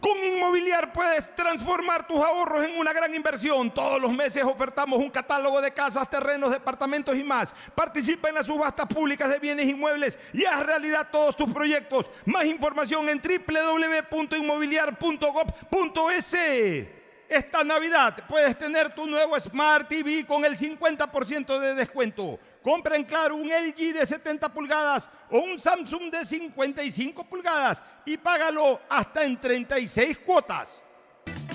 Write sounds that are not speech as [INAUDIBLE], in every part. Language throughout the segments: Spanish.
Con Inmobiliar puedes transformar tus ahorros en una gran inversión. Todos los meses ofertamos un catálogo de casas, terrenos, departamentos y más. Participa en las subastas públicas de bienes inmuebles y haz realidad todos tus proyectos. Más información en www.inmobiliar.gov.es. Esta Navidad puedes tener tu nuevo Smart TV con el 50% de descuento. Compra en Claro un LG de 70 pulgadas o un Samsung de 55 pulgadas y págalo hasta en 36 cuotas.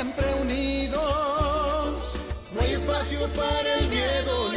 siempre unidos. No hay espacio para el miedo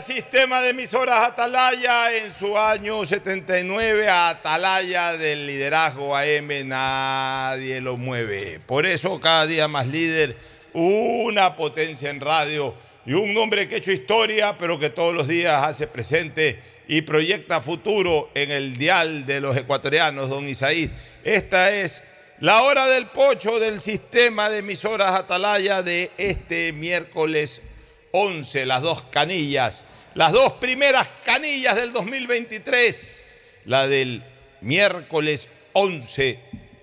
680 Sistema de emisoras Atalaya en su año 79 Atalaya del liderazgo AM nadie lo mueve. Por eso cada día más líder, una potencia en radio y un hombre que ha hecho historia pero que todos los días hace presente y proyecta futuro en el dial de los ecuatorianos, don Isaí. Esta es la hora del pocho del sistema de emisoras Atalaya de este miércoles 11, las dos canillas, las dos primeras canillas del 2023, la del miércoles 11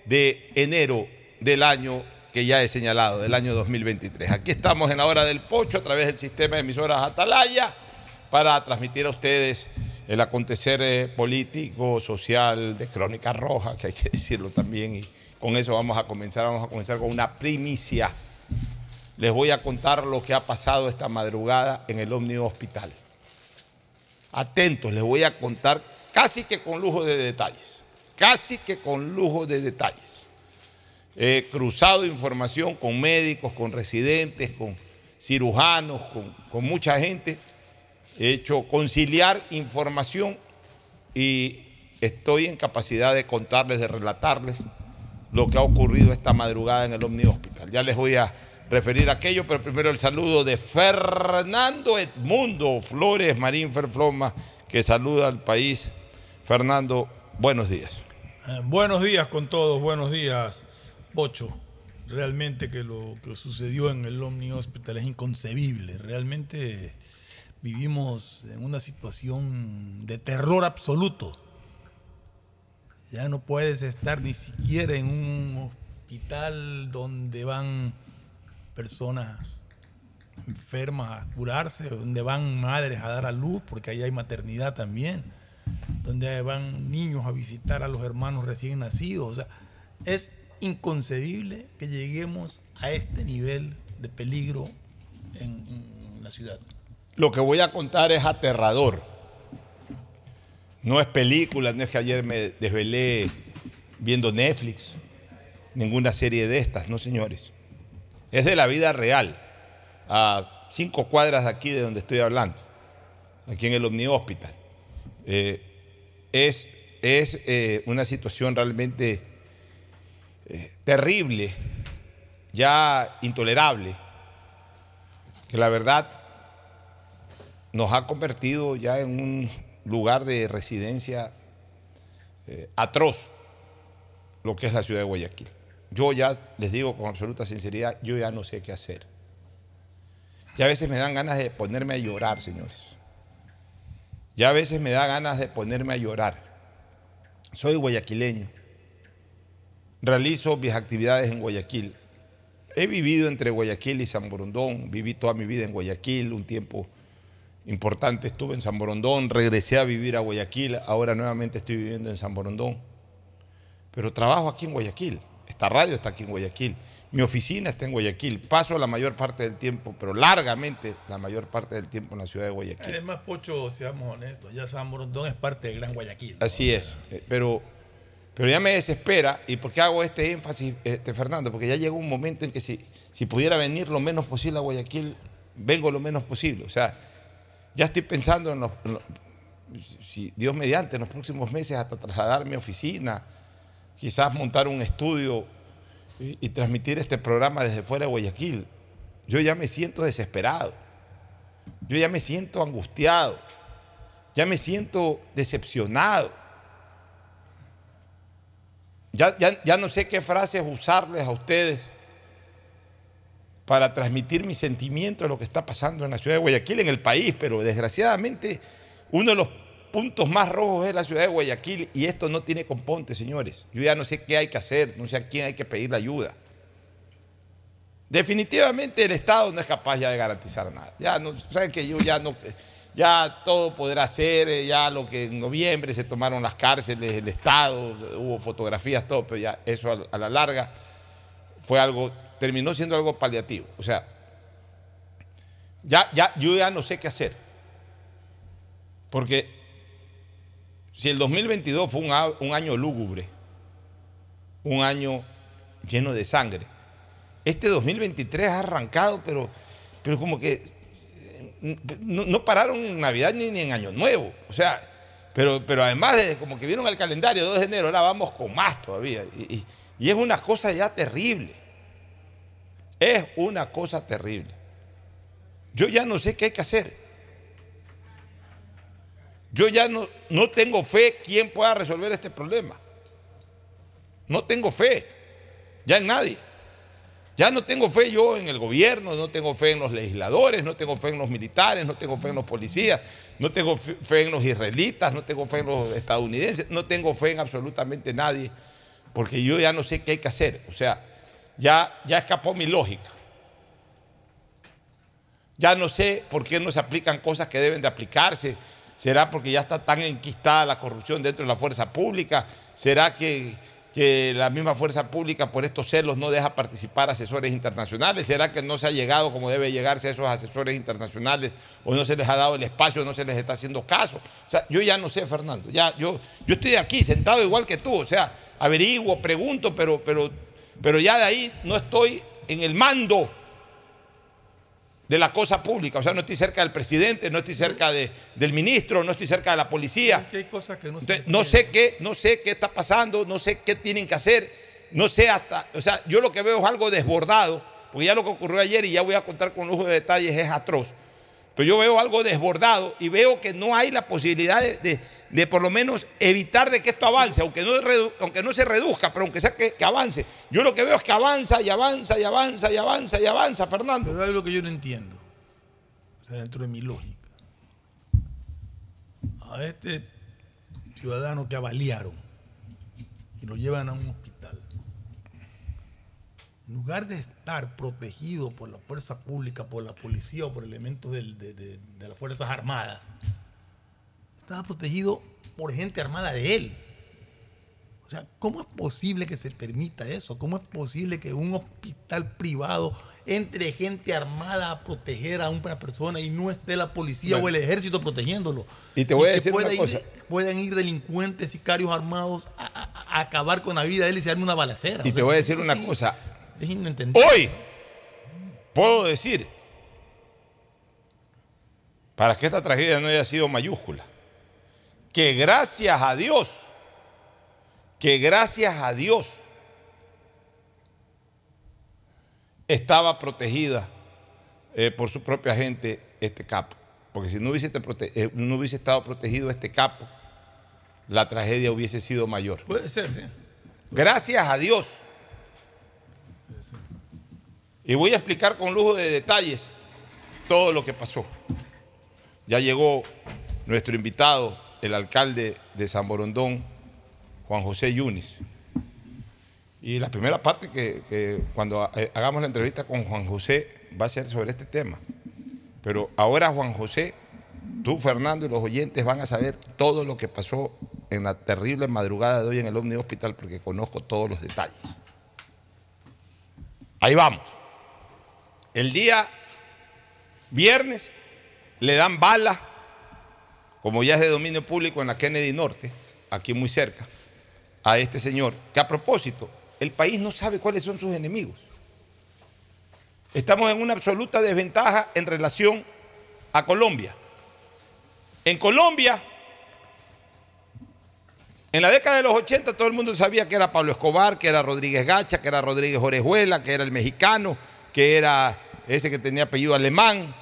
de enero del año que ya he señalado, del año 2023. Aquí estamos en la hora del pocho a través del sistema de emisoras Atalaya para transmitir a ustedes el acontecer eh, político, social, de Crónica Roja, que hay que decirlo también, y con eso vamos a comenzar, vamos a comenzar con una primicia les voy a contar lo que ha pasado esta madrugada en el Omni Hospital. Atentos, les voy a contar casi que con lujo de detalles, casi que con lujo de detalles. He cruzado información con médicos, con residentes, con cirujanos, con, con mucha gente. He hecho conciliar información y estoy en capacidad de contarles, de relatarles lo que ha ocurrido esta madrugada en el Omni Hospital. Ya les voy a referir aquello, pero primero el saludo de Fernando Edmundo Flores Marín Ferfloma, que saluda al país. Fernando, buenos días. Eh, Buenos días con todos, buenos días, Pocho. Realmente que lo que sucedió en el Omni Hospital es inconcebible. Realmente vivimos en una situación de terror absoluto. Ya no puedes estar ni siquiera en un hospital donde van personas enfermas a curarse, donde van madres a dar a luz, porque ahí hay maternidad también, donde van niños a visitar a los hermanos recién nacidos. O sea, es inconcebible que lleguemos a este nivel de peligro en, en la ciudad. Lo que voy a contar es aterrador. No es película, no es que ayer me desvelé viendo Netflix, ninguna serie de estas, no señores. Es de la vida real, a cinco cuadras de aquí de donde estoy hablando, aquí en el Omni Hospital. Eh, es es eh, una situación realmente eh, terrible, ya intolerable, que la verdad nos ha convertido ya en un lugar de residencia atroz, lo que es la ciudad de Guayaquil. Yo ya les digo con absoluta sinceridad, yo ya no sé qué hacer. Ya a veces me dan ganas de ponerme a llorar, señores. Ya a veces me da ganas de ponerme a llorar. soy guayaquileño, realizo mis actividades en Guayaquil. He vivido entre Guayaquil y San Borondón, viví toda mi vida en Guayaquil, un tiempo importante estuve en San Borondón, regresé a vivir a Guayaquil, ahora nuevamente estoy viviendo en San Borondón. Pero trabajo aquí en Guayaquil, esta radio está aquí en Guayaquil, mi oficina está en Guayaquil, paso la mayor parte del tiempo, pero largamente la mayor parte del tiempo en la ciudad de Guayaquil. Además, Pocho, seamos honestos, ya San Borondón es parte del Gran Guayaquil. ¿no? Así es, pero, pero ya me desespera. ¿Y por qué hago este énfasis, este, Fernando? Porque ya llegó un momento en que si, si pudiera venir lo menos posible a Guayaquil, vengo lo menos posible. O sea, ya estoy pensando en los, en los- si Dios mediante, en los próximos meses hasta trasladar mi oficina, quizás montar un estudio y, transmitir este programa desde fuera de Guayaquil. Yo ya me siento desesperado. Yo ya me siento angustiado. Ya me siento decepcionado. Ya, ya- ya no sé qué frases usarles a ustedes para transmitir mi sentimiento de lo que está pasando en la ciudad de Guayaquil, en el país, pero desgraciadamente uno de los puntos más rojos es la ciudad de Guayaquil y esto no tiene componte, señores. Yo ya no sé qué hay que hacer, no sé a quién hay que pedir la ayuda. Definitivamente el Estado no es capaz ya de garantizar nada. Ya no, saben que yo ya no, ya todo podrá ser, eh, ya lo que en noviembre se tomaron las cárceles, el Estado, hubo fotografías, todo, pero ya eso a, la larga fue algo, terminó siendo algo paliativo. O sea, ya, ya, yo ya no sé qué hacer. Porque si el 2022 fue un, año lúgubre, un año lleno de sangre, este 2023 ha arrancado, pero, pero como que eh, no, pararon en Navidad ni, ni en Año Nuevo. O sea, pero, pero además de como que vieron el calendario 2 de enero, ahora vamos con más todavía. Y, y- y es una cosa ya terrible. Es una cosa terrible. Yo ya no sé qué hay que hacer. Yo ya no, no tengo fe quién pueda resolver este problema. No tengo fe. Ya en nadie. Ya no tengo fe yo en el gobierno, no tengo fe en los legisladores, no tengo fe en los militares, no tengo fe en los policías, no tengo fe en los israelitas, no tengo fe en los estadounidenses, no tengo fe en absolutamente nadie, porque yo ya no sé qué hay que hacer. O sea, ya, ya escapó mi lógica. Ya no sé por qué no se aplican cosas que deben de aplicarse. ¿Será porque ya está tan enquistada la corrupción dentro de la fuerza pública? ¿Será que, que la misma fuerza pública por estos celos no deja participar asesores internacionales? ¿Será que no se ha llegado como debe llegarse a esos asesores internacionales o no se les ha dado el espacio, no se les está haciendo caso? O sea, yo ya no sé, Fernando. Ya, yo, yo estoy aquí sentado igual que tú. O sea, averiguo, pregunto, pero, pero, pero ya de ahí no estoy en el mando de la cosa pública. O sea, no estoy cerca del presidente, no estoy cerca de- del ministro, no estoy cerca de la policía. Es que hay cosas que no se Entonces, no sé qué, no sé qué está pasando, no sé qué tienen que hacer, no sé hasta, o sea, yo lo que veo es algo desbordado, porque ya lo que ocurrió ayer y ya voy a contar con lujo de detalles es atroz. Pero yo veo algo desbordado y veo que no hay la posibilidad de, de- de por lo menos evitar de que esto avance, aunque no, aunque no se reduzca, pero aunque sea que, que avance. Yo lo que veo es que avanza y avanza y avanza y avanza y avanza, Fernando. Pero hay algo que yo no entiendo. O sea, dentro de mi lógica. A este ciudadano que avaliaron y lo llevan a un hospital. En lugar de estar protegido por la fuerza pública, por la policía o por elementos de, de- de las Fuerzas Armadas, estaba protegido por gente armada de él. O sea, ¿cómo es posible que se permita eso? ¿Cómo es posible que un hospital privado entre gente armada a proteger a una persona y no esté la policía Bueno. o el ejército protegiéndolo? Y te voy a decir una ir- cosa. puedan ir delincuentes, sicarios armados a, a- a acabar con la vida de él y se darme una balacera. Y O te sea, voy a decir una sí cosa. Es inentendible. Hoy puedo decir, para que esta tragedia no haya sido mayúscula, que gracias a Dios, que gracias a Dios estaba protegida eh, por su propia gente este capo. Porque si no hubiese, eh, no hubiese estado protegido este capo, la tragedia hubiese sido mayor. Puede ser, sí. Gracias a Dios. Y voy a explicar con lujo de detalles todo lo que pasó. Ya llegó nuestro invitado, el alcalde de San Borondón, Juan José Yunis. Y la primera parte que, cuando eh, hagamos la entrevista con Juan José va a ser sobre este tema. Pero ahora Juan José, tú Fernando y los oyentes van a saber todo lo que pasó en la terrible madrugada de hoy en el Omni Hospital porque conozco todos los detalles. Ahí vamos. El día viernes le dan bala, como ya es de dominio público en la Kennedy Norte, aquí muy cerca, a este señor, que a propósito, el país no sabe cuáles son sus enemigos. Estamos en una absoluta desventaja en relación a Colombia. En Colombia, en la década de los 80 todo el mundo sabía que era Pablo Escobar, que era Rodríguez Gacha, que era Rodríguez Orejuela, que era el mexicano, que era ese que tenía apellido alemán.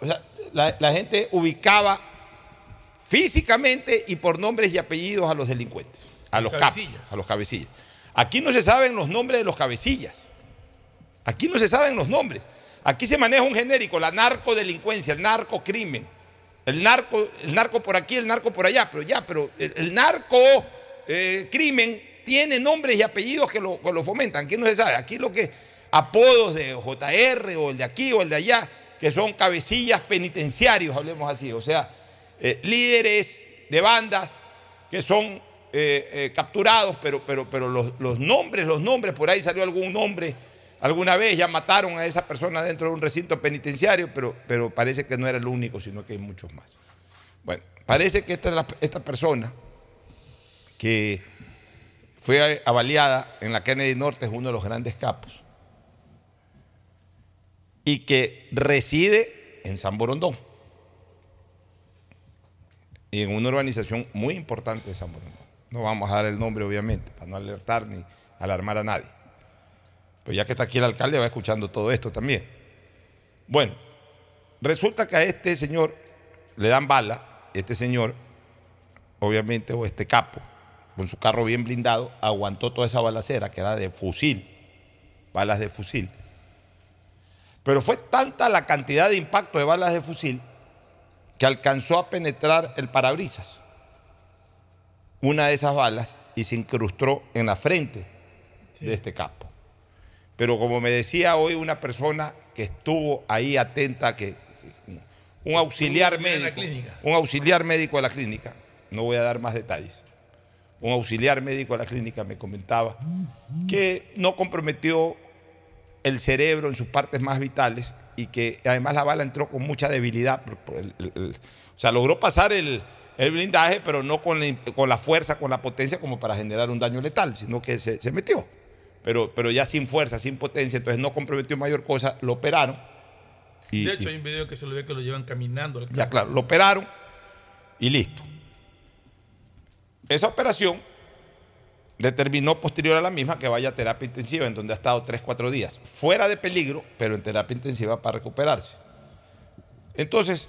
O sea, la, gente ubicaba físicamente y por nombres y apellidos a los delincuentes, a los capos, a los cabecillas. Aquí no se saben los nombres de los cabecillas. Aquí no se saben los nombres. Aquí se maneja un genérico, la narcodelincuencia, el narcocrimen. El narco, el narco por aquí, el narco por allá, pero ya, pero el, el narco eh, crimen tiene nombres y apellidos que lo, que lo fomentan. Aquí no se sabe. Aquí lo que apodos de JR o el de aquí o el de allá, que son cabecillas penitenciarios, hablemos así. O sea, eh, líderes de bandas que son eh, eh, capturados, pero, pero, pero los, los nombres, los nombres, por ahí salió algún nombre alguna vez, ya mataron a esa persona dentro de un recinto penitenciario, pero, pero parece que no era el único, sino que hay muchos más. Bueno, parece que esta, esta persona que fue avaliada en la Kennedy Norte es uno de los grandes capos y que reside en San Borondón y en una urbanización muy importante de San Borondón. No vamos a dar el nombre, obviamente, para no alertar ni alarmar a nadie. Pero ya que está aquí el alcalde, va escuchando todo esto también. Bueno, resulta que a este señor le dan bala, este señor, obviamente, o este capo, con su carro bien blindado, aguantó toda esa balacera que era de fusil, balas de fusil. Pero fue tanta la cantidad de impacto de balas de fusil que alcanzó a penetrar el parabrisas. Una de esas balas y se incrustó en la frente de este capo. Pero como me decía hoy una persona que estuvo ahí atenta, que un auxiliar médico, un auxiliar médico de la clínica, no voy a dar más detalles, un auxiliar médico de la clínica me comentaba que no comprometió el cerebro en sus partes más vitales y que además la bala entró con mucha debilidad. o sea, logró pasar el, el blindaje, pero no con la, con la fuerza, con la potencia como para generar un daño letal, sino que se, se metió. Pero, pero ya sin fuerza, sin potencia, entonces no comprometió mayor cosa, lo operaron. Y, De hecho, hay un video que se lo ve que lo llevan caminando. al ya claro, lo operaron y listo. Esa operación determinó posterior a la misma que vaya a terapia intensiva, en donde ha estado 3-4 días, fuera de peligro, pero en terapia intensiva para recuperarse. Entonces,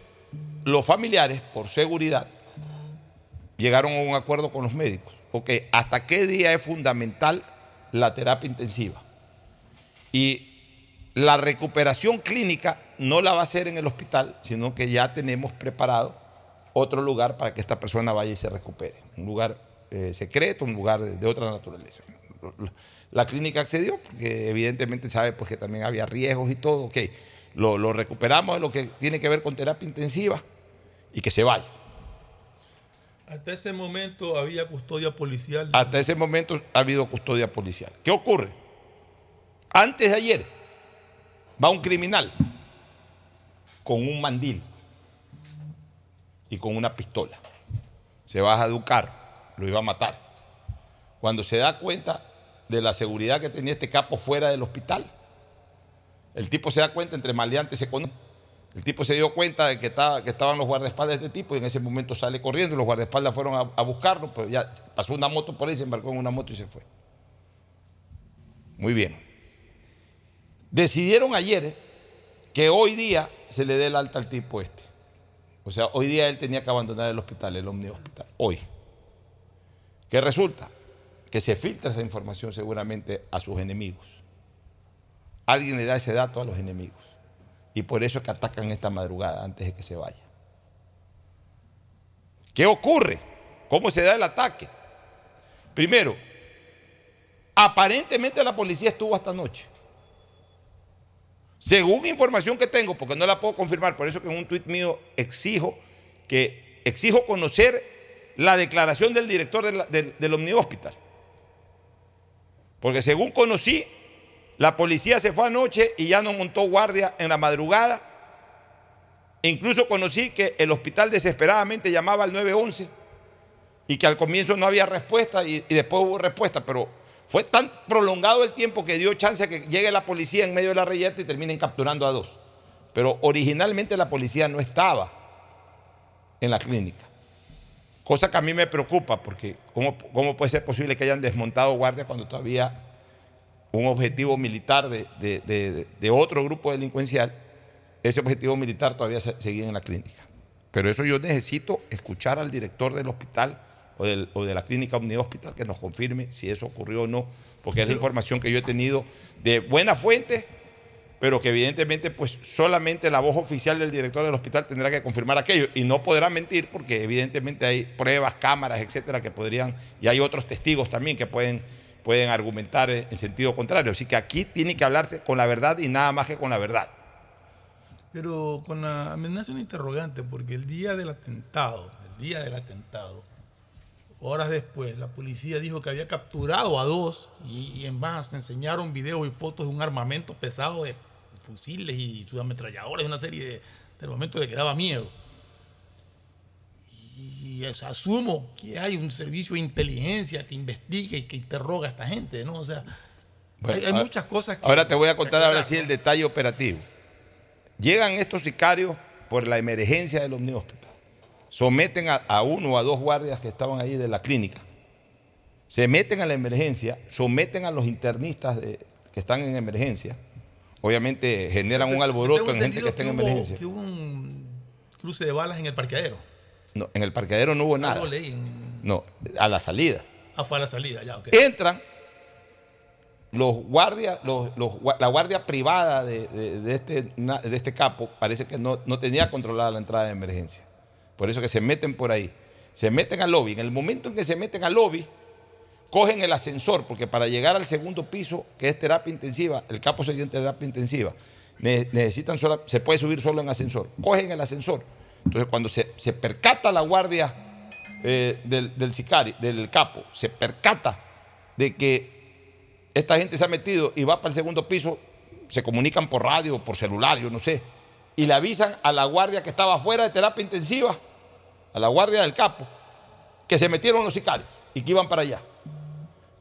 los familiares, por seguridad, llegaron a un acuerdo con los médicos. Ok, ¿hasta qué día es fundamental la terapia intensiva? Y la recuperación clínica no la va a hacer en el hospital, sino que ya tenemos preparado otro lugar para que esta persona vaya y se recupere. Un lugar eh, secreto, un lugar de, de otra naturaleza. La clínica accedió porque evidentemente sabe pues, que también había riesgos y todo. Ok, lo, lo recuperamos de lo que tiene que ver con terapia intensiva y que se vaya. Hasta ese momento había custodia policial. Hasta ese momento ha habido custodia policial. ¿Qué ocurre? Antes de ayer va un criminal con un mandil y con una pistola. Se baja de un carro, lo iba a matar. Cuando se da cuenta de la seguridad que tenía este capo fuera del hospital, el tipo se da cuenta, entre maleantes se conoce. El tipo se dio cuenta de que, estaba, que estaban los guardaespaldas de este tipo y en ese momento sale corriendo. Los guardaespaldas fueron a, a buscarlo, pero ya pasó una moto por ahí, se embarcó en una moto y se fue. Muy bien. Decidieron ayer que hoy día se le dé el alta al tipo este. O sea, hoy día él tenía que abandonar el hospital, el Omni Hospital. Hoy. ¿Qué resulta? Que se filtra esa información seguramente a sus enemigos. Alguien le da ese dato a los enemigos. Y por eso es que atacan esta madrugada antes de que se vaya. ¿Qué ocurre? ¿Cómo se da el ataque? Primero, aparentemente la policía estuvo hasta anoche. Según información que tengo, porque no la puedo confirmar, por eso que en un tuit mío exijo que exijo conocer la declaración del director de la- del, del Omni Hospital. Porque según conocí, la policía se fue anoche y ya no montó guardia en la madrugada. E incluso conocí que el hospital desesperadamente llamaba al 911 y que al comienzo no había respuesta y, y después hubo respuesta, pero fue tan prolongado el tiempo que dio chance a que llegue la policía en medio de la reyerta y terminen capturando a dos. Pero originalmente la policía no estaba en la clínica. Cosa que a mí me preocupa, porque ¿cómo, cómo puede ser posible que hayan desmontado guardia cuando todavía un objetivo militar de, de- de- de otro grupo delincuencial, ese objetivo militar todavía se- seguía en la clínica? Pero eso yo necesito escuchar al director del hospital o, del- o de la clínica Omni Hospital que nos confirme si eso ocurrió o no, porque es la información que yo he tenido de buena fuente, pero que evidentemente pues solamente la voz oficial del director del hospital tendrá que confirmar aquello y no podrá mentir porque evidentemente hay pruebas, cámaras, etcétera, que podrían, y hay otros testigos también que pueden, pueden argumentar en en sentido contrario. Así que aquí tiene que hablarse con la verdad y nada más que con la verdad. Pero con la amenaza un interrogante, porque el día del atentado, el día del atentado, horas después, la policía dijo que había capturado a dos y, y en más enseñaron videos y fotos de un armamento pesado de fusiles y subametralladores, una serie de, de que daba miedo. Y es- asumo que hay un servicio de inteligencia que investiga y que interroga a esta gente, ¿no? O sea, Bueno, hay, hay ahora- muchas cosas que... Ahora te voy a contar ahora sí el detalle operativo. Llegan estos sicarios por la emergencia del Omni Hospital. Someten a, a uno o a dos guardias que estaban ahí de la clínica. Se meten a la emergencia, someten a los internistas de- que están en emergencia. Obviamente generan un alboroto en gente que está en emergencia. Que hubo un cruce de balas en el parqueadero. No, en el parqueadero no hubo nada. Algo leí en- No, a la salida. ah, fue a la salida, ya, ok. Entran los guardias, los- la guardia privada de, de- de este, de este capo, parece que no, no tenía controlada la entrada de emergencia. Por eso que se meten por ahí. Se meten al lobby. En el momento en que se meten al lobby, cogen el ascensor, porque para llegar al segundo piso, que es terapia intensiva, el capo se dio terapia intensiva, ne- necesitan se puede subir solo en ascensor. Cogen el ascensor. Entonces, cuando se, se percata la guardia eh, del, del sicario, del capo, se percata de que esta gente se ha metido y va para el segundo piso, se comunican por radio, por celular, yo no sé, y le avisan a la guardia que estaba afuera de terapia intensiva, a la guardia del capo, que se metieron los sicarios y que iban para allá.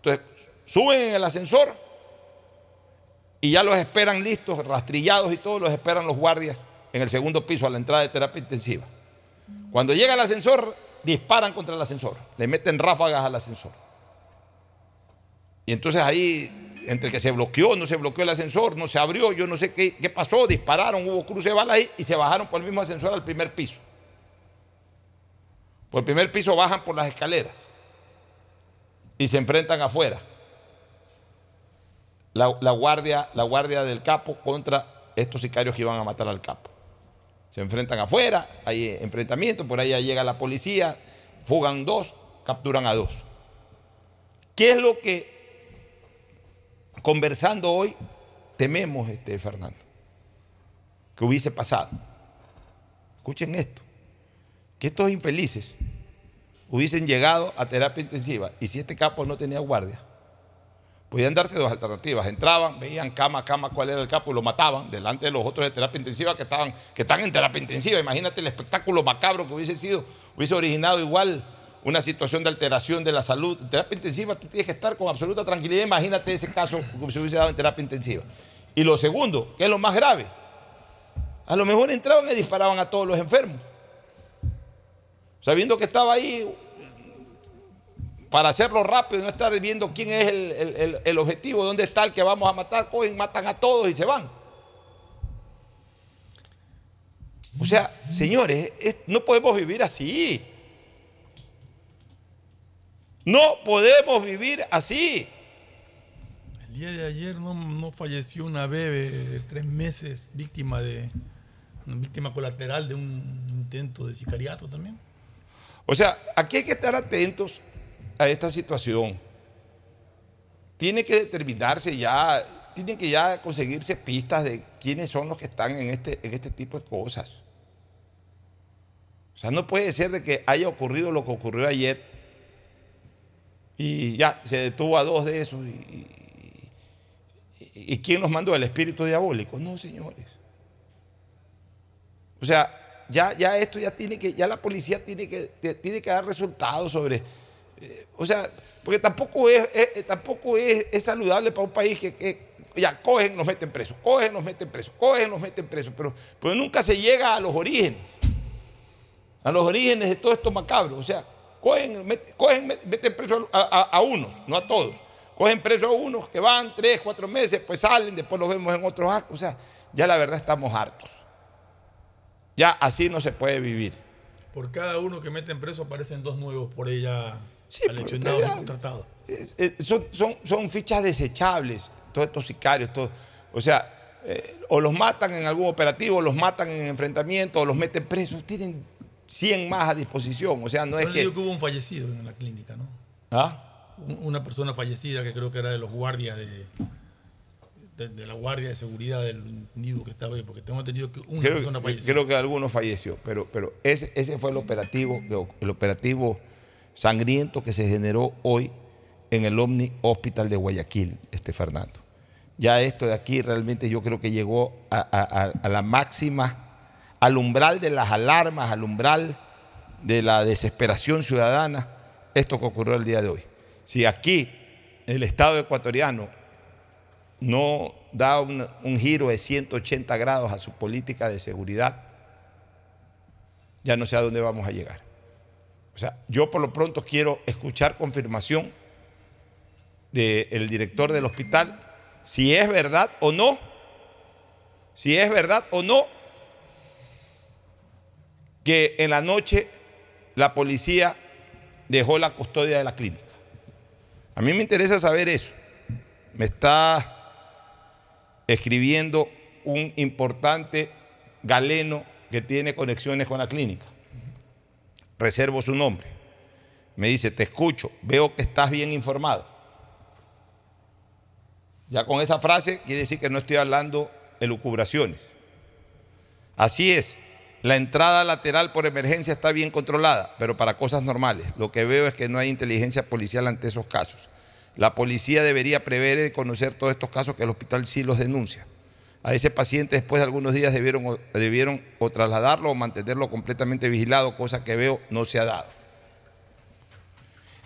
Entonces, suben en el ascensor y ya los esperan listos, rastrillados y todo, los esperan los guardias en el segundo piso a la entrada de terapia intensiva. Cuando llega el ascensor, disparan contra el ascensor, le meten ráfagas al ascensor. Y entonces ahí, entre que se bloqueó, no se bloqueó el ascensor, no se abrió, yo no sé qué, pasó, dispararon, hubo cruce de balas ahí y se bajaron por el mismo ascensor al primer piso. Por el primer piso bajan por las escaleras y se enfrentan afuera. La, guardia, la guardia del capo contra estos sicarios que iban a matar al capo. Se enfrentan afuera, hay enfrentamiento, por ahí llega la policía, fugan dos, capturan a dos. ¿Qué es lo que conversando hoy tememos, este, Fernando? Que hubiese pasado. Escuchen esto, que estos infelices hubiesen llegado a terapia intensiva y si este capo no tenía guardia, podían darse dos alternativas. Entraban, veían cama cama cuál era el capo y lo mataban delante de los otros de terapia intensiva que, estaban, que están en terapia intensiva. Imagínate el espectáculo macabro que hubiese sido, hubiese originado igual una situación de alteración de la salud. En terapia intensiva tú tienes que estar con absoluta tranquilidad. Imagínate ese caso como se hubiese dado en terapia intensiva. Y lo segundo, que es lo más grave, a lo mejor entraban y disparaban a todos los enfermos. Sabiendo que estaba ahí para hacerlo rápido, no estar viendo quién es el, el- el- objetivo, dónde está el que vamos a matar, cogen, matan a todos y se van. O sea, señores, es- no podemos vivir así. No podemos vivir así. El día de ayer no, no falleció una bebé de tres meses, víctima de una víctima colateral de un intento de sicariato también. O sea, aquí hay que estar atentos a esta situación. tiene que determinarse ya, tienen que ya conseguirse pistas de quiénes son los que están en este, en este tipo de cosas. O sea, no puede ser de que haya ocurrido lo que ocurrió ayer y ya se detuvo a dos de esos. ¿Y, y, quién nos mandó? El espíritu diabólico. No, señores. O sea, ya, ya esto ya tiene que, ya la policía tiene que, tiene que dar resultados sobre. Eh, o sea, porque tampoco es, es- tampoco es, saludable para un país que, que ya cogen, nos meten presos, cogen, nos meten presos, cogen, nos meten presos, pero, pero nunca se llega a los orígenes a los orígenes de todo esto macabro. O sea, cogen, met- cogen, met- meten preso a, unos, no a todos. Cogen preso a unos que van tres, cuatro meses, pues salen, después los vemos en otros actos. O sea, ya la verdad estamos hartos. Ya así no se puede vivir. Por cada uno que meten preso aparecen dos nuevos por ella Sí, y contratados. Son, son, son fichas desechables, todos estos sicarios, todo. O sea, eh, o los matan en algún operativo, o los matan en enfrentamiento, o los meten presos. Tienen 100 más a disposición. O sea, no es Yo que. que hubo un fallecido en la clínica, ¿no? ¿Ah? Un- Una persona fallecida que creo que era de los guardias de, de, de la guardia de seguridad del nido que estaba ahí, porque tengo entendido que una creo, persona falleció. creo que alguno falleció, pero, pero ese, ese fue el operativo, el operativo sangriento que se generó hoy en el Omni Hospital de Guayaquil, este Fernando. Ya esto de aquí realmente yo creo que llegó a, la máxima, al umbral de las alarmas, al umbral de la desesperación ciudadana, esto que ocurrió el día de hoy. Si aquí el Estado ecuatoriano no da un, un giro de 180 grados a su política de seguridad, ya no sé a dónde vamos a llegar. O sea, yo por lo pronto quiero escuchar confirmación del director del hospital si es verdad o no, si es verdad o no que en la noche la policía dejó la custodia de la clínica. A mí me interesa saber eso. Me está escribiendo un importante galeno que tiene conexiones con la clínica. Reservo su nombre. Me dice, te escucho, veo que estás bien informado. Ya con esa frase quiere decir que no estoy hablando de lucubraciones. Así es, la entrada lateral por emergencia está bien controlada, pero para cosas normales. Lo que veo es que no hay inteligencia policial ante esos casos. La policía debería prever y conocer todos estos casos que el hospital sí los denuncia. A ese paciente después de algunos días debieron, debieron o trasladarlo o mantenerlo completamente vigilado, cosa que veo no se ha dado.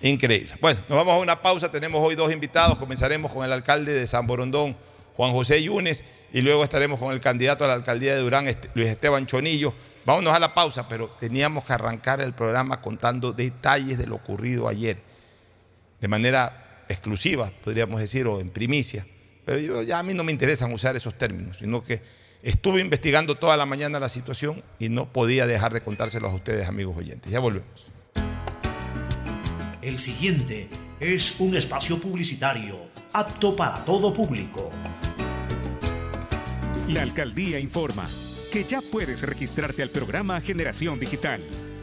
Increíble. Bueno, nos vamos a una pausa. Tenemos hoy dos invitados. Comenzaremos con el alcalde de San Borondón, Juan José Yunes, y luego estaremos con el candidato a la alcaldía de Durán, Luis Esteban Chonillo. Vámonos a la pausa, pero teníamos que arrancar el programa contando detalles de lo ocurrido ayer, de manera exclusiva, podríamos decir, o en primicia. Pero yo, ya a mí no me interesan usar esos términos, sino que estuve investigando toda la mañana la situación y no podía dejar de contárselos a ustedes, amigos oyentes. Ya volvemos. El siguiente es un espacio publicitario apto para todo público. La alcaldía informa que ya puedes registrarte al programa Generación Digital.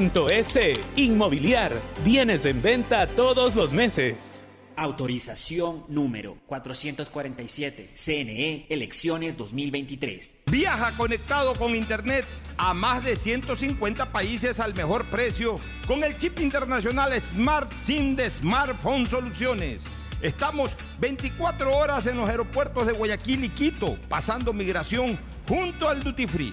www.inmobiliariapublica.es. Inmobiliar, bienes en venta todos los meses. Autorización número 447. CNE, elecciones 2023. Viaja conectado con Internet a más de 150 países al mejor precio con el chip internacional Smart SIM de Smartphone Soluciones. Estamos 24 horas en los aeropuertos de Guayaquil y Quito, pasando migración junto al Duty Free.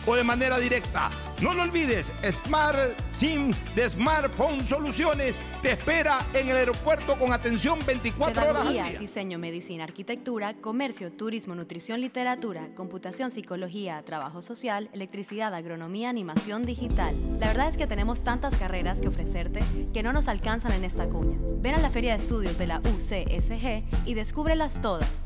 o de manera directa. No lo olvides, Smart SIM de Smartphone Soluciones te espera en el aeropuerto con atención 24 horas al día. diseño, medicina, arquitectura, comercio, turismo, nutrición, literatura, computación, psicología, trabajo social, electricidad, agronomía, animación digital. La verdad es que tenemos tantas carreras que ofrecerte que no nos alcanzan en esta cuña. Ven a la Feria de Estudios de la UCSG y descúbrelas todas.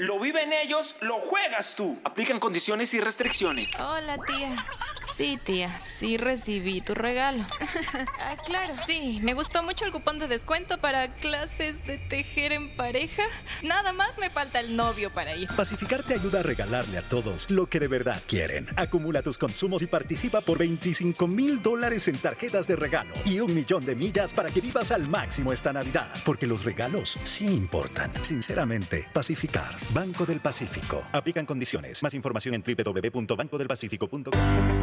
Lo viven ellos, lo juegas tú. Aplican condiciones y restricciones. Hola, tía. Sí, tía, sí recibí tu regalo. [LAUGHS] ah, claro, sí, me gustó mucho el cupón de descuento para clases de tejer en pareja. Nada más me falta el novio para ir. Pacificar te ayuda a regalarle a todos lo que de verdad quieren. Acumula tus consumos y participa por 25 mil dólares en tarjetas de regalo y un millón de millas para que vivas al máximo esta Navidad. Porque los regalos sí importan. Sinceramente, Pacificar. Banco del Pacífico. Aplican condiciones. Más información en www.bancodelpacifico.com.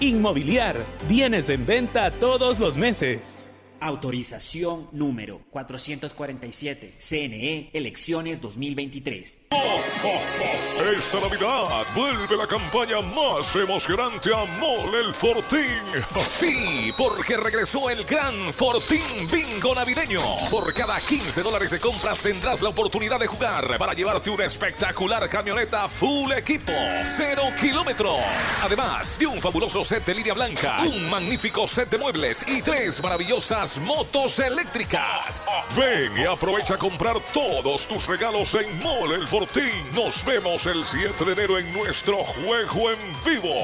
Inmobiliar, bienes en venta todos los meses. Autorización número 447. CNE, elecciones 2023. Esta Navidad vuelve la campaña más emocionante a Mole el Fortín. Sí, porque regresó el gran Fortín Bingo Navideño. Por cada 15 dólares de compras tendrás la oportunidad de jugar para llevarte una espectacular camioneta full equipo, cero kilómetros. Además de un fabuloso set de línea blanca, un magnífico set de muebles y tres maravillosas motos eléctricas. Ven y aprovecha a comprar todos tus regalos en Mole el Fortín. Nos vemos el 7 de enero en nuestro juego en vivo.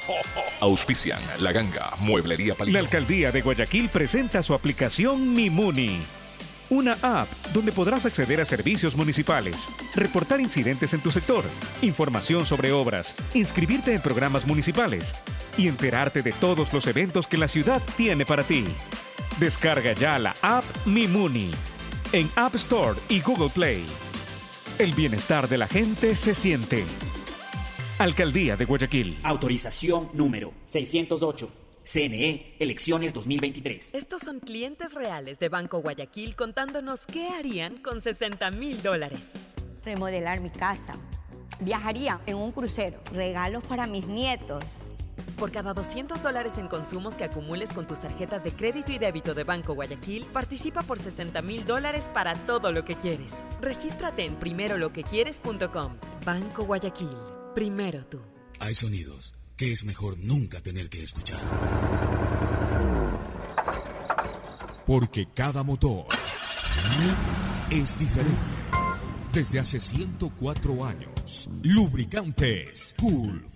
[LAUGHS] Auspician La Ganga, Mueblería Palito. La alcaldía de Guayaquil presenta su aplicación Mimuni. Una app donde podrás acceder a servicios municipales, reportar incidentes en tu sector, información sobre obras, inscribirte en programas municipales y enterarte de todos los eventos que la ciudad tiene para ti. Descarga ya la app Mimuni en App Store y Google Play. El bienestar de la gente se siente. Alcaldía de Guayaquil. Autorización número 608. CNE, elecciones 2023. Estos son clientes reales de Banco Guayaquil contándonos qué harían con 60 mil dólares. Remodelar mi casa. Viajaría en un crucero. Regalos para mis nietos. Por cada 200 dólares en consumos que acumules con tus tarjetas de crédito y débito de Banco Guayaquil, participa por 60 mil dólares para todo lo que quieres. Regístrate en primeroloquequieres.com. Banco Guayaquil. Primero tú. Hay sonidos que es mejor nunca tener que escuchar. Porque cada motor es diferente. Desde hace 104 años, Lubricantes Gulf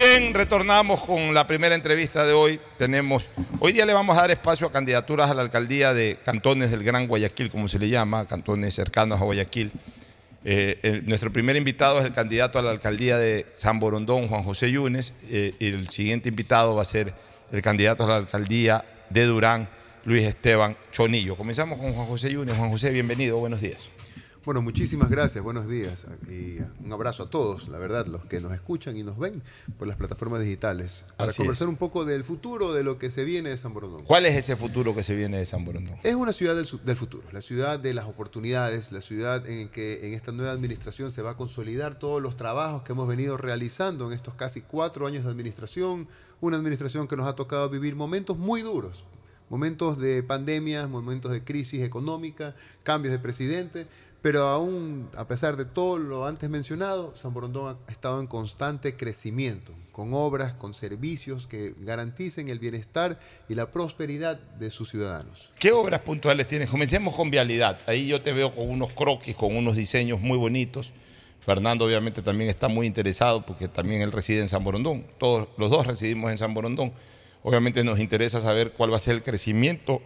Bien, retornamos con la primera entrevista de hoy. Tenemos, hoy día le vamos a dar espacio a candidaturas a la alcaldía de cantones del Gran Guayaquil, como se le llama, cantones cercanos a Guayaquil. Eh, nuestro primer invitado es el candidato a la alcaldía de San Borondón, Juan José Yunes, eh, y el siguiente invitado va a ser el candidato a la alcaldía de Durán, Luis Esteban Chonillo. Comenzamos con Juan José Yunes. Juan José, bienvenido, buenos días. Bueno, muchísimas gracias, buenos días y un abrazo a todos, la verdad, los que nos escuchan y nos ven por las plataformas digitales, para Así conversar un poco del futuro, de lo que se viene de San Borondón. ¿Cuál es ese futuro que se viene de San Borondón? Es una ciudad del, del futuro, la ciudad de las oportunidades, la ciudad en que en esta nueva administración se va a consolidar todos los trabajos que hemos venido realizando en estos casi cuatro años de administración, una administración que nos ha tocado vivir momentos muy duros, momentos de pandemia, momentos de crisis económica, cambios de presidente, pero aún a pesar de todo lo antes mencionado, San Borondón ha estado en constante crecimiento, con obras, con servicios que garanticen el bienestar y la prosperidad de sus ciudadanos. ¿Qué obras puntuales tienes? Comencemos con vialidad. Ahí yo te veo con unos croquis, con unos diseños muy bonitos. Fernando obviamente también está muy interesado porque también él reside en San Borondón. Todos los dos residimos en San Borondón. Obviamente nos interesa saber cuál va a ser el crecimiento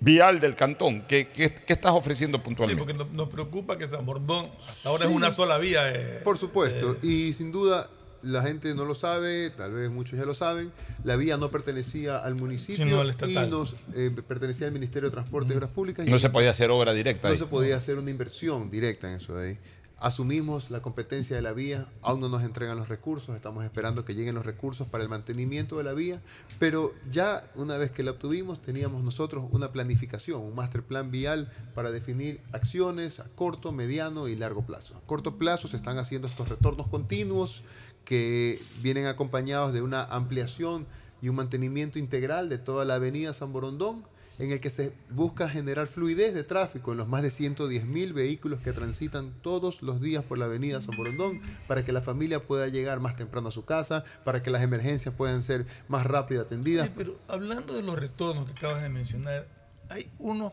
vial del cantón. ¿Qué, qué- qué estás ofreciendo Sí, puntualmente? porque nos, nos preocupa que San Bordón hasta ahora Sí. es una sola vía. eh, Por supuesto, eh, y sin duda la gente no lo sabe, tal vez muchos ya lo saben, la vía no pertenecía al municipio Sino al y estatal. nos eh, pertenecía al Ministerio de Transporte y Obras Públicas. y No se podía hacer obra directa No ahí. se podía hacer una inversión directa en eso de ahí. Asumimos la competencia de la vía, aún no nos entregan los recursos, estamos esperando que lleguen los recursos para el mantenimiento de la vía, pero ya una vez que la obtuvimos teníamos nosotros una planificación, un master plan vial para definir acciones a corto, mediano y largo plazo. A corto plazo se están haciendo estos retornos continuos que vienen acompañados de una ampliación y un mantenimiento integral de toda la avenida San Borondón en el que se busca generar fluidez de tráfico en los más de 110 mil vehículos que transitan todos los días por la avenida San Borondón, para que la familia pueda llegar más temprano a su casa, para que las emergencias puedan ser más rápido atendidas. sí, pero hablando de los retornos que acabas de mencionar, hay unos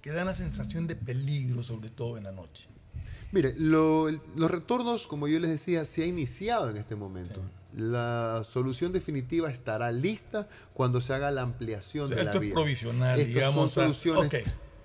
que dan la sensación de peligro, sobre todo en la noche. Mire, lo- los retornos, como yo les decía, se ha iniciado en este momento. La solución definitiva estará lista cuando se haga la ampliación O sea, de la esto es vía. provisional, Estas digamos, son soluciones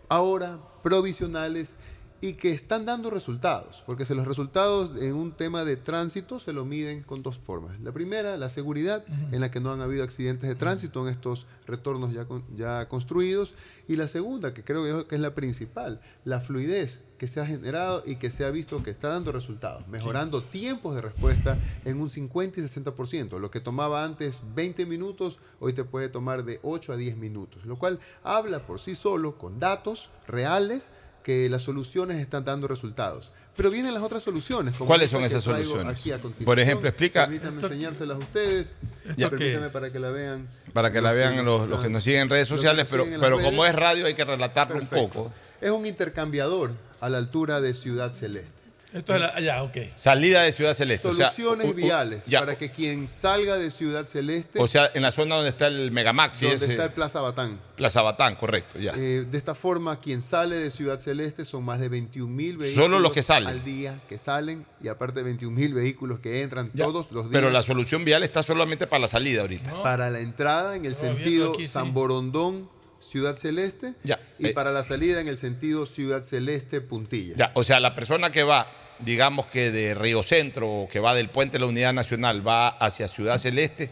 ahora provisionales y que están dando resultados, porque se los resultados en un tema de tránsito se lo miden con dos formas. La primera, la seguridad, en la que no han habido accidentes de tránsito en estos retornos ya, con- ya construidos. Y la segunda, que creo que es la principal, la fluidez que se ha generado y que se ha visto que está dando resultados, mejorando tiempos de respuesta en un 50 y 60%. Lo que tomaba antes 20 minutos, hoy te puede tomar de 8 a 10 minutos, lo cual habla por sí solo con datos reales que las soluciones están dando resultados. Pero vienen las otras soluciones. como ¿Cuáles son esas soluciones? aquí a continuación. Por ejemplo, explica- Permítanme enseñárselas a ustedes. Ya. Permítame para que la vean. Para que la vean los, los que nos siguen en redes sociales, pero, como es radio hay que relatarlo Perfecto. un poco. Es un intercambiador a la altura de Ciudad Celeste. Esto es la, ya, ok. Salida de Ciudad Celeste. o sea, Soluciones u- u- viales ya, para que quien salga de Ciudad Celeste, O sea, en la zona donde está el Megamaxi. donde ese- está el Plaza Batán. Plaza Batán, correcto, ya. Eh, de esta forma, quien sale de Ciudad Celeste son más de 21 mil vehículos Solo los que salen. al día que salen y aparte de 21 mil vehículos que entran Ya, todos los días. Pero la solución vial está solamente para la salida ahorita. para la entrada en el sentido aquí, sí. San Borondón, Ciudad Celeste Ya, y eh. para la salida en el sentido Ciudad Celeste, Puntilla. Ya, o sea, la persona que va, digamos que de Río Centro o que va del Puente de la Unidad Nacional, va hacia Ciudad Celeste,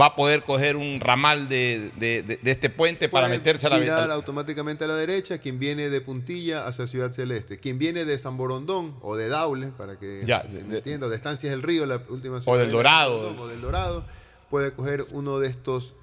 va a poder coger un ramal de, de- de- de este puente para meterse a la ventana. automáticamente a la derecha quien viene de Puntilla hacia Ciudad Celeste. Quien viene de San Borondón o de Daule, para que Ya, me entienda, de Estancias del Río, la última O ciudad del de Dorado. Borondón, O del Dorado, puede coger uno de estos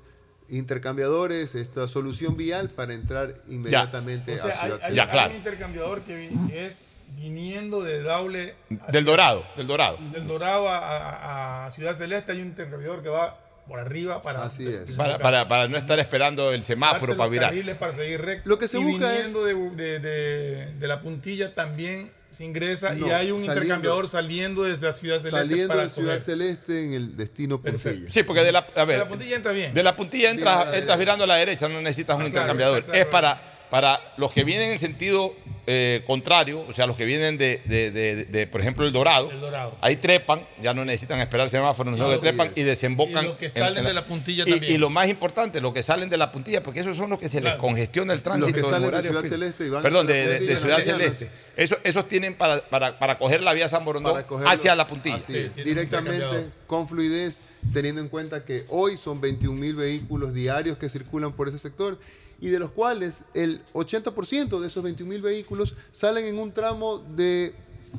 intercambiadores, esta solución vial para entrar inmediatamente O sea, a hay, Ciudad hay- Celeste. hay un intercambiador que, es viniendo de Daule Del Dorado, del Dorado. del Dorado a, a- a Ciudad Celeste. Hay un intercambiador que va por arriba para. Así es. Para, para- para no estar esperando el semáforo para virar. Para seguir recto. Lo que se y busca viniendo de, de- de- de la puntilla también se ingresa y hay un saliendo- intercambiador saliendo desde la Ciudad Celeste. Saliendo de Ciudad coger. Celeste en el destino Puntilla. Sí, porque de la, a ver, De la puntilla entra bien. de la puntilla entras, entras virando a la derecha, no necesitas un Ah, claro, intercambiador. claro. Es para, para los que vienen en sentido eh, contrario, o sea, los que vienen de, de- de- de, por ejemplo, el Dorado. El Dorado. Ahí trepan, ya no necesitan esperar semáforos, sino que trepan y desembocan. Y los que en- salen en de la puntilla y, también. y lo más importante, los que salen de la puntilla, porque esos son los que se les congestiona el tránsito. que en salen de Ciudad pico. Celeste y van Perdón, de, Ciudad. Celeste. Esos, esos tienen para, para, para coger la vía San Borondón hacia la puntilla. Así es, tiene un directamente con fluidez, teniendo en cuenta que hoy son 21 mil vehículos diarios que circulan por ese sector y de los cuales el 80% de esos 21 mil vehículos salen en un tramo de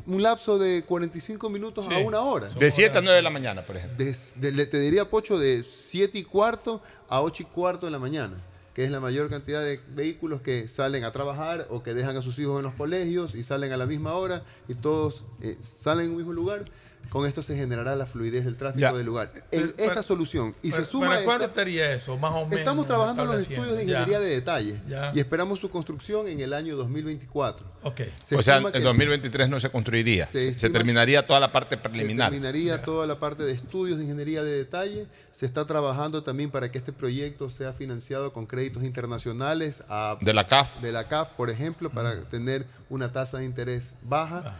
un lapso de 45 minutos Sí. a una hora. De 7 a 9 de la mañana, por ejemplo. De- le- te diría, Pocho, de 7 y cuarto a 8 y cuarto de la mañana, que es la mayor cantidad de vehículos que salen a trabajar o que dejan a sus hijos en los colegios y salen a la misma hora y todos eh, salen en un mismo lugar. Con esto se generará la fluidez del tráfico Ya. del lugar. En Pero, esta solución, y ¿Para, se suma ¿para esta- cuándo estaría eso? Más o menos. Estamos trabajando en los estudios de Ya. ingeniería de detalle Ya. y esperamos su construcción en el año 2024. Ok. Se o sea, en que- 2023 no se construiría. Se Se, terminaría toda la parte Se preliminar. terminaría toda la parte de estudios de ingeniería de detalle. Se está trabajando también para que este proyecto sea financiado con créditos internacionales a- De la CAF. de la CAF, por ejemplo, para tener una tasa de interés baja,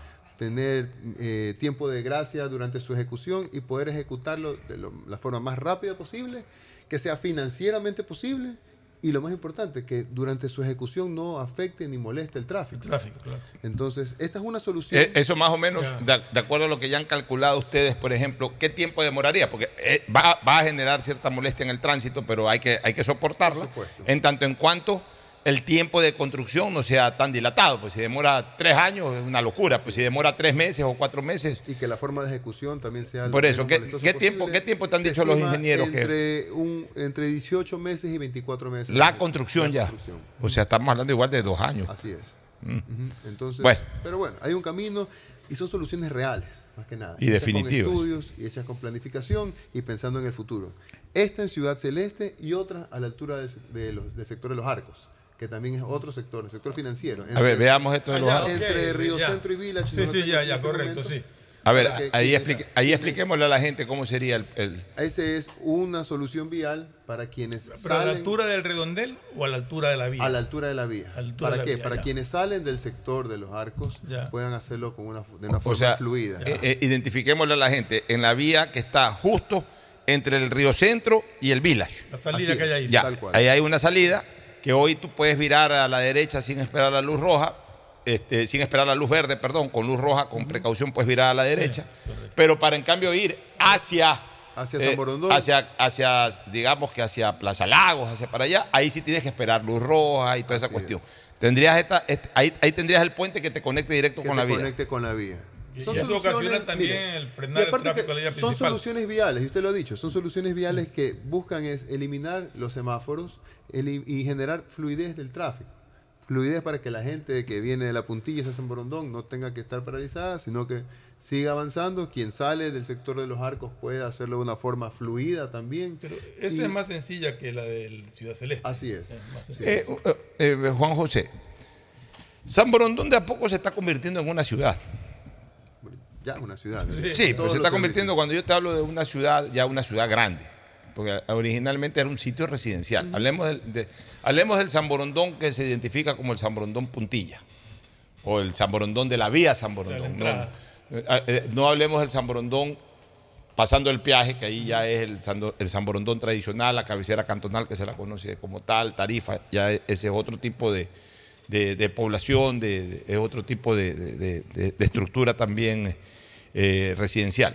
tener eh, tiempo de gracia durante su ejecución y poder ejecutarlo de lo- la forma más rápida posible, que sea financieramente posible y lo más importante, que durante su ejecución no afecte ni moleste el tráfico. Tráfico, claro. Entonces, esta es una solución. Eh, Eso más o menos, de, de acuerdo a lo que ya han calculado ustedes, por ejemplo, ¿qué tiempo demoraría? Porque eh, va, va a generar cierta molestia en el tránsito, pero hay que, hay que soportarla. En tanto en cuanto el tiempo de construcción no sea tan dilatado. Pues si demora tres años es una locura. Pues si demora tres meses o cuatro meses. Y que la forma de ejecución también sea Por eso, ¿qué, qué tiempo. ¿qué tiempo te han dicho los ingenieros que entre, un, entre 18 meses y 24 meses. la construcción ya? construcción. O sea, estamos hablando igual de dos años. Así es. Mm. Entonces, Bueno. pero bueno, hay un camino y son soluciones reales, más que nada. Y hechas definitivas. Con estudios y hechas con planificación y pensando en el futuro. Esta en Ciudad Celeste y otra a la altura del, de los- del sector de los arcos, que también es otro sector, el sector financiero. A ver, veamos esto de los Ah, ya, arcos. ok, Entre Río ya. Centro y Village. Sí, sí, ya, ya, este correcto, momento. sí. A ver, que ahí, explique- ahí expliquémosle a la gente cómo sería el, el- Ese es una solución vial para quienes ¿Pero a salen la altura del redondel o a la altura de la vía? a la altura de la vía. altura ¿Para la qué? vía, para ya. quienes salen del sector de los arcos Ya. puedan hacerlo con una, de una o forma sea, fluida. eh, eh, identifiquémosle a la gente en la vía que está justo entre el Río Centro y el Village. La salida Así que hay ahí. Ya, tal cual. ahí hay una salida que hoy tú puedes virar a la derecha sin esperar la luz roja, este, sin esperar la luz verde, perdón, con luz roja, con precaución puedes virar a la derecha, pero para en cambio ir hacia Hacia eh, San Borondón. hacia, hacia, digamos que hacia Plaza Lagos, hacia para allá, ahí sí tienes que esperar luz roja y toda esa Así cuestión. Tendrías esta, este- ahí, ahí tendrías el puente que te conecte directo que con te la vía. conecte con la vía. Y Son eso soluciones- ocasiona también mire, el frenar el tráfico que de la vía Son principal. soluciones viales, y usted lo ha dicho, son soluciones viales que buscan es eliminar los semáforos eli- y generar fluidez del tráfico. Fluidez para que la gente que viene de la puntilla hacia San Borondón no tenga que estar paralizada, sino que siga avanzando. Quien sale del sector de los arcos pueda hacerlo de una forma fluida también. Pero esa Y- es más sencilla que la del Ciudad Celeste. Así es. Eh, eh, eh, Juan José, San Borondón de a poco se está convirtiendo en una ciudad. ya es una ciudad. Sí, pero se está convirtiendo, cuando yo te hablo de una ciudad, ya una ciudad grande. Porque originalmente era un sitio residencial. Hablemos, del, de- hablemos del San Borondón que se identifica como el San Borondón Puntilla. O el San Borondón de la vía San Borondón. No, entrada. eh, eh, no hablemos del San Borondón pasando el peaje, que ahí ya es el San, el San Borondón tradicional, la cabecera cantonal que se la conoce como tal, Tarifa, ya ese es otro tipo de, de- de población, de, de- es otro tipo de, de- de- de estructura también eh, residencial.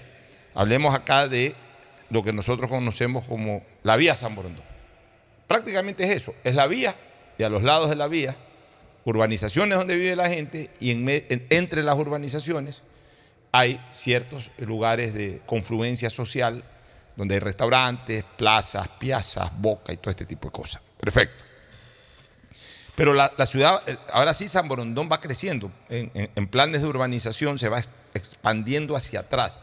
Hablemos acá de lo que nosotros conocemos como la vía San Borondón. Prácticamente es eso, es la vía y a los lados de la vía, urbanizaciones donde vive la gente y en entre las urbanizaciones hay ciertos lugares de confluencia social donde hay restaurantes, plazas, piazas, boca y todo este tipo de cosas. Perfecto. Pero la, ciudad, eh, ahora sí San Borondón va creciendo. En, planes de urbanización se va ex- expandiendo hacia atrás,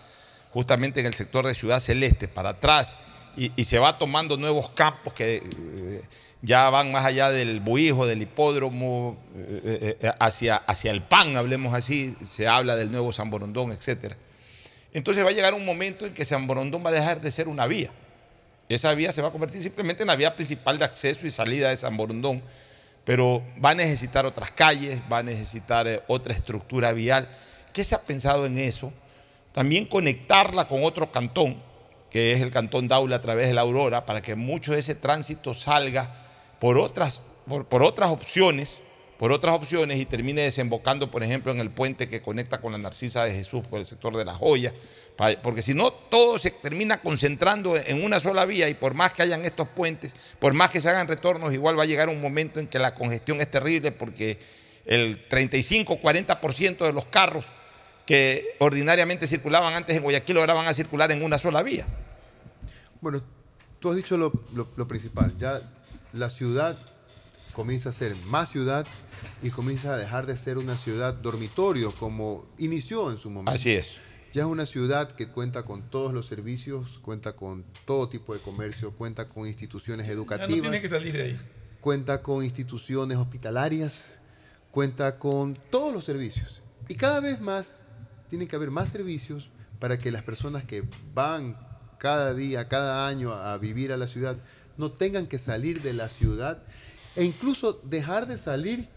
justamente en el sector de Ciudad Celeste, para atrás, y, se va tomando nuevos campos que eh, ya van más allá del buijo, del hipódromo, eh, eh, hacia, hacia el PAN, hablemos así, se habla del nuevo San Borondón, etcétera. Entonces va a llegar un momento en que San Borondón va a dejar de ser una vía. Esa vía se va a convertir simplemente en la vía principal de acceso y salida de San Borondón, pero va a necesitar otras calles, va a necesitar otra estructura vial. ¿Qué se ha pensado en eso? También conectarla con otro cantón, que es el cantón Daula a través de la Aurora, para que mucho de ese tránsito salga por otras, por, por otras opciones, por otras opciones y termine desembocando, por ejemplo, en el puente que conecta con la Narcisa de Jesús por el sector de la Joya, pa- porque si no, todo se termina concentrando en una sola vía y por más que hayan estos puentes, por más que se hagan retornos, igual va a llegar un momento en que la congestión es terrible porque el 35-40% de los carros que ordinariamente circulaban antes en Guayaquil ahora van a circular en una sola vía. Bueno, tú has dicho lo, lo- lo principal. Ya la ciudad comienza a ser más ciudad y comienza a dejar de ser una ciudad dormitorio como inició en su momento. Así es. Ya es una ciudad que cuenta con todos los servicios, cuenta con todo tipo de comercio, cuenta con instituciones Ya educativas no tiene que salir de ahí. cuenta con instituciones hospitalarias, cuenta con todos los servicios. Y cada vez más tiene que haber más servicios para que las personas que van cada día, cada año a vivir a la ciudad, no tengan que salir de la ciudad e incluso dejar de salir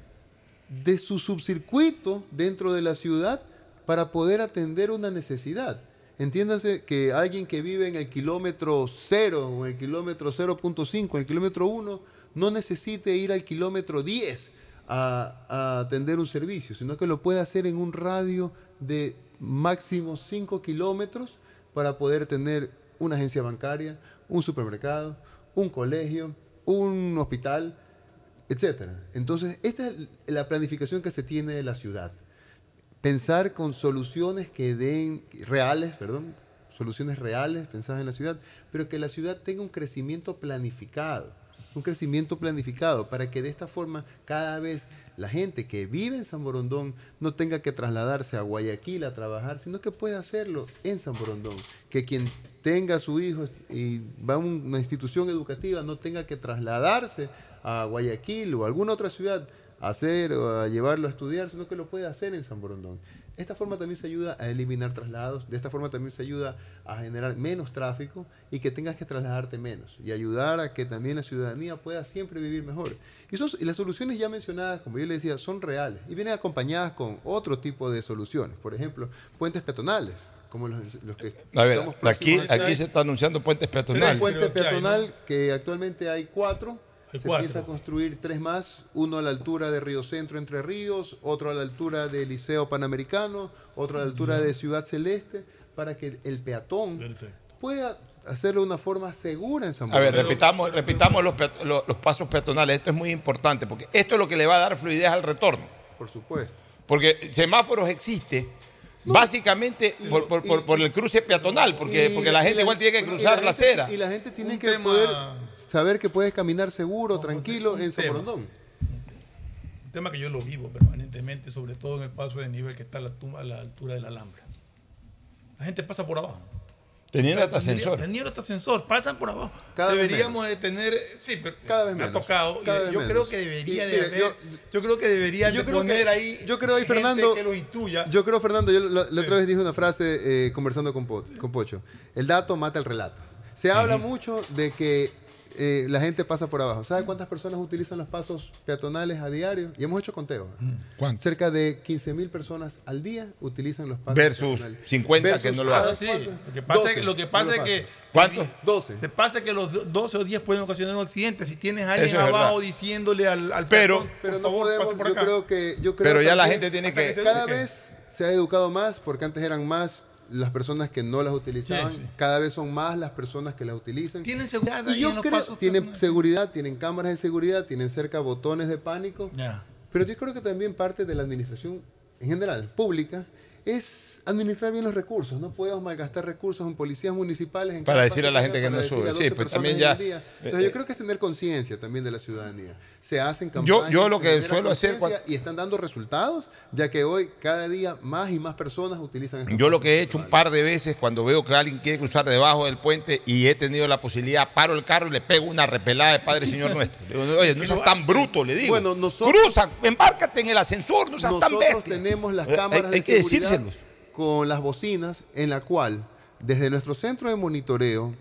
de su subcircuito dentro de la ciudad para poder atender una necesidad. Entiéndase que alguien que vive en el kilómetro 0 o en el kilómetro 0.5, en el kilómetro 1, no necesite ir al kilómetro 10 a, a atender un servicio, sino que lo puede hacer en un radio de máximo 5 kilómetros para poder tener una agencia bancaria, un supermercado, un colegio, un hospital, etcétera. Entonces, esta es la planificación que se tiene de la ciudad. Pensar con soluciones que den reales, perdón, soluciones reales pensadas en la ciudad, pero que la ciudad tenga un crecimiento planificado, un crecimiento planificado para que de esta forma cada vez la gente que vive en San Borondón no tenga que trasladarse a Guayaquil a trabajar, sino que pueda hacerlo en San Borondón, que quien tenga a su hijo y va a una institución educativa no tenga que trasladarse a Guayaquil o a alguna otra ciudad a hacer o a llevarlo a estudiar, sino que lo puede hacer en San Borondón. Esta forma también se ayuda a eliminar traslados, de esta forma también se ayuda a generar menos tráfico y que tengas que trasladarte menos y ayudar a que también la ciudadanía pueda siempre vivir mejor. Y, son- y las soluciones ya mencionadas, como yo le decía, son reales y vienen acompañadas con otro tipo de soluciones. Por ejemplo, puentes peatonales, como los, los que A ver, estamos aquí, a se está anunciando puentes Un peatonales. puente peatonal que actualmente hay cuatro. Hay se cuatro. empieza a construir tres más, uno a la altura de Río Centro Entre Ríos, otro a la altura del Liceo Panamericano, otro a la altura de Ciudad Celeste, para que el peatón pueda hacerlo de una forma segura en San A ver, repitamos, repitamos los, peat- los- los pasos peatonales. Esto es muy importante porque esto es lo que le va a dar fluidez al retorno. Por supuesto. Porque semáforos existe básicamente por, por- por- por el cruce peatonal, porque, Y porque la gente igual tiene que cruzar la, gente- acera. Y la gente tiene Un que tema- poder saber que puedes caminar seguro, tranquilo un en San. Borondón. Un tema que yo lo vivo permanentemente, sobre todo en el paso de nivel que está a la, tumba- a la altura de la Alhambra. La gente pasa por abajo. Teniendo hasta ascensor. Hasta ascensor, pasan por abajo. Cada vez Deberíamos de tener, sí, pero Cada vez me ha menos, tocado. cada y vez yo menos. creo que debería Y de mire, haber, yo- yo, creo que deberían Yo de creo que- poner ahí yo creo ahí, gente Fernando, que los instruya. Yo creo, Fernando, yo la, la otra vez dije una frase eh, conversando con, Po- con Pocho. El dato mata el relato. Se habla mucho de que eh, la gente pasa por abajo. ¿Sabe cuántas personas utilizan los pasos peatonales a diario? Y hemos hecho conteo. ¿Cuánto? Cerca de 15 mil personas al día utilizan los pasos Versus peatonales. 50 que no lo ¿sabes hacen. Sí, cuánto? lo que pasa, 12 es que, lo que no pasa lo es pasan. que. ¿Cuánto? 12. Se pasa que los do- 12 o 10 pueden ocasionar un accidente. Si tienes a alguien es abajo verdad. diciéndole al, al Pero- peatón, Pero no favor, podemos, por yo acá. creo que... Yo creo Pero ya la gente tiene que... Cada vez se ha educado más porque antes eran más las personas que no las utilizaban. Sí, sí. Cada vez son más las personas que las utilizan. Tienen seguridad Y yo creo, tienen seguridad, tienen cámaras de seguridad, tienen cerca botones de pánico. Pero yo creo que también parte de la administración en general, pública, es administrar bien los recursos. No podemos malgastar recursos en policías municipales. En Para decirle a la gente que no sube. Sí, 12 pues también ya- día. Entonces eh, yo creo que es tener conciencia también de la ciudadanía. Se hacen Yo- campañas. yo lo se que suelo hacer conciencia Y están dando resultados, ya que hoy cada día más y más personas utilizan estos Yo lo que he hecho un par de veces cuando veo que alguien quiere cruzar debajo del puente y he tenido la posibilidad, paro el carro y le pego una repelada de Padre Señor nuestro. Digo, Oye, no [LAUGHS] seas tan bruto, le digo. Bueno, nosotros- Cruza, embárcate en el ascensor, no seas tan Nosotros bestia. tenemos las Eh, cámaras hay, de que seguridad con las bocinas en la cual desde nuestro centro de monitoreo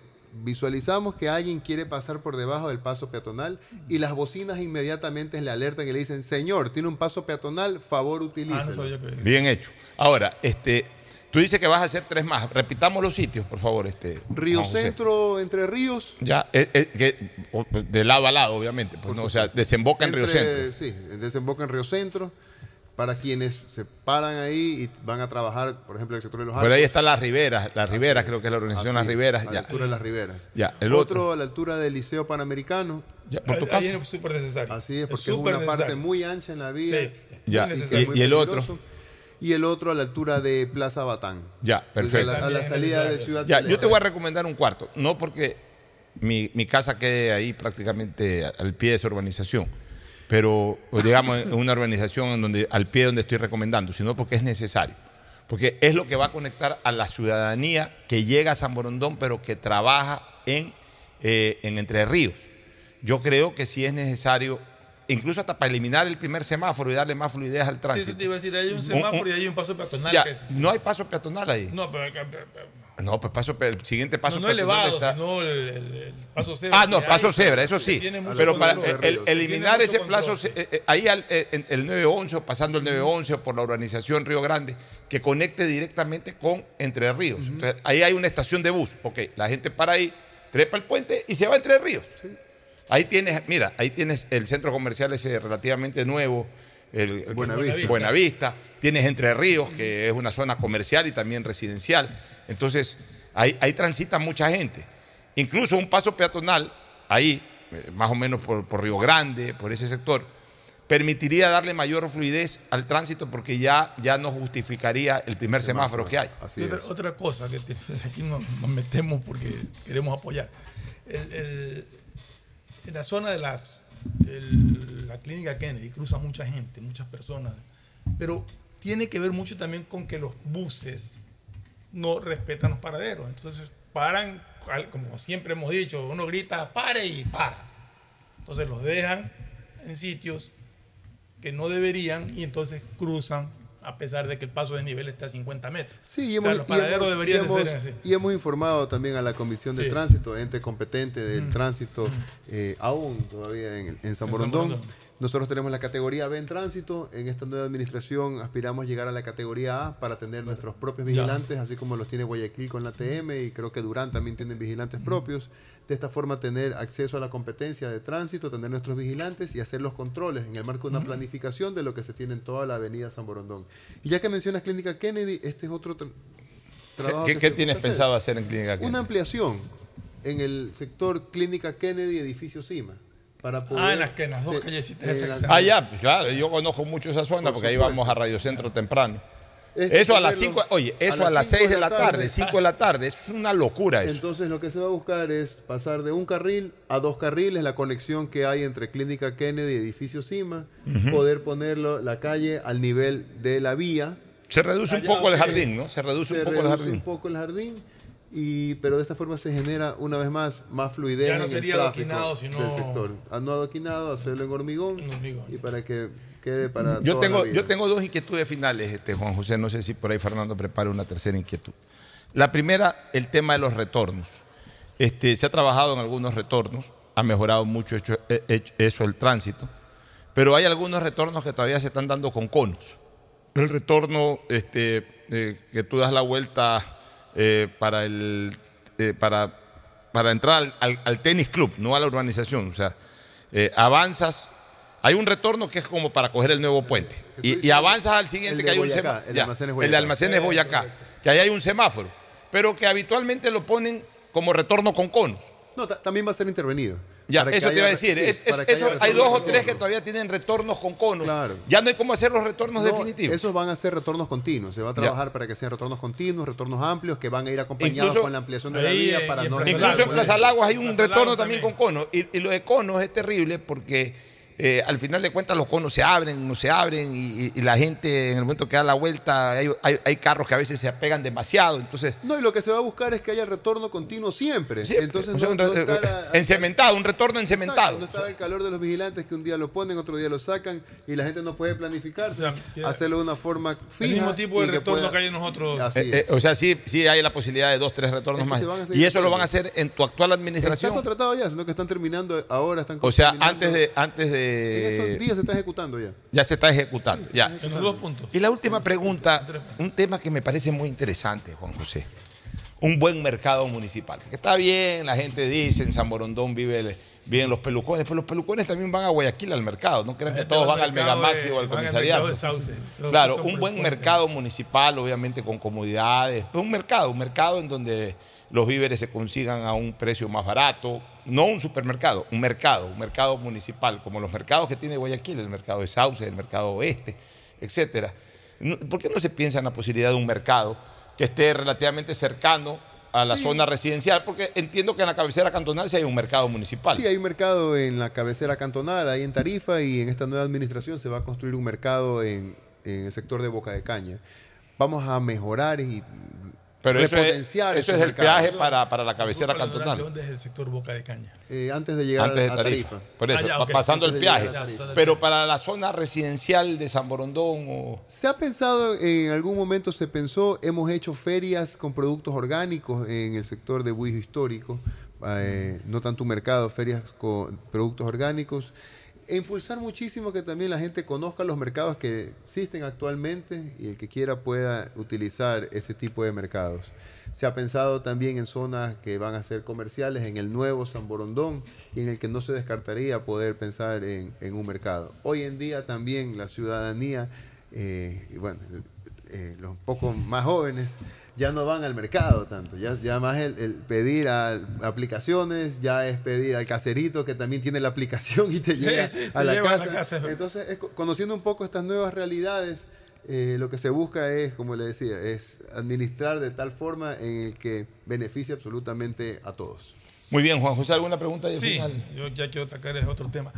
visualizamos que alguien quiere pasar por debajo del paso peatonal y las bocinas inmediatamente le alertan y le dicen, señor, tiene un paso peatonal, favor Ah, no utilícelo. sabía que- Bien hecho. Ahora, este, tú dices que vas a hacer tres más. Repitamos los sitios, por favor. Este, Río. Centro, Entre Ríos. Ya, eh, eh, que- de lado a lado, obviamente. Pues, no, o sea, desemboca en Río Centro. Sí, desemboca en Río Centro. Para quienes se paran ahí y van a trabajar, por ejemplo, en el sector de los Por ahí Altos. están las Riberas. Las Riberas, creo que es la organización Así Las Riberas. A la Ya. altura de las Riberas. Ya, el otro, otro. a la altura del Liceo Panamericano. Ya, por tu Ahí es súper necesario. Así es, porque es, una parte muy ancha en la vía. Sí, Ya, y- y el otro. Y el otro a la altura de Plaza Batán. Ya, Desde perfecto. la- a la salida de. Ciudad Ya, yo te voy a recomendar un cuarto. No porque mi, mi casa quede ahí prácticamente al pie de esa urbanización, pero digamos en una urbanización en donde, al pie donde estoy recomendando, sino porque es necesario. Porque es lo que va a conectar a la ciudadanía que llega a San Borondón, pero que trabaja en, eh, en Entre Ríos. Yo creo que sí es necesario, incluso hasta para eliminar el primer semáforo y darle más fluidez al Sí, tránsito. eso te iba a decir, hay un semáforo un- y hay un paso peatonal. Ya, que es- no hay paso peatonal ahí. No, pero, pero- No, pues paso, el siguiente paso no, no elevado, está- sino el, el- el paso cebra. Ah, no, paso hay, cebra, eso sí. Pero para el- eliminar ese control. plazo, eh, eh, ahí al- eh, el 911, pasando el 911 o por la urbanización Río Grande, que conecte directamente con Entre Ríos. Entonces, ahí hay una estación de bus. Ok, la gente para ahí, trepa el puente y se va a Entre Ríos. Ahí tienes, mira, ahí tienes el centro comercial ese relativamente nuevo, el, el Buenavista. centro- Buenavista. Tienes Entre Ríos, que es una zona comercial y también residencial. Entonces, ahí, ahí transita mucha gente. Incluso un paso peatonal, ahí, eh, más o menos por, por Río Grande, por ese sector, permitiría darle mayor fluidez al tránsito porque ya, ya no justificaría el primer semáforo, que hay. Así otra, cosa que te- [LAUGHS] aquí nos, nos metemos porque queremos apoyar. El- el- en la zona de las, el- la clínica Kennedy cruza mucha gente, muchas personas, pero tiene que ver mucho también con que los buses no respetan los paraderos. Entonces paran, como siempre hemos dicho, uno grita pare y para. Entonces los dejan en sitios que no deberían y entonces cruzan a pesar de que el paso de nivel está a 50 metros. Sí, y O sea, hemos, los y paraderos hemos- deberían y de ser así. y hemos informado también a la Comisión de Sí. Tránsito, ente competente del tránsito, eh, aún todavía en, en San En. San Borondón. Nosotros tenemos la categoría B en tránsito. En esta nueva administración aspiramos a llegar a la categoría A para tener nuestros propios vigilantes, así como los tiene Guayaquil con la TM y creo que Durán también tienen vigilantes propios. De esta forma tener acceso a la competencia de tránsito, tener nuestros vigilantes y hacer los controles en el marco de una planificación de lo que se tiene en toda la avenida San Borondón. Y ya que mencionas Clínica Kennedy, este es otro tra- trabajo ¿Qué, que qué tienes pensado hacer en Clínica Una Kennedy? ampliación en el sector Clínica Kennedy, edificio Cima. Para poder, Ah, en las que- en las dos de- callecitas esas. las- Ah, ya, pues, claro, yo conozco mucho esa zona Por porque ahí supuesto. vamos a Radio Centro temprano. Este eso a las tenerlo 5, oye, eso a las cinco 6 de de la tarde, tarde. 5 de la tarde, eso es una locura eso. Entonces lo que se va a buscar es pasar de un carril a dos carriles, la conexión que hay entre Clínica Kennedy y edificio Cima, Ujú. poder ponerlo la calle al nivel de la vía. Se reduce un Allá, poco el eh, jardín, ¿no? Se reduce se un poco el reduce jardín. un poco el jardín Y, pero de esta forma se genera una vez más más fluidez Ya no en el sería tráfico adoquinado, sino- del sector. Ah, No adoquinado, hacerlo en hormigón, y para que quede para Yo toda tengo, la vida. yo tengo dos inquietudes finales, este, Juan José. No sé si por ahí Fernando prepara una tercera inquietud. La primera, el tema de los retornos. Este, se ha trabajado en algunos retornos, ha mejorado mucho hecho- hecho- eso el tránsito, pero hay algunos retornos que todavía se están dando con conos. El retorno este, eh, que tú das la vuelta eh, para, el, eh, para, para entrar al, al- al tenis club, no a la urbanización. O sea, eh, avanzas. Hay un retorno que es como para coger el nuevo puente. Y, y avanzas al siguiente que hay un semáforo. el de Almacenes El de Boyacá. Almacenes Boyacá. Que ahí hay un semáforo. Pero que habitualmente lo ponen como retorno con conos. No, ta- también va a ser intervenido. Ya, Para que eso te iba a decir. sí, Es- es- para que eso- haya hay dos o tres que todavía tienen retornos con conos. Claro. Ya no hay cómo hacer los retornos No, definitivos. Esos van a ser retornos continuos. Se va a Ya. trabajar para que sean retornos continuos, retornos amplios, que van a ir acompañados Incluso- con la ampliación de la vía eh, para no Incluso en Plaza molestias. Lagos hay un retorno también con conos. Y, y lo de conos es terrible porque eh, al final de cuentas los conos se abren, no se abren y, la gente en el momento que da la vuelta hay, hay- hay carros que a veces se apegan demasiado. Entonces, No, y lo que se va a buscar es que haya retorno continuo siempre. Entonces, o sea, no, un no encementado, retorno encementado. Exacto, no está el calor de los vigilantes que un día lo ponen, otro día lo sacan y la gente no puede planificarse. hacerlo de una forma fija. mismo tipo de que retorno pueda- que hay en nosotros. Eh, eh, o sea, sí, sí hay la posibilidad de dos, tres retornos Es que más. Y eso lo van a hacer en tu actual Está administración. contratado ya, sino que están terminando ahora. Están O sea, antes de, antes En estos de. días se está ejecutando ya. Ya se está ejecutando. ya. En los dos puntos. Y la última pregunta, un tema que me parece muy interesante, Juan José. Un buen mercado municipal. Que está bien, la gente dice, en San Borondón vive el- viven los pelucones, pero los pelucones también van a Guayaquil al mercado. No crean que todos va van al de- o al comisariado. Claro, un buen mercado municipal, obviamente con comodidades. pero Un mercado, un mercado en donde los víveres se consigan a un precio más barato. No un supermercado, un mercado, un mercado municipal, como los mercados que tiene Guayaquil, el mercado de Sauce, el mercado oeste, etcétera. ¿Por qué no se piensa en la posibilidad de un mercado que esté relativamente cercano a la Sí. zona residencial? Porque entiendo que en la cabecera cantonal sí hay un mercado municipal. Sí, hay un mercado en la cabecera cantonal, ahí en Tarifa, y en esta nueva administración se va a construir un mercado en, en el sector de Boca de Caña. Vamos a mejorar y Pero eso es, eso es el peaje para, para la cabecera Para la cantonal. duración desde el sector Boca de Caña. Eh, antes de llegar Antes de a Tarifa. Tarifa. Por eso, Ah, ya, pa- ok. pasando el Antes llegar peaje. a Tarifa. Pero para la zona residencial de San Borondón o... Se ha pensado, en algún momento se pensó, hemos hecho ferias con productos orgánicos en el sector de Buijo Histórico, eh, no tanto un mercado, ferias con productos orgánicos. E impulsar muchísimo que también la gente conozca los mercados que existen actualmente y el que quiera pueda utilizar ese tipo de mercados. Se ha pensado también en zonas que van a ser comerciales, en el nuevo San Borondón, y en el que no se descartaría poder pensar en, un mercado. Hoy en día también la ciudadanía, eh, y bueno, eh, los un poco más jóvenes, ya no van al mercado tanto, ya, ya más el, el pedir a, aplicaciones, ya es pedir al caserito que también tiene la aplicación y te Sí, llega sí, te a, la lleva a casa. la casa. Entonces, es co- conociendo un poco estas nuevas realidades, eh, lo que se busca es, como le decía, es administrar de tal forma en el que beneficie absolutamente a todos. Muy bien, Juan José, ¿alguna pregunta de Sí, final? yo ya quiero atacar es otro tema.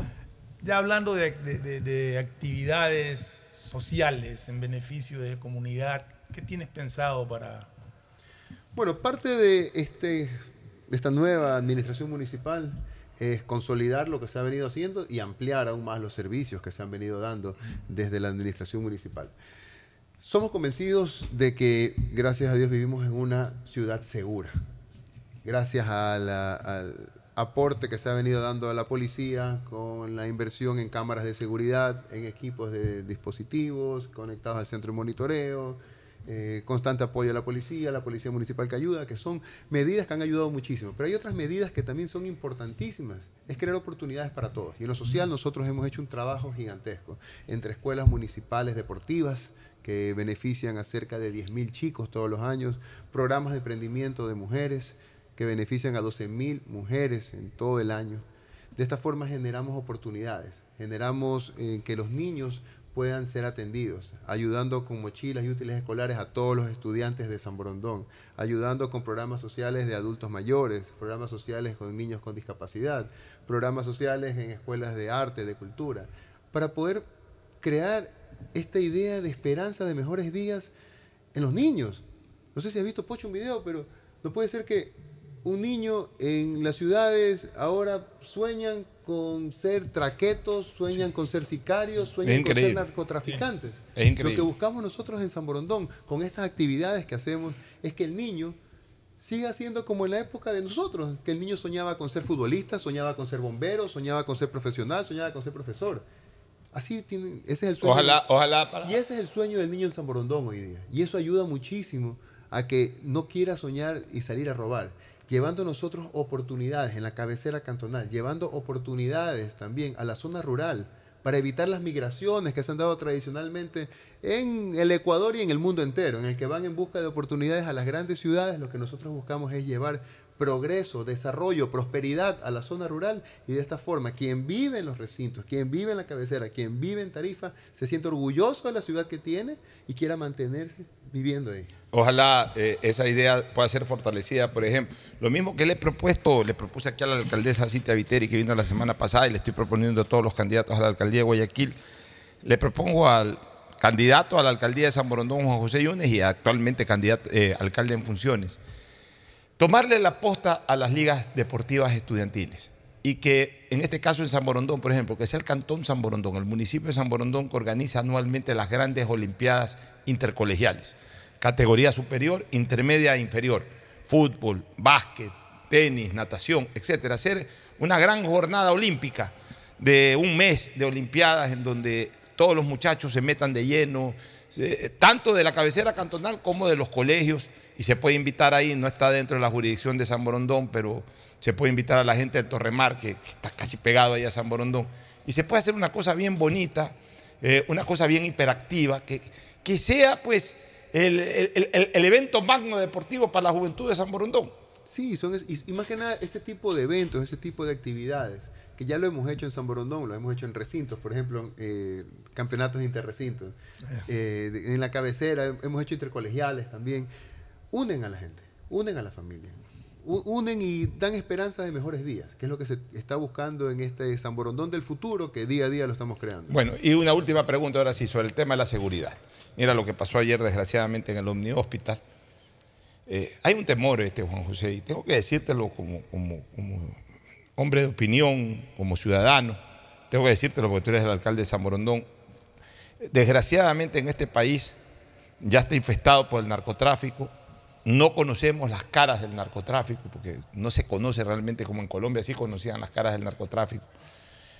Ya hablando de, de- de- de actividades sociales en beneficio de comunidad, ¿qué tienes pensado para...? Bueno, parte de, este, de esta nueva administración municipal es consolidar lo que se ha venido haciendo y ampliar aún más los servicios que se han venido dando desde la administración municipal. Somos convencidos de que, gracias a Dios, vivimos en una ciudad segura. Gracias a la- al aporte que se ha venido dando a la policía con la inversión en cámaras de seguridad, en equipos de dispositivos conectados al centro de monitoreo, eh, constante apoyo a la policía, la policía municipal que ayuda, que son medidas que han ayudado muchísimo. Pero hay otras medidas que también son importantísimas. Es crear oportunidades para todos. Y en lo social nosotros hemos hecho un trabajo gigantesco entre escuelas municipales deportivas que benefician a cerca de 10.000 chicos todos los años, programas de emprendimiento de mujeres que benefician a 12.000 mujeres en todo el año. De esta forma generamos oportunidades, generamos eh, que los niños puedan ser atendidos, ayudando con mochilas y útiles escolares a todos los estudiantes de San Borondón, ayudando con programas sociales de adultos mayores, programas sociales con niños con discapacidad, programas sociales en escuelas de arte, de cultura, para poder crear esta idea de esperanza de mejores días en los niños. No sé si has visto, Pocho, un video, pero No puede ser que un niño en las ciudades ahora sueñan con ser traquetos, sueñan con ser sicarios, sueñan con ser narcotraficantes. Es. Lo que buscamos nosotros en San Borondón, con estas actividades que hacemos, es que el niño siga siendo como en la época de nosotros, que el niño soñaba con ser futbolista, soñaba con ser bombero, soñaba con ser profesional, soñaba con ser profesor. Así tiene, ese es el sueño. Ojalá- ojalá para- Y ese es el sueño del niño en San Borondón hoy día. Y eso ayuda muchísimo a que no quiera soñar y salir a robar. Llevando nosotros oportunidades en la cabecera cantonal, llevando oportunidades también a la zona rural para evitar las migraciones que se han dado tradicionalmente en el Ecuador y en el mundo entero, en el que van en busca de oportunidades a las grandes ciudades, lo que nosotros buscamos es llevar progreso, desarrollo, prosperidad a la zona rural y de esta forma quien vive en los recintos, quien vive en la cabecera, quien vive en Tarifa, se siente orgulloso de la ciudad que tiene y quiera mantenerse viviendo ahí. Ojalá eh, esa idea pueda ser fortalecida, por ejemplo. Lo mismo que le he propuesto, le propuse aquí a la alcaldesa Cintia Viteri, que vino la semana pasada, y le estoy proponiendo a todos los candidatos a la alcaldía de Guayaquil. Le propongo al candidato a la alcaldía de San Borondón, Juan José Yunes, y actualmente candidato, eh, alcalde en funciones, tomarle la posta a las ligas deportivas estudiantiles. Y que en este caso en San Borondón, por ejemplo, que sea el Cantón San Borondón, el municipio de San Borondón que organiza anualmente las grandes Olimpiadas intercolegiales. Categoría superior, intermedia e inferior. Fútbol, básquet, tenis, natación, etcétera. Hacer una gran jornada olímpica de un mes de Olimpiadas en donde todos los muchachos se metan de lleno, eh, tanto de la cabecera cantonal como de los colegios, y se puede invitar ahí, no está dentro de la jurisdicción de San Borondón, pero se puede invitar a la gente del Torremar, que está casi pegado ahí a San Borondón, y se puede hacer una cosa bien bonita, eh, una cosa bien hiperactiva, que, que sea pues el, el- el- el evento magno deportivo para la juventud de San Borondón. Sí, son es- y, y más que nada este tipo de eventos, ese tipo de actividades, que ya lo hemos hecho en San Borondón, lo hemos hecho en recintos, por ejemplo, eh, campeonatos interrecintos. Eh, de- en la cabecera hemos hecho intercolegiales también. Unen a la gente, unen a la familia, unen y dan esperanza de mejores días, que es lo que se está buscando en este San Borondón del futuro que día a día lo estamos creando. Bueno, y una última pregunta ahora sí, sobre el tema de la seguridad. Mira lo que pasó ayer, desgraciadamente, en el Omni Hospital. Eh, hay un temor, este Juan José, y tengo que decírtelo como, como, como hombre de opinión, como ciudadano. Tengo que decírtelo porque tú eres el alcalde de San Borondón. Desgraciadamente en este país ya está infestado por el narcotráfico. No conocemos las caras del narcotráfico, porque no se conoce realmente como en Colombia sí conocían las caras del narcotráfico.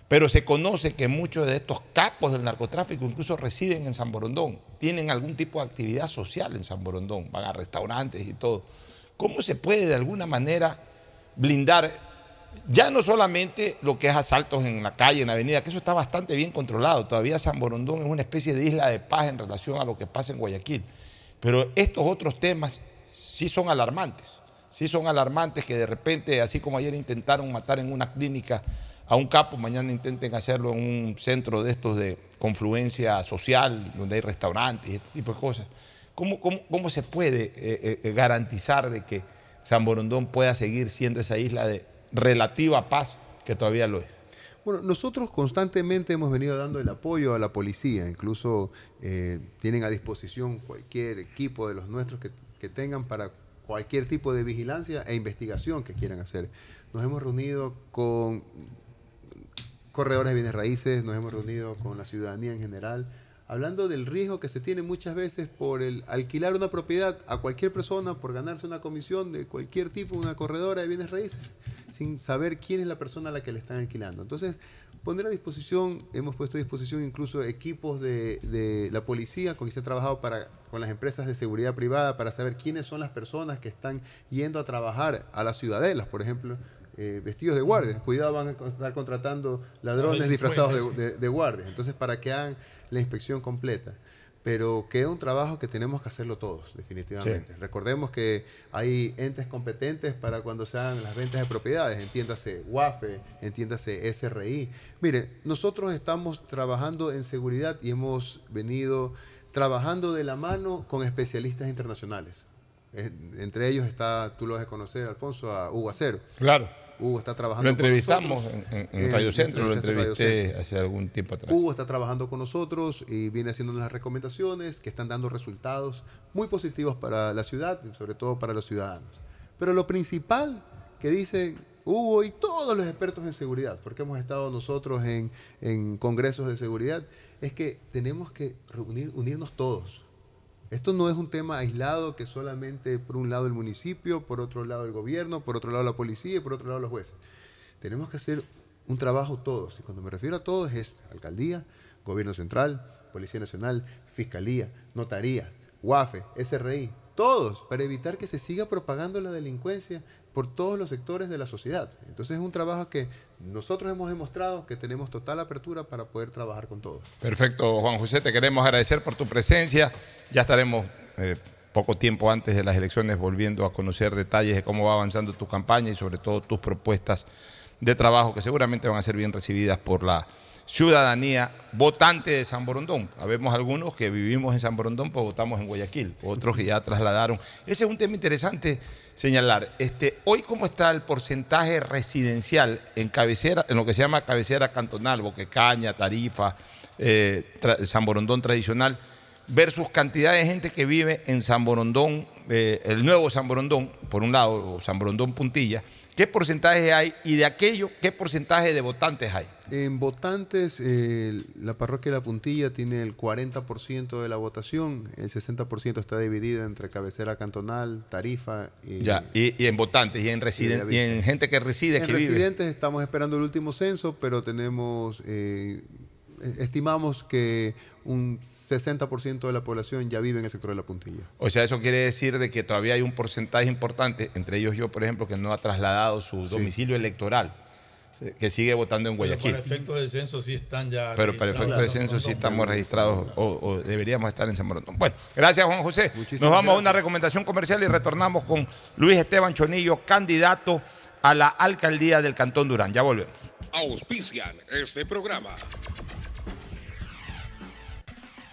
Pero se conoce que muchos de estos capos del narcotráfico incluso residen en San Borondón, tienen algún tipo de actividad social en San Borondón, van a restaurantes y todo. ¿Cómo se puede de alguna manera blindar ya no solamente lo que es asaltos en la calle, en la avenida, que eso está bastante bien controlado, todavía San Borondón es una especie de isla de paz en relación a lo que pasa en Guayaquil, pero estos otros temas sí son alarmantes, sí son alarmantes que de repente, así como ayer intentaron matar en una clínica a un capo, mañana intenten hacerlo en un centro de estos de confluencia social, donde hay restaurantes y este tipo de cosas. ¿Cómo, cómo, cómo se puede eh, eh, garantizar de que San Borondón pueda seguir siendo esa isla de relativa paz que todavía lo es? Bueno, nosotros constantemente hemos venido dando el apoyo a la policía, incluso eh, tienen a disposición cualquier equipo de los nuestros que, que tengan para cualquier tipo de vigilancia e investigación que quieran hacer. Nos hemos reunido con corredores de bienes raíces, nos hemos reunido con la ciudadanía en general, hablando del riesgo que se tiene muchas veces por el alquilar una propiedad a cualquier persona por ganarse una comisión de cualquier tipo, una corredora de bienes raíces, sin saber quién es la persona a la que le están alquilando. Entonces, poner a disposición, hemos puesto a disposición incluso equipos de, de la policía con que se ha trabajado para, con las empresas de seguridad privada para saber quiénes son las personas que están yendo a trabajar a las ciudadelas, por ejemplo, eh, vestidos de guardias. Cuidado, van a estar contratando ladrones disfrazados de, de- de guardias. Entonces, para que hagan la inspección completa. Pero queda un trabajo que tenemos que hacerlo todos, definitivamente. Recordemos que hay entes competentes para cuando se hagan las ventas de propiedades, entiéndase WAFE, entiéndase SRI. Mire, nosotros estamos trabajando en seguridad y hemos venido trabajando de la mano con especialistas internacionales. Eh, entre ellos está, tú lo vas a conocer, Alfonso, a Hugo Acero. Claro. Hugo está trabajando Lo con entrevistamos nosotros. en, en- Eh, Radio Centro, lo entrevisté hace algún tiempo atrás. Hugo está trabajando con nosotros y viene haciendo las recomendaciones que están dando resultados muy positivos para la ciudad y sobre todo para los ciudadanos. Pero lo principal que dicen Hugo y todos los expertos en seguridad, porque hemos estado nosotros en, en congresos de seguridad, es que tenemos que reunir, unirnos todos. Esto no es un tema aislado que solamente por un lado el municipio, por otro lado el gobierno, por otro lado la policía y por otro lado los jueces. Tenemos que hacer un trabajo todos. Y cuando me refiero a todos es alcaldía, gobierno central, Policía Nacional, Fiscalía, Notaría, UAFE, SRI, todos, para evitar que se siga propagando la delincuencia por todos los sectores de la sociedad. Entonces es un trabajo que nosotros hemos demostrado que tenemos total apertura para poder trabajar con todos. Perfecto, Juan José, te queremos agradecer por tu presencia. Ya estaremos eh, poco tiempo antes de las elecciones volviendo a conocer detalles de cómo va avanzando tu campaña y sobre todo tus propuestas de trabajo que seguramente van a ser bien recibidas por la ciudadanía votante de San Borondón. Habemos algunos que vivimos en San Borondón, pues votamos en Guayaquil, otros que ya trasladaron. Ese es un tema interesante señalar. Este, hoy, ¿cómo está el porcentaje residencial en cabecera, en lo que se llama cabecera cantonal, Boquecaña, Tarifa, eh, San Borondón tradicional, versus cantidad de gente que vive en San Borondón, eh, el nuevo San Borondón, por un lado, o San Borondón Puntilla? ¿Qué porcentaje hay y de aquello, qué porcentaje de votantes hay? En votantes, eh, la parroquia de La Puntilla tiene el 40% de la votación, el 60% está dividido entre cabecera cantonal, tarifa. Y, ya, y, en votantes, y en, residen, y en gente que reside, en que residentes estamos esperando el último censo, pero tenemos, eh, estimamos que un 60% de la población ya vive en el sector de la puntilla. O sea, eso quiere decir de que todavía hay un porcentaje importante, entre ellos yo, por ejemplo, que no ha trasladado su domicilio electoral, eh, que sigue votando en Guayaquil. Pero para efectos de censo sí están ya. Pero para efectos de censo sí estamos registrados o, deberíamos estar en San Borondón. Bueno, gracias Juan José. Nos vamos a una recomendación comercial y retornamos con Luis Esteban Chonillo, candidato a la alcaldía del Cantón Durán. Ya volvemos. Auspician este programa.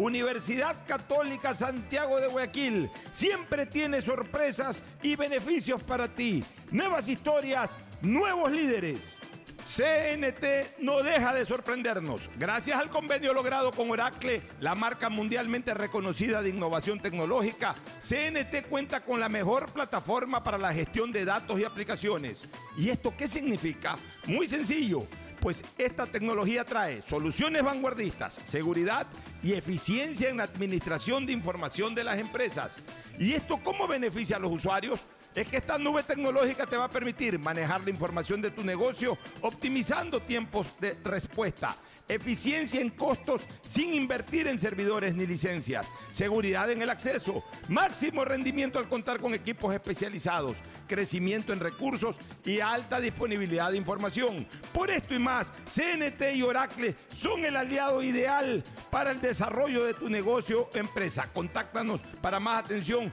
Universidad Católica Santiago de Guayaquil siempre tiene sorpresas y beneficios para ti. Nuevas historias, nuevos líderes. CNT no deja de sorprendernos. Gracias al convenio logrado con Oracle, la marca mundialmente reconocida de innovación tecnológica, CNT cuenta con la mejor plataforma para la gestión de datos y aplicaciones. ¿Y esto qué significa? Muy sencillo pues esta tecnología trae soluciones vanguardistas, seguridad y eficiencia en la administración de información de las empresas. ¿Y esto cómo beneficia a los usuarios? Es que esta nube tecnológica te va a permitir manejar la información de tu negocio optimizando tiempos de respuesta eficiencia en costos sin invertir en servidores ni licencias, seguridad en el acceso, máximo rendimiento al contar con equipos especializados, crecimiento en recursos y alta disponibilidad de información. Por esto y más, CNT y Oracle son el aliado ideal para el desarrollo de tu negocio o empresa. Contáctanos para más atención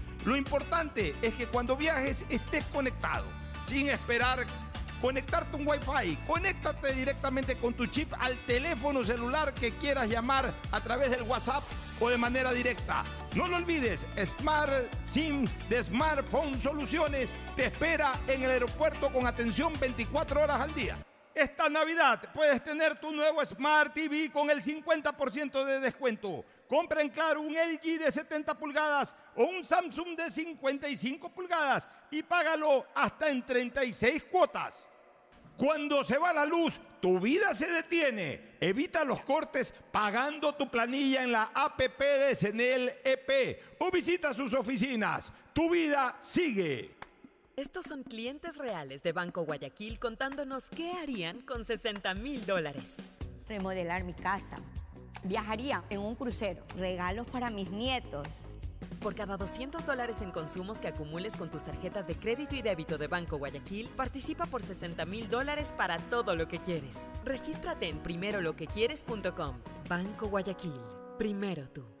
Lo importante es que cuando viajes estés conectado, sin esperar conectarte un Wi-Fi. Conéctate directamente con tu chip al teléfono celular que quieras llamar a través del WhatsApp o de manera directa. No lo olvides, Smart SIM de Smartphone Soluciones te espera en el aeropuerto con atención 24 horas al día. Esta Navidad puedes tener tu nuevo Smart TV con el 50% de descuento. Compra en Claro un LG de 70 pulgadas o un Samsung de 55 pulgadas y págalo hasta en 36 cuotas. Cuando se va la luz, tu vida se detiene. Evita los cortes pagando tu planilla en la APP de Senel EP o visita sus oficinas. Tu vida sigue. Estos son clientes reales de Banco Guayaquil contándonos qué harían con 60 mil dólares. Remodelar mi casa. Viajaría en un crucero. Regalos para mis nietos. Por cada 200 dólares en consumos que acumules con tus tarjetas de crédito y débito de Banco Guayaquil, participa por 60 mil dólares para todo lo que quieres. Regístrate en primeroloquequieres.com. Banco Guayaquil. Primero tú.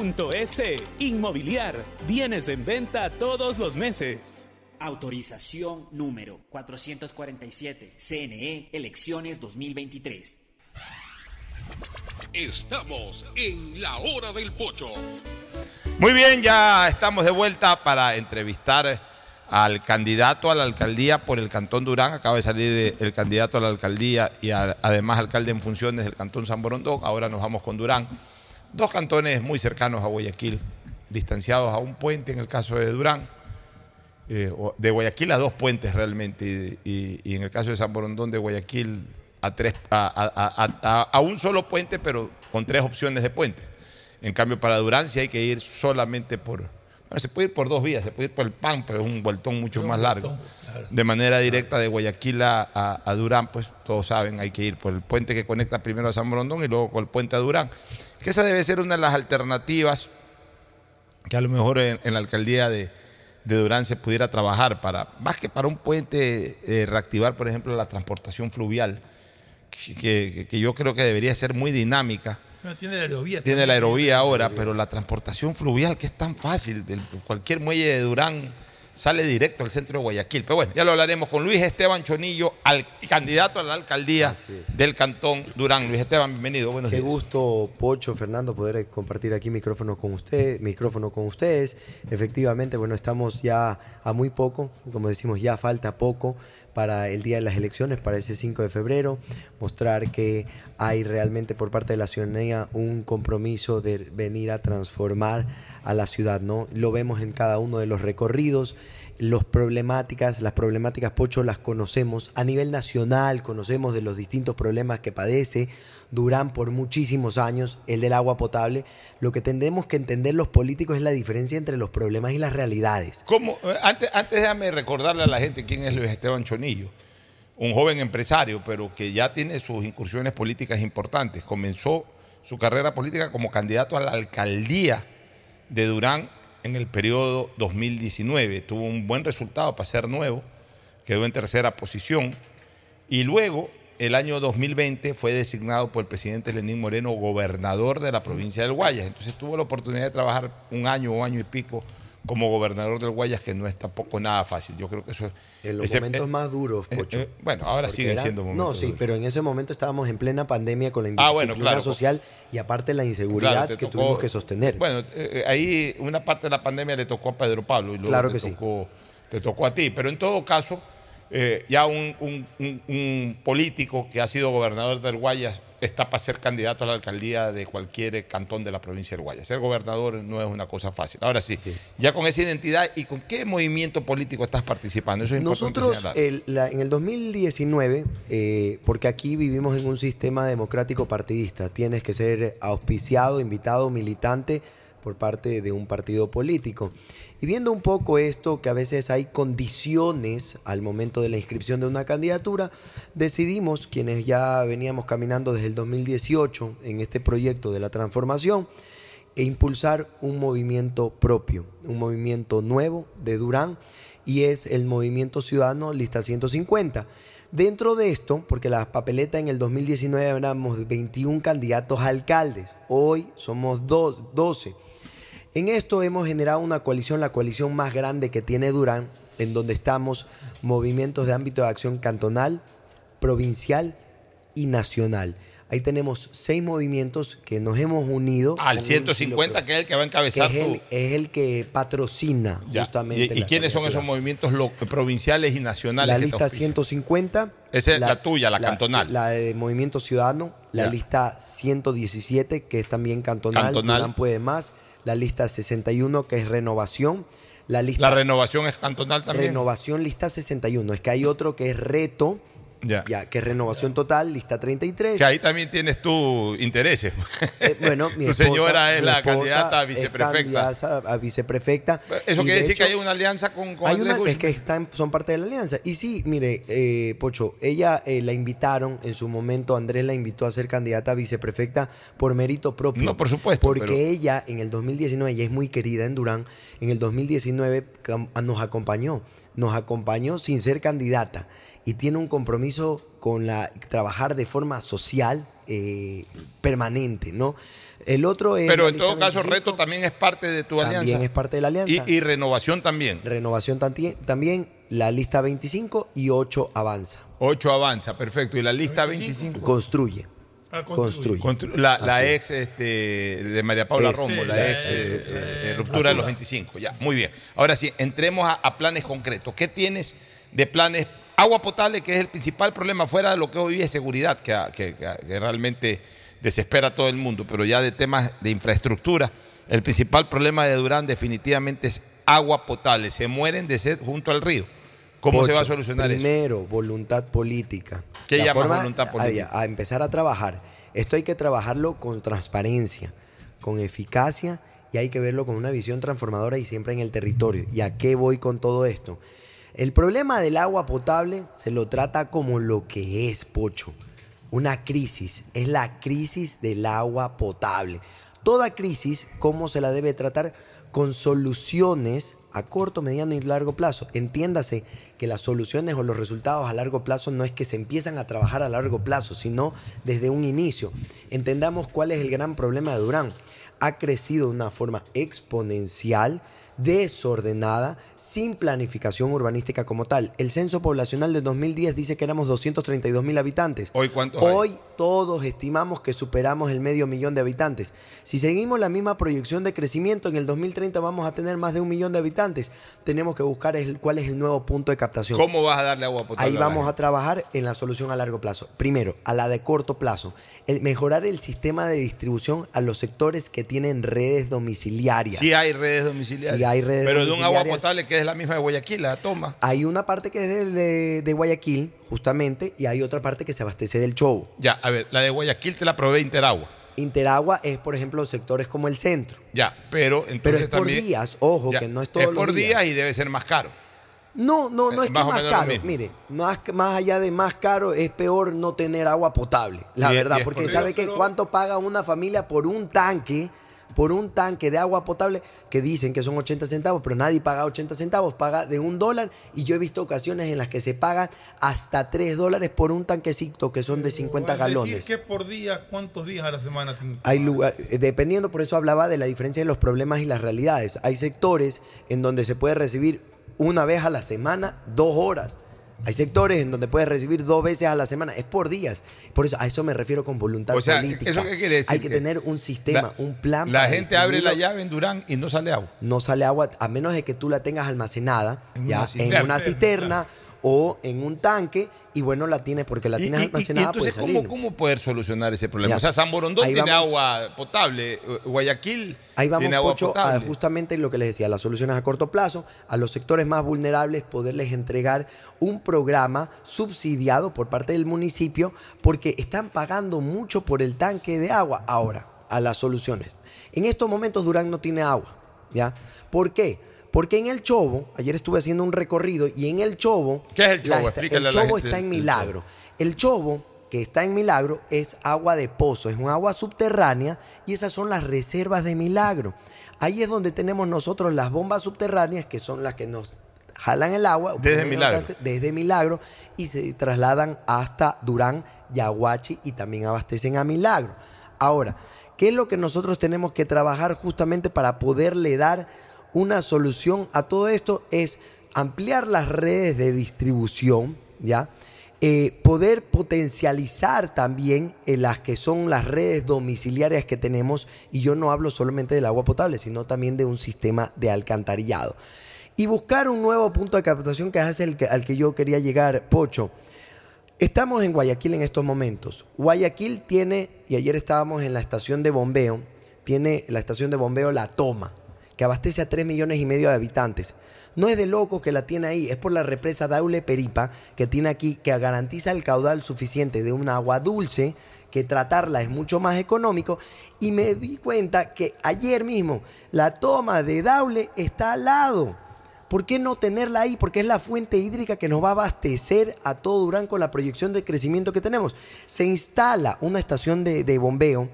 S. Inmobiliar. Bienes en venta todos los meses. Autorización número 447. CNE, elecciones 2023. Estamos en la hora del pocho. Muy bien, ya estamos de vuelta para entrevistar al candidato a la alcaldía por el Cantón Durán. Acaba de salir el candidato a la alcaldía y a- además alcalde en funciones del Cantón San Borondón. Ahora nos vamos con Durán. Dos cantones muy cercanos a Guayaquil, distanciados a un puente en el caso de Durán. Eh, de Guayaquil a dos puentes realmente y, y- y en el caso de San Borondón de Guayaquil a, tres, a un solo puente pero con tres opciones de puente. En cambio para Durán sí hay que ir solamente por... bueno, se puede ir por dos vías, se puede ir por el PAN, pero es un vueltón mucho más largo. De manera directa de Guayaquil a, a- a Durán, pues todos saben, hay que ir por el puente que conecta primero a San Borondón y luego con el puente a Durán. Que esa debe ser una de las alternativas que a lo mejor en, en la alcaldía de, de Durán se pudiera trabajar para, más que para un puente, eh, reactivar, por ejemplo, la transportación fluvial, que, que- que yo creo que debería ser muy dinámica. No, tiene la aerovía. Tiene la aerovía ahora, pero la transportación fluvial, que es tan fácil, el- cualquier muelle de Durán sale directo al centro de Guayaquil. Pero bueno, ya lo hablaremos con Luis Esteban Chonillo, al candidato a la alcaldía del Cantón Durán. Luis Esteban, bienvenido, buenos Qué días. gusto, Pocho, Fernando, poder compartir aquí micrófono con usted, micrófono con ustedes. Efectivamente, bueno, estamos ya a muy poco, como decimos, ya falta poco para el día de las elecciones, para ese 5 de febrero, mostrar que hay realmente por parte de la ciudadanía un compromiso de venir a transformar a la ciudad, ¿no? Lo vemos en cada uno de los recorridos, las problemáticas, las problemáticas Pocho las conocemos a nivel nacional, conocemos de los distintos problemas que padece Durán por muchísimos años, el del agua potable. Lo que tendemos que entender los políticos es la diferencia entre los problemas y las realidades. ¿Cómo? Eh, Antes, antes déjame recordarle a la gente quién es Luis Esteban Chonillo. Un joven empresario, pero que ya tiene sus incursiones políticas importantes. Comenzó su carrera política como candidato a la alcaldía de Durán en el periodo 2019. Tuvo un buen resultado para ser nuevo, quedó en tercera posición. Y luego, el año 2020, fue designado por el presidente Lenín Moreno gobernador de la provincia del Guayas. Entonces tuvo la oportunidad de trabajar un año o año y pico como gobernador del Guayas, que no es tampoco nada fácil. Yo creo que eso es... En los ese- momentos eh, más duros, eh, Pocho. eh, bueno, ahora siguen era- siendo momentos No, sí, duros. pero en ese momento estábamos en plena pandemia con la Ah, bueno, indisciplina claro. social y aparte la inseguridad Claro, que tocó- tuvimos que sostener. Bueno, ahí una parte de la pandemia le tocó a Pedro Pablo y luego Claro te, que sí. tocó, te tocó a ti. Pero en todo caso, eh, ya un, un- un- un político que ha sido gobernador del Guayas está para ser candidato a la alcaldía de cualquier cantón de la provincia del Guayas. Ser gobernador no es una cosa fácil. Ahora sí, ya con esa identidad y con qué movimiento político estás participando, eso es Nosotros señalar. el- la- en el 2019, eh, porque aquí vivimos en un sistema democrático partidista, tienes que ser auspiciado, invitado, militante por parte de un partido político. Y viendo un poco esto, que a veces hay condiciones al momento de la inscripción de una candidatura, decidimos, quienes ya veníamos caminando desde el 2018 en este proyecto de la transformación, e impulsar un movimiento propio, un movimiento nuevo de Durán, y es el Movimiento Ciudadano Lista 150. Dentro de esto, porque la papeleta en el 2019 éramos 21 candidatos a alcaldes, hoy somos dos, 12. En esto hemos generado una coalición, la coalición más grande que tiene Durán, en donde estamos movimientos de ámbito de acción cantonal, provincial y nacional. Ahí tenemos seis movimientos que nos hemos unido. Al con un 150, que es el que va a encabezar que es, el, es el que patrocina Ya. justamente. ¿Y, quiénes son esos movimientos provinciales y nacionales? La lista auspician? 150. Esa es la tuya, la cantonal. La de Movimiento Ciudadano. La Ya. lista 117, que es también cantonal. Cantonal. Durán puede más. La lista 61, que es Renovación. La lista La renovación es cantonal también. Renovación, lista 61. Es que hay otro que es Reto. Ya. que es Renovación Total, lista 33. Que ahí también tienes tus intereses. Eh, bueno, [LAUGHS] mi tu esposa- señora es mi la candidata a es viceprefecta. candidata a viceprefecta. Eso quiere de decir que hay una alianza con, con hay una, es que están, son parte de la alianza. Y sí, mire, eh, Pocho, ella eh, la invitaron en su momento, Andrés la invitó a ser candidata a viceprefecta por mérito propio. No, por supuesto, Porque pero- ella en el 2019, ella es muy querida en Durán, en el 2019 cam- nos acompañó, nos acompañó sin ser candidata y tiene un compromiso con la trabajar de forma social eh, permanente, ¿no? El otro es Pero en todo caso, 25. Reto también es parte de tu También alianza. es parte de la alianza. Y, y renovación también. Renovación también, la lista 25 y 8 avanza. 8 avanza, perfecto. Y la lista 25. Construye. construye. Constru- la ex este, de María Paula Ex. Rombo, Sí, la la ex eh, eh, ruptura de los es. 25. Ya, muy bien. Ahora sí, entremos a, a planes concretos. ¿Qué tienes de planes? Agua potable, que es el principal problema, fuera de lo que hoy es seguridad, que, que- realmente desespera a todo el mundo, pero ya de temas de infraestructura, el principal problema de Durán definitivamente es agua potable. Se mueren de sed junto al río. ¿Cómo se va a solucionar eso? Primero, voluntad política. ¿Qué forma- voluntad política? A, a empezar a trabajar. Esto hay que trabajarlo con transparencia, con eficacia y hay que verlo con una visión transformadora y siempre en el territorio. ¿Y a qué voy con todo esto? El problema del agua potable se lo trata como lo que es, Pocho. Una crisis. Es la crisis del agua potable. Toda crisis, ¿cómo se la debe tratar? Con soluciones a corto, mediano y largo plazo. Entiéndase que las soluciones o los resultados a largo plazo no es que se empiezan a trabajar a largo plazo, sino desde un inicio. Entendamos cuál es el gran problema de Durán. Ha crecido de una forma exponencial desordenada, sin planificación urbanística como tal. El censo poblacional del 2010 dice que éramos 232 mil habitantes. ¿Hoy cuántos hay? Hoy todos estimamos que superamos el medio millón de habitantes. Si seguimos la misma proyección de crecimiento, en el 2030 vamos a tener más de un millón de habitantes. Tenemos que buscar el- cuál es el nuevo punto de captación. ¿Cómo vas a darle agua potable? Ahí vamos a trabajar en la solución a largo plazo. Primero, a la de corto plazo, el mejorar el sistema de distribución a los sectores que tienen redes domiciliarias. Sí hay redes domiciliarias. Sí hay redes Pero de un agua potable que es la misma de Guayaquil, la toma. Hay una parte que es de, de- de Guayaquil, justamente, y hay otra parte que se abastece del Chobo. Ya, a ver, la de Guayaquil te la provee Interagua. Interagua es, por ejemplo, sectores como el centro. Ya, pero entonces Pero es por también- días, ojo, Ya, que no es todos Es por los días. días y debe ser más caro. No, no, no Eh, es que más es más caro. Mire, más, más allá de más caro, es peor no tener agua potable. La Y es- y verdad, es porque por- ¿sabe qué? ¿Cuánto paga una familia por un tanque? Por un tanque de agua potable que dicen que son 80 centavos, pero nadie paga 80 centavos, paga de un dólar. Y yo he visto ocasiones en las que se pagan hasta 3 dólares por un tanquecito que son de 50 Al decir galones. que por día, ¿cuántos días a la semana? Hay lugar, eh, dependiendo, por eso hablaba de la diferencia de los problemas y las realidades. Hay sectores en donde se puede recibir una vez a la semana, dos horas. Hay sectores en donde puedes recibir dos veces a la semana, es por días. Por eso a eso me refiero con voluntad O sea, política. ¿eso qué quiere decir? Hay que, Que tener un sistema, la- un plan. La para gente abre la llave en Durán y no sale agua. No sale agua a menos de que tú la tengas almacenada En ya una en una cisterna o en un tanque y bueno la tienes porque la Y- tienes y- y- almacenada y entonces, puede salir. ¿cómo, ¿cómo poder solucionar ese problema? Ya. O sea, San Borondón Ahí tiene vamos. agua potable, eh, Guayaquil Ahí vamos, tiene agua Pocho, a potable. justamente lo que les decía, las soluciones a corto plazo, a los sectores más vulnerables, poderles entregar un programa subsidiado por parte del municipio, porque están pagando mucho por el tanque de agua. Ahora, a las soluciones. En estos momentos Durán no tiene agua, ¿ya? ¿Por qué? Porque en el Chobo, ayer estuve haciendo un recorrido y en el Chobo... ¿Qué es el Chobo? el Chobo está en Milagro. El Chobo, que está en Milagro, es agua de pozo, es un agua subterránea y esas son las reservas de Milagro. Ahí es donde tenemos nosotros las bombas subterráneas, que son las que nos jalan el agua Desde Milagro. desde Milagro y se trasladan hasta Durán, Yaguachi y también abastecen a Milagro. Ahora, ¿qué es lo que nosotros tenemos que trabajar justamente para poderle dar una solución a todo esto? Es ampliar las redes de distribución, ¿ya? Eh, poder potencializar también eh, las que son las redes domiciliarias que tenemos, y yo no hablo solamente del agua potable, sino también de un sistema de alcantarillado. Y buscar un nuevo punto de captación que es el al que yo quería llegar, Pocho. Estamos en Guayaquil en estos momentos. Guayaquil tiene, y ayer estábamos en la estación de bombeo, tiene la estación de bombeo La Toma, que abastece a 3 millones y medio de habitantes. No es de loco que la tiene ahí, es por la represa Daule Peripa que tiene aquí, que garantiza el caudal suficiente de un agua dulce, que tratarla es mucho más económico. Y me di cuenta que ayer mismo la toma de Daule está al lado. ¿Por qué no tenerla ahí? Porque es la fuente hídrica que nos va a abastecer a todo Durán con la proyección de crecimiento que tenemos. Se instala una estación de, de bombeo.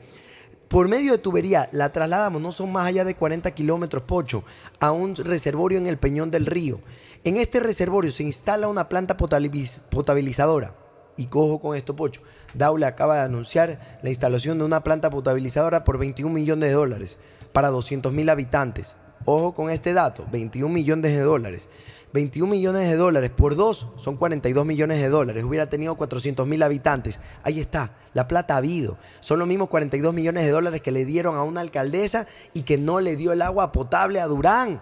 Por medio de tubería la trasladamos, no son más allá de 40 kilómetros, Pocho, a un reservorio en el Peñón del Río. En este reservorio se instala una planta potabiliz- potabilizadora. Y cojo con esto, Pocho. Daule acaba de anunciar la instalación de una planta potabilizadora por 21 millones de dólares para 200 mil habitantes. Ojo con este dato, 21 millones de dólares. 21 millones de dólares por dos son 42 millones de dólares. Hubiera tenido 400 mil habitantes. Ahí está, la plata ha habido. Son los mismos 42 millones de dólares que le dieron a una alcaldesa y que no le dio el agua potable a Durán.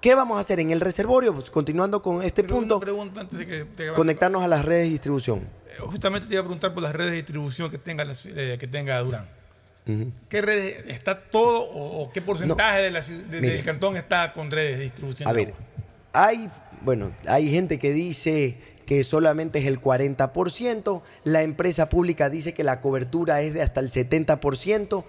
¿Qué vamos a hacer en el reservorio? Pues, continuando con este Pero punto, Una pregunta antes de que te conectarnos a las redes de distribución. Eh, Justamente te iba a preguntar por las redes de distribución que tenga, eh, que tenga Durán. ¿Qué redes está todo o, o qué porcentaje de la ci- de- Mire. del cantón está con redes de distribución? A de ver, agua? Hay, bueno, hay gente que dice que solamente es el 40%, la empresa pública dice que la cobertura es de hasta el 70%.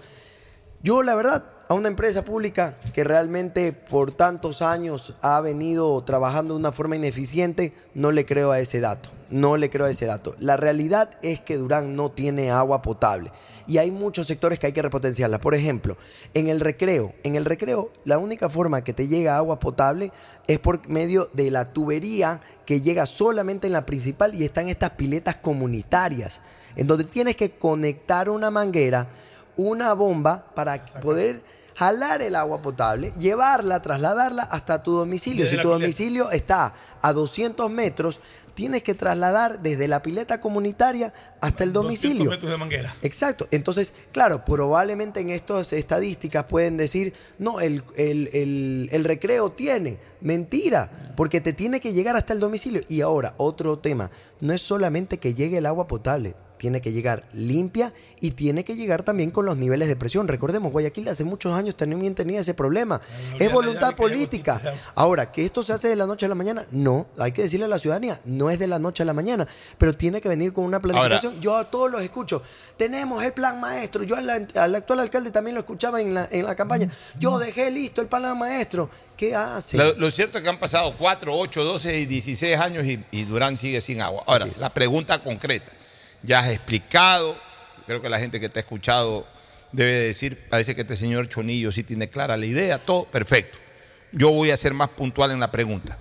Yo, la verdad, a una empresa pública que realmente por tantos años ha venido trabajando de una forma ineficiente, no le creo a ese dato. No le creo a ese dato. La realidad es que Durán no tiene agua potable. Y hay muchos sectores que hay que repotenciarla. Por ejemplo, en el recreo. En el recreo, la única forma que te llega agua potable es por medio de la tubería que llega solamente en la principal y están estas piletas comunitarias, en donde tienes que conectar una manguera, una bomba para poder jalar el agua potable, llevarla, trasladarla hasta tu domicilio. Si tu domicilio está a 200 metros, tienes que trasladar desde la pileta comunitaria hasta el 200 domicilio. metros de manguera. Exacto. Entonces, claro, probablemente en estas estadísticas pueden decir, no, el, el- el- el recreo tiene. Mentira, porque te tiene que llegar hasta el domicilio. Y ahora, otro tema, no es solamente que llegue el agua potable. Tiene que llegar limpia y tiene que llegar también con los niveles de presión. Recordemos, Guayaquil hace muchos años también tenía ese problema. Es voluntad política. Ahora, ¿que esto se hace de la noche a la mañana? No, hay que decirle a la ciudadanía, no es de la noche a la mañana, pero tiene que venir con una planificación. Yo a todos los escucho. Tenemos el plan maestro. Yo al, al actual alcalde también lo escuchaba en la, en la campaña. Yo dejé listo el plan maestro. ¿Qué hace? Lo, lo cierto es que han pasado 4, 8, 12 y 16 años y, y Durán sigue sin agua. Ahora, la pregunta concreta. Ya has explicado, creo que la gente que te ha escuchado debe de decir, parece que este señor Chonillo sí tiene clara la idea, todo perfecto. Yo voy a ser más puntual en la pregunta.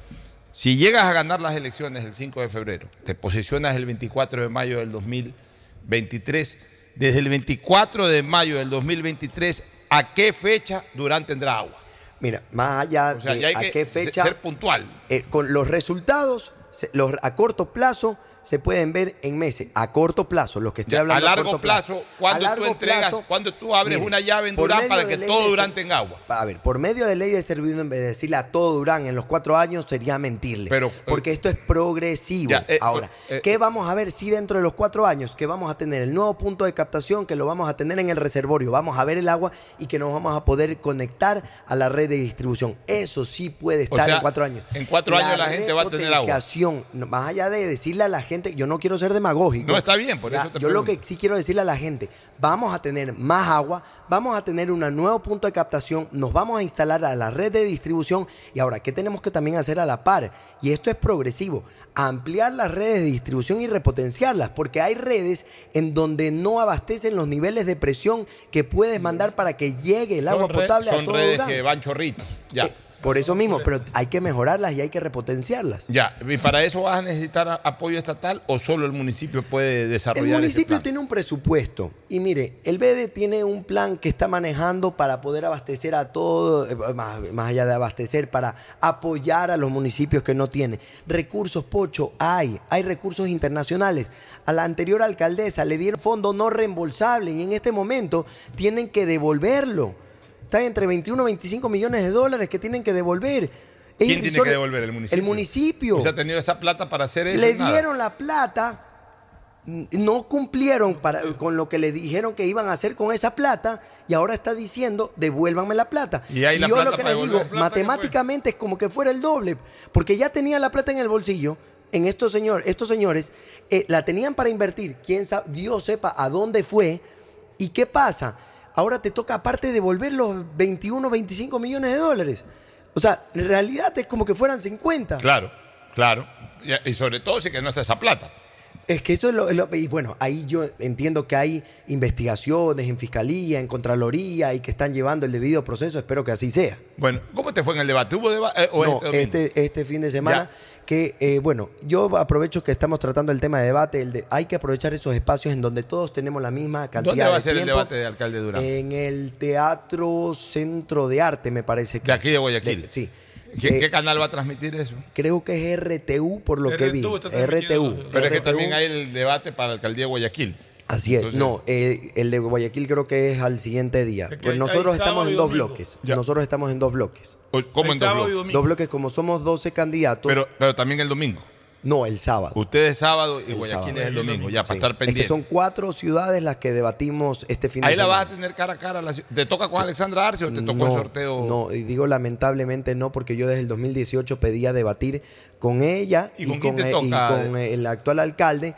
Si llegas a ganar las elecciones el 5 de febrero, te posicionas el 24 de mayo del 2023, desde el 24 de mayo del 2023, ¿a qué fecha Durán tendrá agua? Mira, más allá O sea, de a que qué fecha. ser puntual. eh, con los resultados, los, a corto plazo, se pueden ver en meses. A corto plazo, los que estoy Ya, hablando. a largo corto plazo, cuando tú entregas, plazo, cuando tú abres mire, una llave en Durán para que todo Durán ser- tenga agua. A ver, por medio de ley de servicio, en vez de decirle a todo Durán en los cuatro años, sería mentirle. Pero, porque esto es progresivo. ya, eh, Ahora, eh, ¿qué vamos a ver si dentro de los cuatro años que vamos a tener el nuevo punto de captación, que lo vamos a tener en el reservorio, vamos a ver el agua y que nos vamos a poder conectar a la red de distribución? Eso sí puede O estar sea, en cuatro años. en cuatro años la gente va a tener agua. Más allá de decirle a la gente, yo no quiero ser demagógico. No, está bien, por Ya, eso te Yo lo que sí quiero decirle a la gente, vamos a tener más agua, vamos a tener un nuevo punto de captación, nos vamos a instalar a la red de distribución y ahora, ¿qué tenemos que también hacer a la par? Y esto es progresivo, ampliar las redes de distribución y repotenciarlas, porque hay redes en donde no abastecen los niveles de presión que puedes mandar para que llegue el agua Son potable a son todo redes Durán. que van chorritos. Ya. Por eso mismo, pero hay que mejorarlas y hay que repotenciarlas. Ya, ¿y para eso vas a necesitar apoyo estatal o solo el municipio puede El desarrollar ese municipio plan? tiene un presupuesto y mire, el BD tiene un plan que está manejando para poder abastecer a todo, eh, más, más allá de abastecer, para apoyar a los municipios que no tienen. Recursos, Pocho, hay, hay recursos internacionales. A la anterior alcaldesa le dieron fondo no reembolsable y en este momento tienen que devolverlo. Está entre 21 y 25 millones de dólares que tienen que devolver. ¿Quién tiene que devolver el municipio? El municipio. Sea, ha tenido esa plata para hacer eso. Le nada. dieron la plata, no cumplieron para, con lo que le dijeron que iban a hacer con esa plata y ahora está diciendo, devuélvanme la plata. Y la yo plata lo que les digo, matemáticamente es como que fuera el doble, porque ya tenía la plata en el bolsillo. En estos, señor, estos señores eh, la tenían para invertir, quién sabe, Dios sepa a dónde fue y qué pasa. Ahora te toca aparte devolver los 21, 25 millones de dólares. O sea, en realidad es como que fueran 50. Claro, claro. Y, sobre todo si que no está esa plata. Es que eso es lo, Y bueno, ahí yo entiendo que hay investigaciones en fiscalía, en Contraloría y que están llevando el debido proceso. Espero que así sea. Bueno, ¿cómo te fue en el debate? ¿Hubo debate? No, este, este fin de semana. Que, eh, bueno, yo aprovecho que estamos tratando el tema de debate. El de, hay que aprovechar esos espacios en donde todos tenemos la misma cantidad ¿Dónde va de a ser el tiempo. debate de alcalde Durán? En el Teatro Centro de Arte, me parece que De aquí es. de Guayaquil. sí. ¿Qué, Eh, qué canal va a transmitir eso? Creo que es RTU por lo que vi. RTU está RTU. Pero es que RTU. también hay el debate para la alcaldía de Guayaquil. Así es. Entonces- no, eh, el de Guayaquil creo que es al siguiente día. que Pues hay- nosotros hay estamos en dos domingo. bloques. Ya. Nosotros estamos en dos bloques. ¿Cómo en dos bloques? Dos bloques, como somos 12 candidatos. Pero, pero también el domingo. no, el sábado. Usted es sábado y El Guayaquil sábado. es el domingo, ya, para estar Es pendiente. que son cuatro ciudades las que debatimos este fin de Ahí la semana. vas a tener cara a cara. ¿Te toca con Alexandra Arce o te tocó no, el sorteo? No, y digo lamentablemente no, porque yo desde el 2018 pedía debatir con ella ¿Y y, con quién con, e- y con el actual alcalde.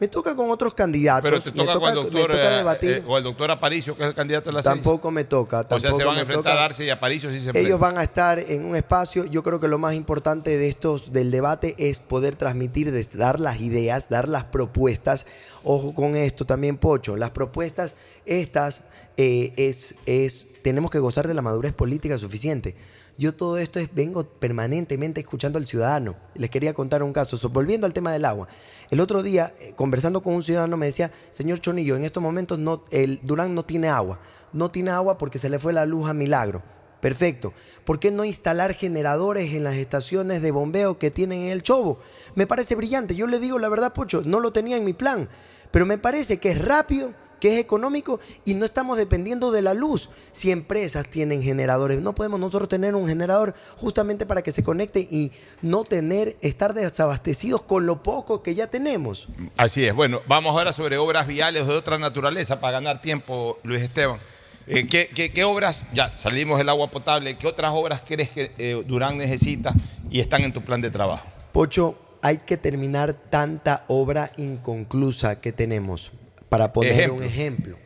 Me toca con otros candidatos. Pero te me toca, con el doctor, toca eh, debatir. eh, o el doctor Aparicio, que es el candidato de la seis. tampoco me toca. O sea, tampoco se van a enfrentar toca. a Arce y Aparicio si se Ellos van a estar en un espacio. Yo creo que lo más importante de estos del debate es poder transmitir, dar las ideas, dar las propuestas. Ojo con esto también, Pocho. Las propuestas estas eh, es, es tenemos que gozar de la madurez política suficiente. Yo todo esto es vengo permanentemente escuchando al ciudadano. Les quería contar un caso. So, volviendo al tema del agua. El otro día, eh, conversando con un ciudadano, me decía, señor Chonillo, en estos momentos no, el Durán no tiene agua. No tiene agua porque se le fue la luz a Milagro. Perfecto. ¿Por qué no instalar generadores en las estaciones de bombeo que tienen en el Chobo? Me parece brillante. Yo le digo la verdad, Pocho, no lo tenía en mi plan. Pero me parece que es rápido, que es económico y no estamos dependiendo de la luz. Si empresas tienen generadores, no podemos nosotros tener un generador justamente para que se conecte y no tener, estar desabastecidos con lo poco que ya tenemos. Así es. Bueno, vamos ahora sobre obras viales de otra naturaleza para ganar tiempo, Luis Esteban. Eh, ¿qué, qué, qué obras, ya salimos del agua potable, qué otras obras crees que eh, Durán necesita y están en tu plan de trabajo? Pocho, hay que terminar tanta obra inconclusa que tenemos. Para poner Ejemplo. un ejemplo.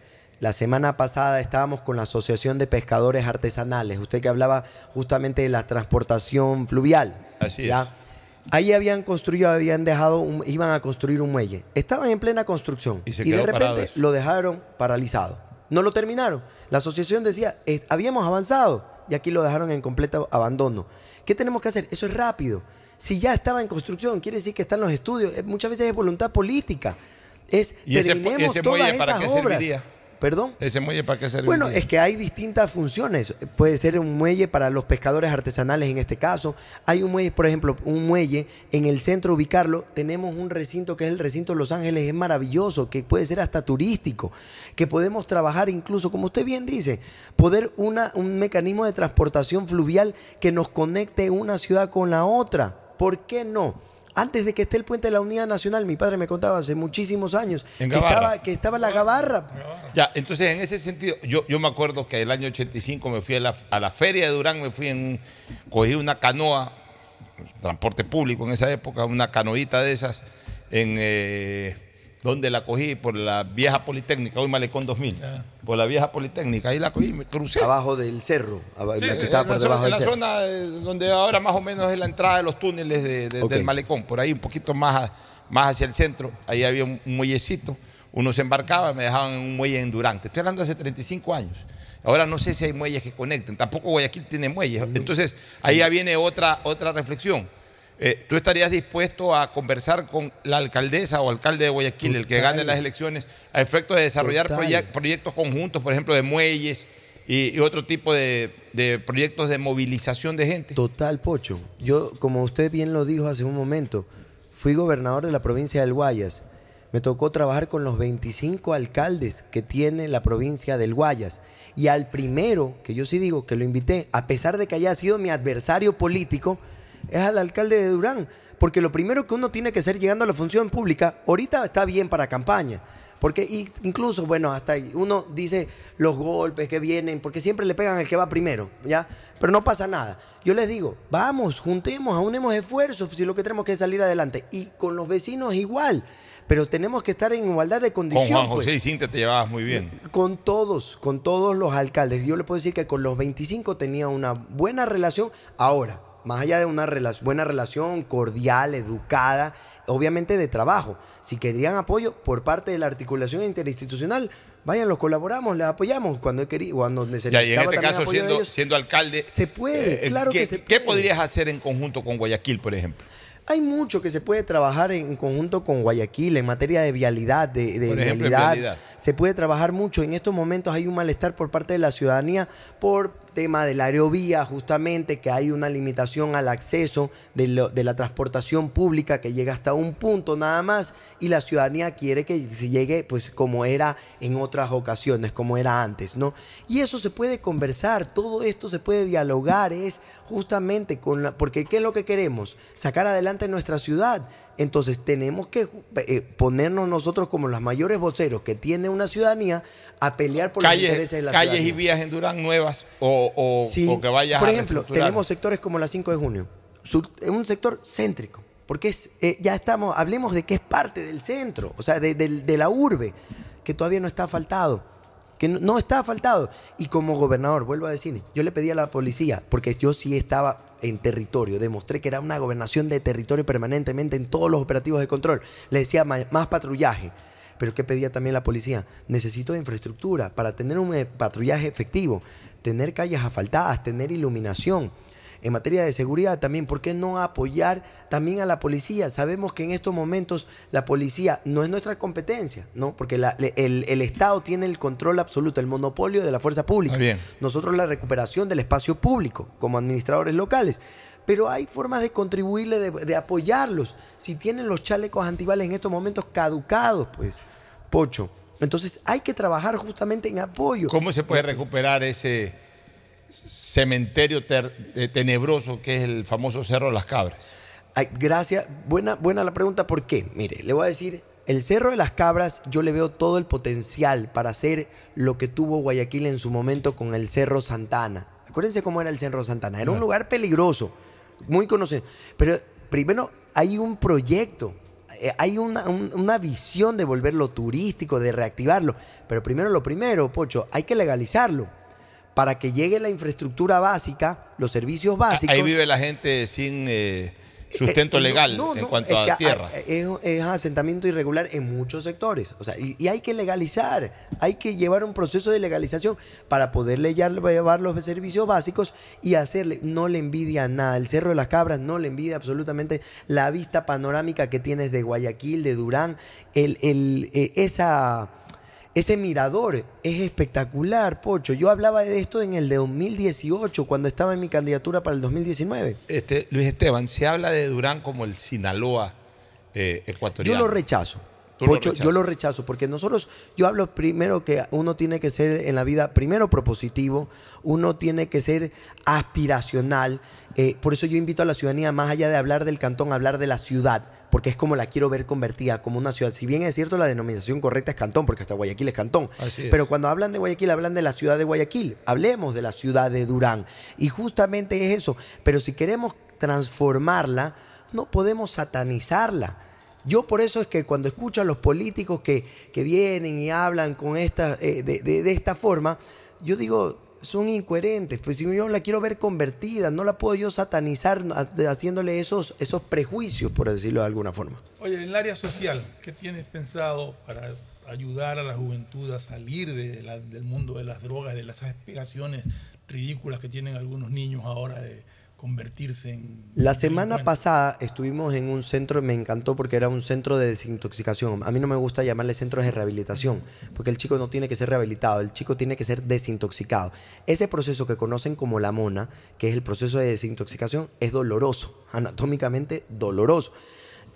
La semana pasada estábamos con la Asociación de Pescadores Artesanales. Usted que hablaba justamente de la transportación fluvial. Así ¿ya? es. Ahí habían construido, habían dejado, un- iban a construir un muelle. Estaban en plena construcción. Y de repente lo dejaron paralizado. No lo terminaron. La asociación decía, "Eh, habíamos avanzado y aquí lo dejaron en completo abandono. ¿Qué tenemos que hacer? Eso es rápido. Si ya estaba en construcción, quiere decir que están los estudios. Eh, Muchas veces es voluntad política. Es ¿Y terminemos ese todas muelle para esas qué obras. serviría? ¿Perdón? ¿Ese muelle para qué serviría? Bueno, es que hay distintas funciones. Puede ser un muelle para los pescadores artesanales en este caso. Hay un muelle, por ejemplo, un muelle en el centro ubicarlo. Tenemos un recinto que es el recinto Los Ángeles, es maravilloso, que puede ser hasta turístico, que podemos trabajar incluso, como usted bien dice, poder una, un mecanismo de transportación fluvial que nos conecte una ciudad con la otra. ¿Por qué no? Antes de que esté el puente de la Unidad Nacional, mi padre me contaba hace muchísimos años En que estaba, que estaba la gabarra. Ya, entonces en ese sentido, yo, yo me acuerdo que el año 85 me fui a la, a la feria de Durán, me fui en un, cogí una canoa, transporte público en esa época, una canoita de esas, en eh, donde la cogí por la vieja Politécnica, hoy Malecón 2000, por la vieja Politécnica, ahí la cogí, me crucé. Abajo del cerro, Sí, la que en estaba la por zona- debajo en del la cerro. zona eh, donde ahora más o menos es la entrada de los túneles de- de- del malecón, por ahí un poquito más, más hacia el centro, ahí había un, un muellecito, uno se embarcaba, me dejaban en un muelle en Durán, Te estoy hablando hace 35 años. Ahora no sé si hay muelles que conecten, tampoco Guayaquil tiene muelles. Entonces ahí ya viene otra, otra reflexión. Eh, ¿Tú estarías dispuesto a conversar con la alcaldesa o alcalde de Guayaquil, el que gane las elecciones, a efecto de desarrollar proye- proyectos conjuntos, por ejemplo, de muelles y, y otro tipo de, de proyectos de movilización de gente? Total, Pocho. Yo, como usted bien lo dijo hace un momento, fui gobernador de la provincia del Guayas. Me tocó trabajar con los 25 alcaldes que tiene la provincia del Guayas. Y al primero, que yo sí digo que lo invité, a pesar de que haya sido mi adversario político, es al alcalde de Durán. Porque lo primero que uno tiene que hacer llegando a la función pública, ahorita está bien para campaña. Porque incluso, bueno, hasta ahí uno dice los golpes que vienen, porque siempre le pegan al que va primero, ¿ya? Pero no pasa nada. Yo les digo, vamos, juntemos, aunemos esfuerzos si lo que tenemos que es salir adelante. Y con los vecinos igual. Pero tenemos que estar en igualdad de Con condiciones. Juan José y Cintia te llevabas muy bien. Con todos, con todos los alcaldes. Yo le puedo decir que con los 25 tenía una buena relación. Ahora, más allá de una rela- buena relación cordial, educada, obviamente de trabajo. Si querían apoyo por parte de la articulación interinstitucional, vayan, los colaboramos, les apoyamos cuando, cuando se Ya, en necesitaba este caso, apoyo de siendo, ellos. siendo alcalde. Se puede, claro ¿qué, que se ¿Qué podrías hacer en conjunto con Guayaquil, por ejemplo? Hay mucho que se puede trabajar en conjunto con Guayaquil en materia de vialidad, de, de ejemplo, vialidad. Se puede trabajar mucho. En estos momentos hay un malestar por parte de la ciudadanía por tema del aerovía, justamente que hay una limitación al acceso de, de la transportación pública que llega hasta un punto nada más y la ciudadanía quiere que se llegue pues como era en otras ocasiones, como era antes, ¿no? Y eso se puede conversar, todo esto se puede dialogar, es justamente con la, porque ¿qué es lo que queremos? Sacar adelante nuestra ciudad. Entonces tenemos que eh, ponernos nosotros como los mayores voceros que tiene una ciudadanía a pelear por los calles, intereses de la calles y ciudadanía. vías en Durán nuevas o, o- Sí. o que vayas Por ejemplo, tenemos sectores como la 5 de junio, un sector céntrico, porque es, eh, ya estamos, hablemos de que es parte del centro, o sea, de, la urbe, que todavía no está asfaltado, que no, no está asfaltado. Y como gobernador, vuelvo a decir, yo le pedí a la policía, porque yo sí estaba en territorio, demostré que era una gobernación de territorio permanentemente en todos los operativos de control, le decía "Ma- más patrullaje. Pero ¿qué pedía también la policía? Necesito infraestructura para tener un eh, patrullaje efectivo, tener calles asfaltadas, tener iluminación. En materia de seguridad también, ¿por qué no apoyar también a la policía? Sabemos que en estos momentos la policía no es nuestra competencia, ¿no? Porque la- el, el Estado tiene el control absoluto, el monopolio de la fuerza pública. Bien. Nosotros la recuperación del espacio público como administradores locales. Pero hay formas de contribuirle, de, de apoyarlos. Si tienen los chalecos antibales en estos momentos caducados, pues, Pocho. Entonces hay que trabajar justamente en apoyo. ¿Cómo se puede recuperar ese cementerio ter- eh, tenebroso que es el famoso Cerro de las Cabras? Ay, gracias. Buena, buena la pregunta. ¿Por qué? Mire, le voy a decir, el Cerro de las Cabras, yo le veo todo el potencial para hacer lo que tuvo Guayaquil en su momento con el Cerro Santana. Acuérdense cómo era el Cerro Santana. Era un lugar peligroso, muy conocido. Pero primero hay un proyecto, eh, hay una, un- una visión de volverlo turístico, de reactivarlo. Pero primero lo primero, Pocho, hay que legalizarlo. Para que llegue la infraestructura básica, los servicios básicos. Ahí vive la gente sin eh, sustento Eh, legal no, en cuanto a tierra. hay- Es, es asentamiento irregular en muchos sectores. O sea, y, y hay que legalizar, hay que llevar un proceso de legalización para poderle llevar los servicios básicos y hacerle, no le envidia nada. El Cerro de las Cabras no le envidia absolutamente la vista panorámica que tienes de Guayaquil, de Durán, el, el, eh, esa ese mirador es espectacular, Pocho. Yo hablaba de esto en el de 2018, cuando estaba en mi candidatura para el 2019. Este, Luis Esteban, se habla de Durán como el Sinaloa eh, Yo ecuatoriano. lo rechazo. Lo Pocho, yo lo rechazo porque nosotros, yo hablo primero que uno tiene que ser en la vida, primero propositivo, uno tiene que ser aspiracional. eh, por eso yo invito a la ciudadanía, más allá de hablar del cantón, a hablar de la ciudad, porque es como la quiero ver convertida, como una ciudad. Si bien es cierto, la denominación correcta es cantón, porque hasta Guayaquil es cantón. Es. Pero cuando hablan de Guayaquil, hablan de la ciudad de Guayaquil. Hablemos de la ciudad de Durán. Y justamente es eso. Pero si queremos transformarla, no podemos satanizarla. Yo por eso es que cuando escucho a los políticos que, que vienen y hablan con esta, eh, de, de- de esta forma, yo digo, son incoherentes. Pues si yo la quiero ver convertida, no la puedo yo satanizar ha- haciéndole esos, esos prejuicios, por decirlo de alguna forma. Oye, en el área social, ¿qué tienes pensado para ayudar a la juventud a salir de la- del mundo de las drogas, de las aspiraciones ridículas que tienen algunos niños ahora de convertirse en... La semana pasada estuvimos en un centro, me encantó porque era un centro de desintoxicación. A mí no me gusta llamarle centros de rehabilitación, porque el chico no tiene que ser rehabilitado, el chico tiene que ser desintoxicado. Ese proceso que conocen como la mona, que es el proceso de desintoxicación, es doloroso, anatómicamente doloroso.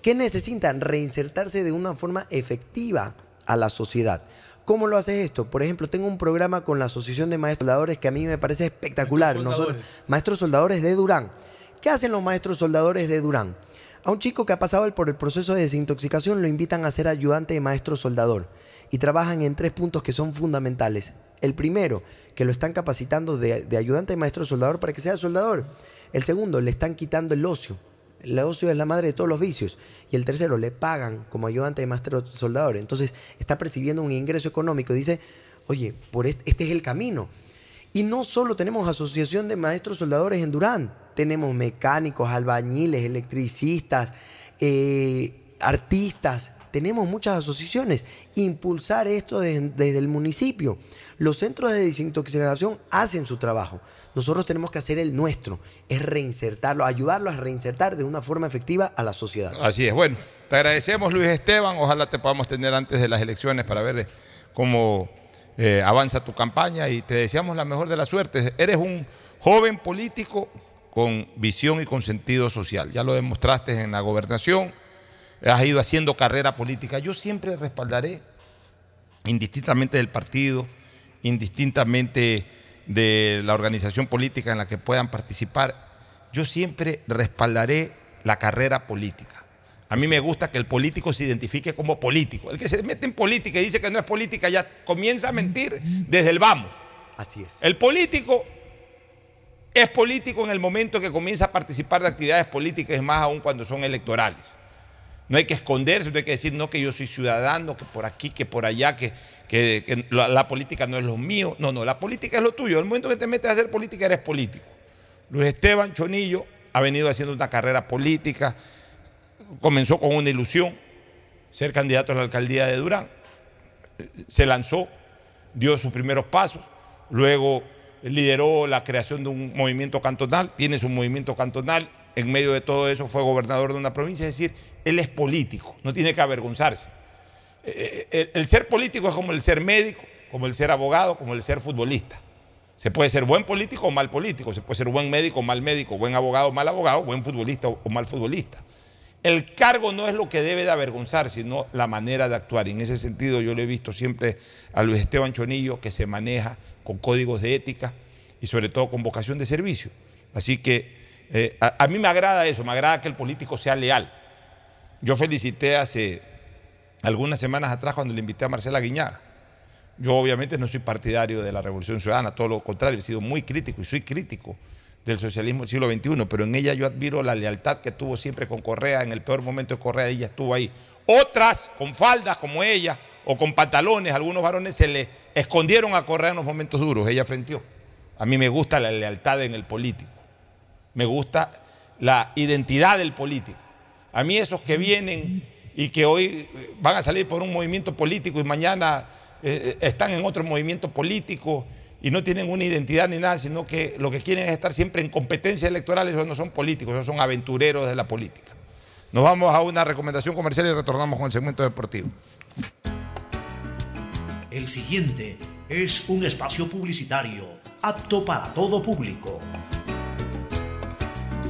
¿Qué necesitan? Reinsertarse de una forma efectiva a la sociedad. ¿Cómo lo haces esto? Por ejemplo, tengo un programa con la Asociación de Maestros Soldadores que a mí me parece espectacular. Maestros Nosotros, soldadores. maestros soldadores de Durán. ¿Qué hacen los maestros soldadores de Durán? A un chico que ha pasado por el proceso de desintoxicación lo invitan a ser ayudante de maestro soldador y trabajan en tres puntos que son fundamentales. El primero, que lo están capacitando de, de ayudante de maestro soldador para que sea soldador. El segundo, le están quitando el ocio. El ocio es la madre de todos los vicios. Y el tercero, le pagan como ayudante de maestro soldador. Entonces está percibiendo un ingreso económico. Dice, oye, por este, este es el camino. Y no solo tenemos asociación de maestros soldadores en Durán, tenemos mecánicos, albañiles, electricistas, eh, artistas, tenemos muchas asociaciones. Impulsar esto desde, desde el municipio. Los centros de desintoxicación hacen su trabajo. Nosotros tenemos que hacer el nuestro, es reinsertarlo, ayudarlo a reinsertar de una forma efectiva a la sociedad. Así es. Bueno, te agradecemos Luis Esteban. Ojalá te podamos tener antes de las elecciones para ver eh, cómo eh, avanza tu campaña y te deseamos la mejor de las suertes. Eres un joven político con visión y con sentido social. Ya lo demostraste en la gobernación, has ido haciendo carrera política. Yo siempre respaldaré, indistintamente del partido, indistintamente de la organización política en la que puedan participar, yo siempre respaldaré la carrera política. A mí me gusta que el político se identifique como político. El que se mete en política y dice que no es política ya comienza a mentir desde el vamos. Así es. El político es político en el momento que comienza a participar de actividades políticas, más aún cuando son electorales. No hay que esconderse, no hay que decir, no, que yo soy ciudadano, que por aquí, que por allá, que, la, política no es lo mío. No, no, la política es lo tuyo. El momento que te metes a hacer política, eres político. Luis Esteban Chonillo ha venido haciendo una carrera política, comenzó con una ilusión, ser candidato a la alcaldía de Durán. Se lanzó, dio sus primeros pasos, luego lideró la creación de un movimiento cantonal, tiene su movimiento cantonal, en medio de todo eso fue gobernador de una provincia, es decir, él es político, no tiene que avergonzarse. Eh, eh, el ser político es como el ser médico, como el ser abogado, como el ser futbolista. Se puede ser buen político o mal político, se puede ser buen médico o mal médico, buen abogado o mal abogado, buen futbolista o mal futbolista. El cargo no es lo que debe de avergonzar, sino la manera de actuar. Y en ese sentido yo le he visto siempre a Luis Esteban Chonillo que se maneja con códigos de ética y sobre todo con vocación de servicio. Así que eh, a, a, mí me agrada eso, me agrada que el político sea leal. Yo felicité hace algunas semanas atrás cuando le invité a Marcela Guiñaga. Yo obviamente no soy partidario de la Revolución Ciudadana, todo lo contrario, he sido muy crítico y soy crítico del socialismo del siglo XXI, pero en ella yo admiro la lealtad que tuvo siempre con Correa, en el peor momento de Correa ella estuvo ahí. Otras con faldas como ella o con pantalones, algunos varones se le escondieron a Correa en los momentos duros, ella frenteó. A mí me gusta la lealtad en el político, me gusta la identidad del político. A mí esos que vienen y que hoy van a salir por un movimiento político y mañana eh, están en otro movimiento político y no tienen una identidad ni nada, sino que lo que quieren es estar siempre en competencias electorales, esos no son políticos, esos son aventureros de la política. Nos vamos a una recomendación comercial y retornamos con el segmento deportivo. El siguiente es un espacio publicitario apto para todo público.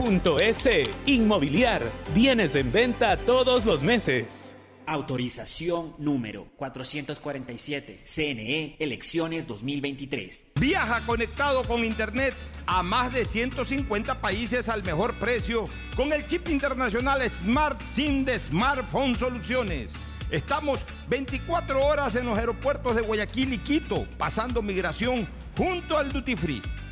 S. Inmobiliar. Bienes en venta todos los meses. Autorización número 447. CNE, elecciones 2023. Viaja conectado con Internet a más de 150 países al mejor precio con el chip internacional Smart SIM de Smartphone Soluciones. Estamos 24 horas en los aeropuertos de Guayaquil y Quito, pasando migración junto al Duty Free.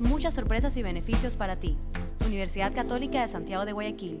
muchas sorpresas y beneficios para ti. Universidad Católica de Santiago de Guayaquil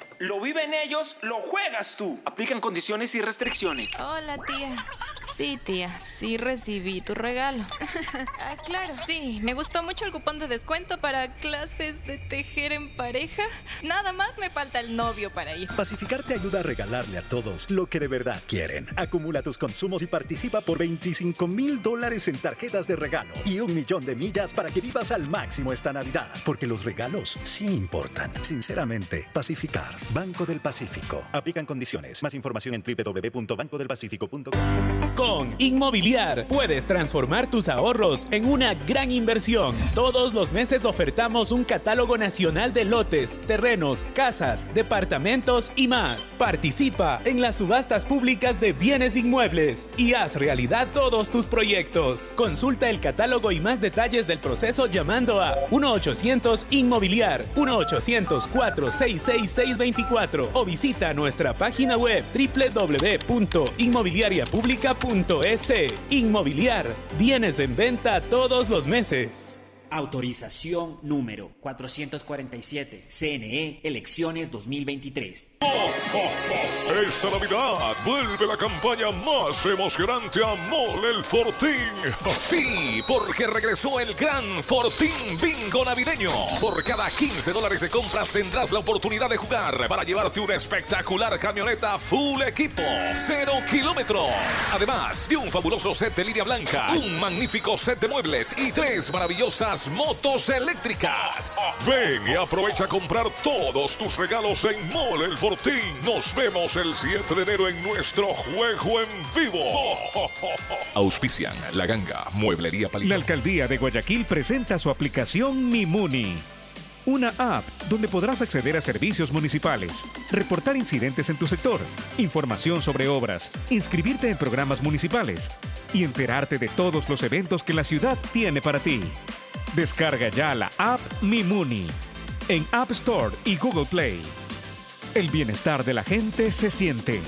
lo viven ellos, lo juegas tú. Aplican condiciones y restricciones. Hola, tía. Sí, tía, sí recibí tu regalo. [LAUGHS] ah, claro, sí, me gustó mucho el cupón de descuento para clases de tejer en pareja. Nada más me falta el novio para ir. Pacificar te ayuda a regalarle a todos lo que de verdad quieren. Acumula tus consumos y participa por 25 mil dólares en tarjetas de regalo y un millón de millas para que vivas al máximo esta Navidad. Porque los regalos sí importan. Sinceramente, Pacificar. Banco del Pacífico. Aplican condiciones. Más información en www.bancodelpacifico.com. Con Inmobiliar puedes transformar tus ahorros en una gran inversión. Todos los meses ofertamos un catálogo nacional de lotes, terrenos, casas, departamentos y más. Participa en las subastas públicas de bienes inmuebles y haz realidad todos tus proyectos. Consulta el catálogo y más detalles del proceso llamando a 1-800 Inmobiliar 1-800-466-624 o visita nuestra página web www.inmobiliariapublica.es. Inmobiliar, bienes en venta todos los meses. Autorización número 447. CNE, elecciones 2023. Esta Navidad vuelve la campaña más emocionante a Mole el Fortín. Sí, porque regresó el gran Fortín Bingo Navideño. Por cada 15 dólares de compras tendrás la oportunidad de jugar para llevarte una espectacular camioneta full equipo. Cero kilómetros. Además de un fabuloso set de línea blanca, un magnífico set de muebles y tres maravillosas motos eléctricas. Ven y aprovecha a comprar todos tus regalos en Mole el Fortín. Nos vemos el 7 de enero en nuestro juego en vivo. [LAUGHS] Auspician La Ganga, Mueblería Palito. La alcaldía de Guayaquil presenta su aplicación Mimuni. Una app donde podrás acceder a servicios municipales, reportar incidentes en tu sector, información sobre obras, inscribirte en programas municipales y enterarte de todos los eventos que la ciudad tiene para ti. Descarga ya la app Mimuni en App Store y Google Play. El bienestar de la gente se siente.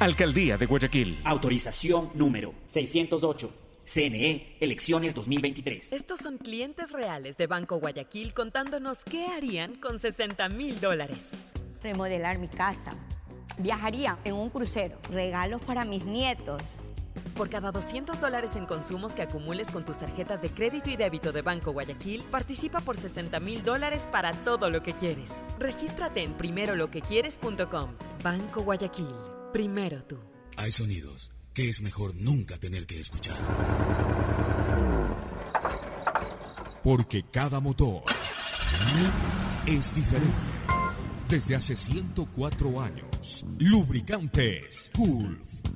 Alcaldía de Guayaquil. Autorización número 608. CNE, elecciones 2023. Estos son clientes reales de Banco Guayaquil contándonos qué harían con 60 mil dólares. Remodelar mi casa. Viajaría en un crucero. Regalos para mis nietos. Por cada 200 dólares en consumos que acumules con tus tarjetas de crédito y débito de Banco Guayaquil, participa por 60 mil dólares para todo lo que quieres. Regístrate en primeroloquequieres.com. Banco Guayaquil. Primero tú. Hay sonidos que es mejor nunca tener que escuchar. Porque cada motor es diferente. Desde hace 104 años, lubricantes Gulf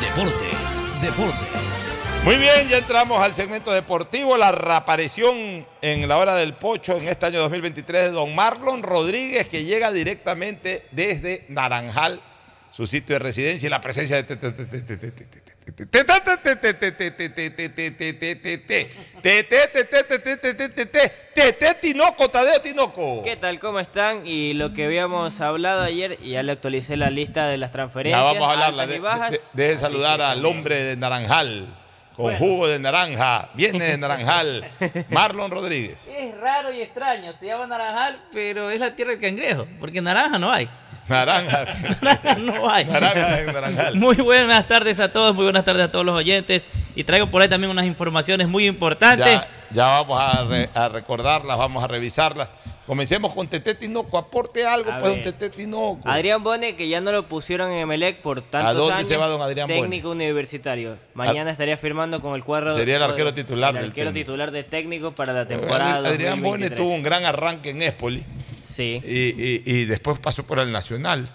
Deportes, Deportes. Muy bien, ya entramos al segmento deportivo. La reaparición en la hora del pocho en este año 2023 de don Marlon Rodríguez, que llega directamente desde Naranjal, su sitio de residencia, y la presencia de Tinoco, Tadeo Tinoco. ¿Qué tal? ¿Cómo están? Y lo que habíamos hablado ayer, ya le actualicé la lista de las transferencias. Ya vamos a hablarla. De, de- de saludar al hombre de Naranjal, con Bueno. jugo de naranja, viene de Naranjal, Marlon Rodríguez. Es raro y extraño, se llama Naranjal, pero es la tierra del cangrejo, porque naranja no hay. Naranja. no hay. Naranja en Naranjal. Muy buenas tardes a todos, muy buenas tardes a todos los oyentes. Y traigo por ahí también unas informaciones muy importantes. Ya, ya vamos a, re- a recordarlas, vamos a revisarlas. Comencemos con Tete Tinoco. Aporte algo, A pues, ver. don Tete Tinoco. Adrián Bone, que ya no lo pusieron en Emelec por tantos dónde años. se va don Adrián Bone? Técnico universitario. Mañana estaría firmando con el cuadro. Sería el arquero titular El del arquero técnico. titular de técnico para la temporada. Adrián Bone 2023. tuvo un gran arranque en Espoli. Sí. Y, y- y después pasó por el Nacional.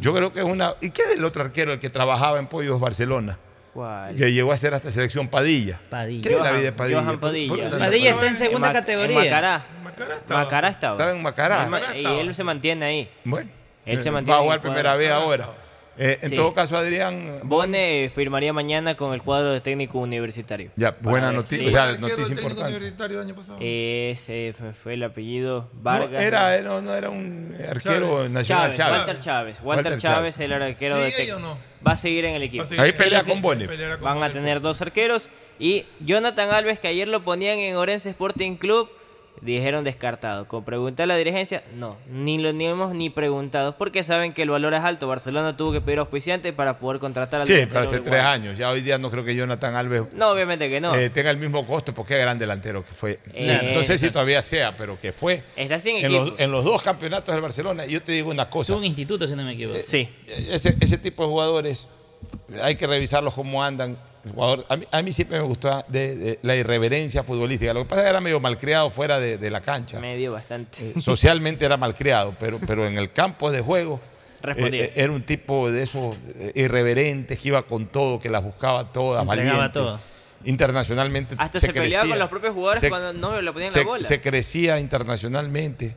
Yo creo que es una. ¿Y qué es el otro arquero, el que trabajaba en Pollos Barcelona? ¿Cuál? Que llegó a ser hasta selección Padilla. Padilla. ¿Qué es la Johan- vida de Padilla? Johan Padilla. ¿Por qué tanta- Padilla está en segunda categoría. En Macará. Macará estaba. Estaba en Macará. Y él se mantiene ahí. Bueno. Él se mantiene Va a jugar primera vez ahora. Eh, en Sí. todo caso, Adrián. Bone firmaría mañana con el cuadro de técnico universitario. Ya, buena noticia. sí. O sea, noticia importante. universitario año pasado? Ese fue- fue el apellido No, Vargas. era, era- no era un arquero Chávez. nacional. Chávez, Chávez. Walter Chávez. Walter, Walter Chávez, Chávez. el arquero de ¿Sigue ahí técnico. o no? Va a seguir en el equipo. Ahí pelea con Bone. Van a Bone. tener dos arqueros. Y Jonathan Alves, que ayer lo ponían en Orense Sporting Club, dijeron descartado. Con preguntar a la dirigencia, no, ni lo ni hemos ni preguntado, porque saben que el valor es alto. Barcelona tuvo que pedir auspiciante para poder contratar al Sí, pero hace tres años. Ya hoy día no creo que Jonathan Alves No, obviamente que no. eh, tenga el mismo costo porque es gran delantero que fue. Eh, no sé si todavía sea, pero que fue. Está sin En los, en los dos campeonatos del Barcelona, yo te digo una cosa. Es un instituto, si no me equivoco. Sí. Ese, ese tipo de jugadores hay que revisarlos cómo andan. Jugador- a, mí, a mí siempre me gustó de, de la irreverencia futbolística. Lo que pasa es que era medio malcriado fuera de, de la cancha. Medio bastante. Eh, Socialmente era malcriado, pero, pero en el campo de juego eh, eh, era un tipo de esos irreverentes que iba con todo, que las buscaba todas, Entregaba valiente. todo. Internacionalmente Hasta se, peleaba crecía. con los propios jugadores Se- cuando no le ponían se, la bola. se crecía internacionalmente.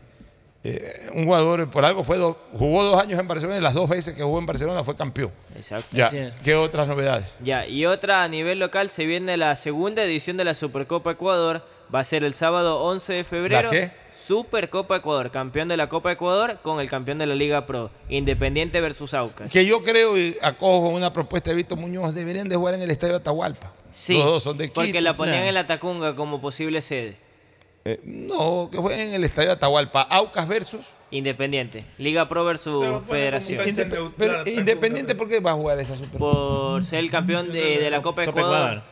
Eh, un jugador, por algo fue do- jugó dos años en Barcelona y las dos veces que jugó en Barcelona fue campeón. Exacto. Ya. ¿Qué otras novedades? Ya, y otra a nivel local se viene la segunda edición de la Supercopa Ecuador. Va a ser el sábado 11 de febrero. ¿La qué? Supercopa Ecuador, campeón de la Copa Ecuador con el campeón de la Liga Pro. Independiente versus Aucas. Que yo creo y acojo una propuesta de Víctor Muñoz, deberían de jugar en el Estadio Atahualpa. Sí, Los dos son de porque Quito. la ponían en la Tacunga como posible sede. Eh, no, que jueguen en el Estadio Atahualpa. Aucas versus. Independiente. Liga Pro versus Federación. Indep- pero Independiente, ¿por qué va a jugar esa Supercopa? Por ser el campeón de, de la Copa Ecuador.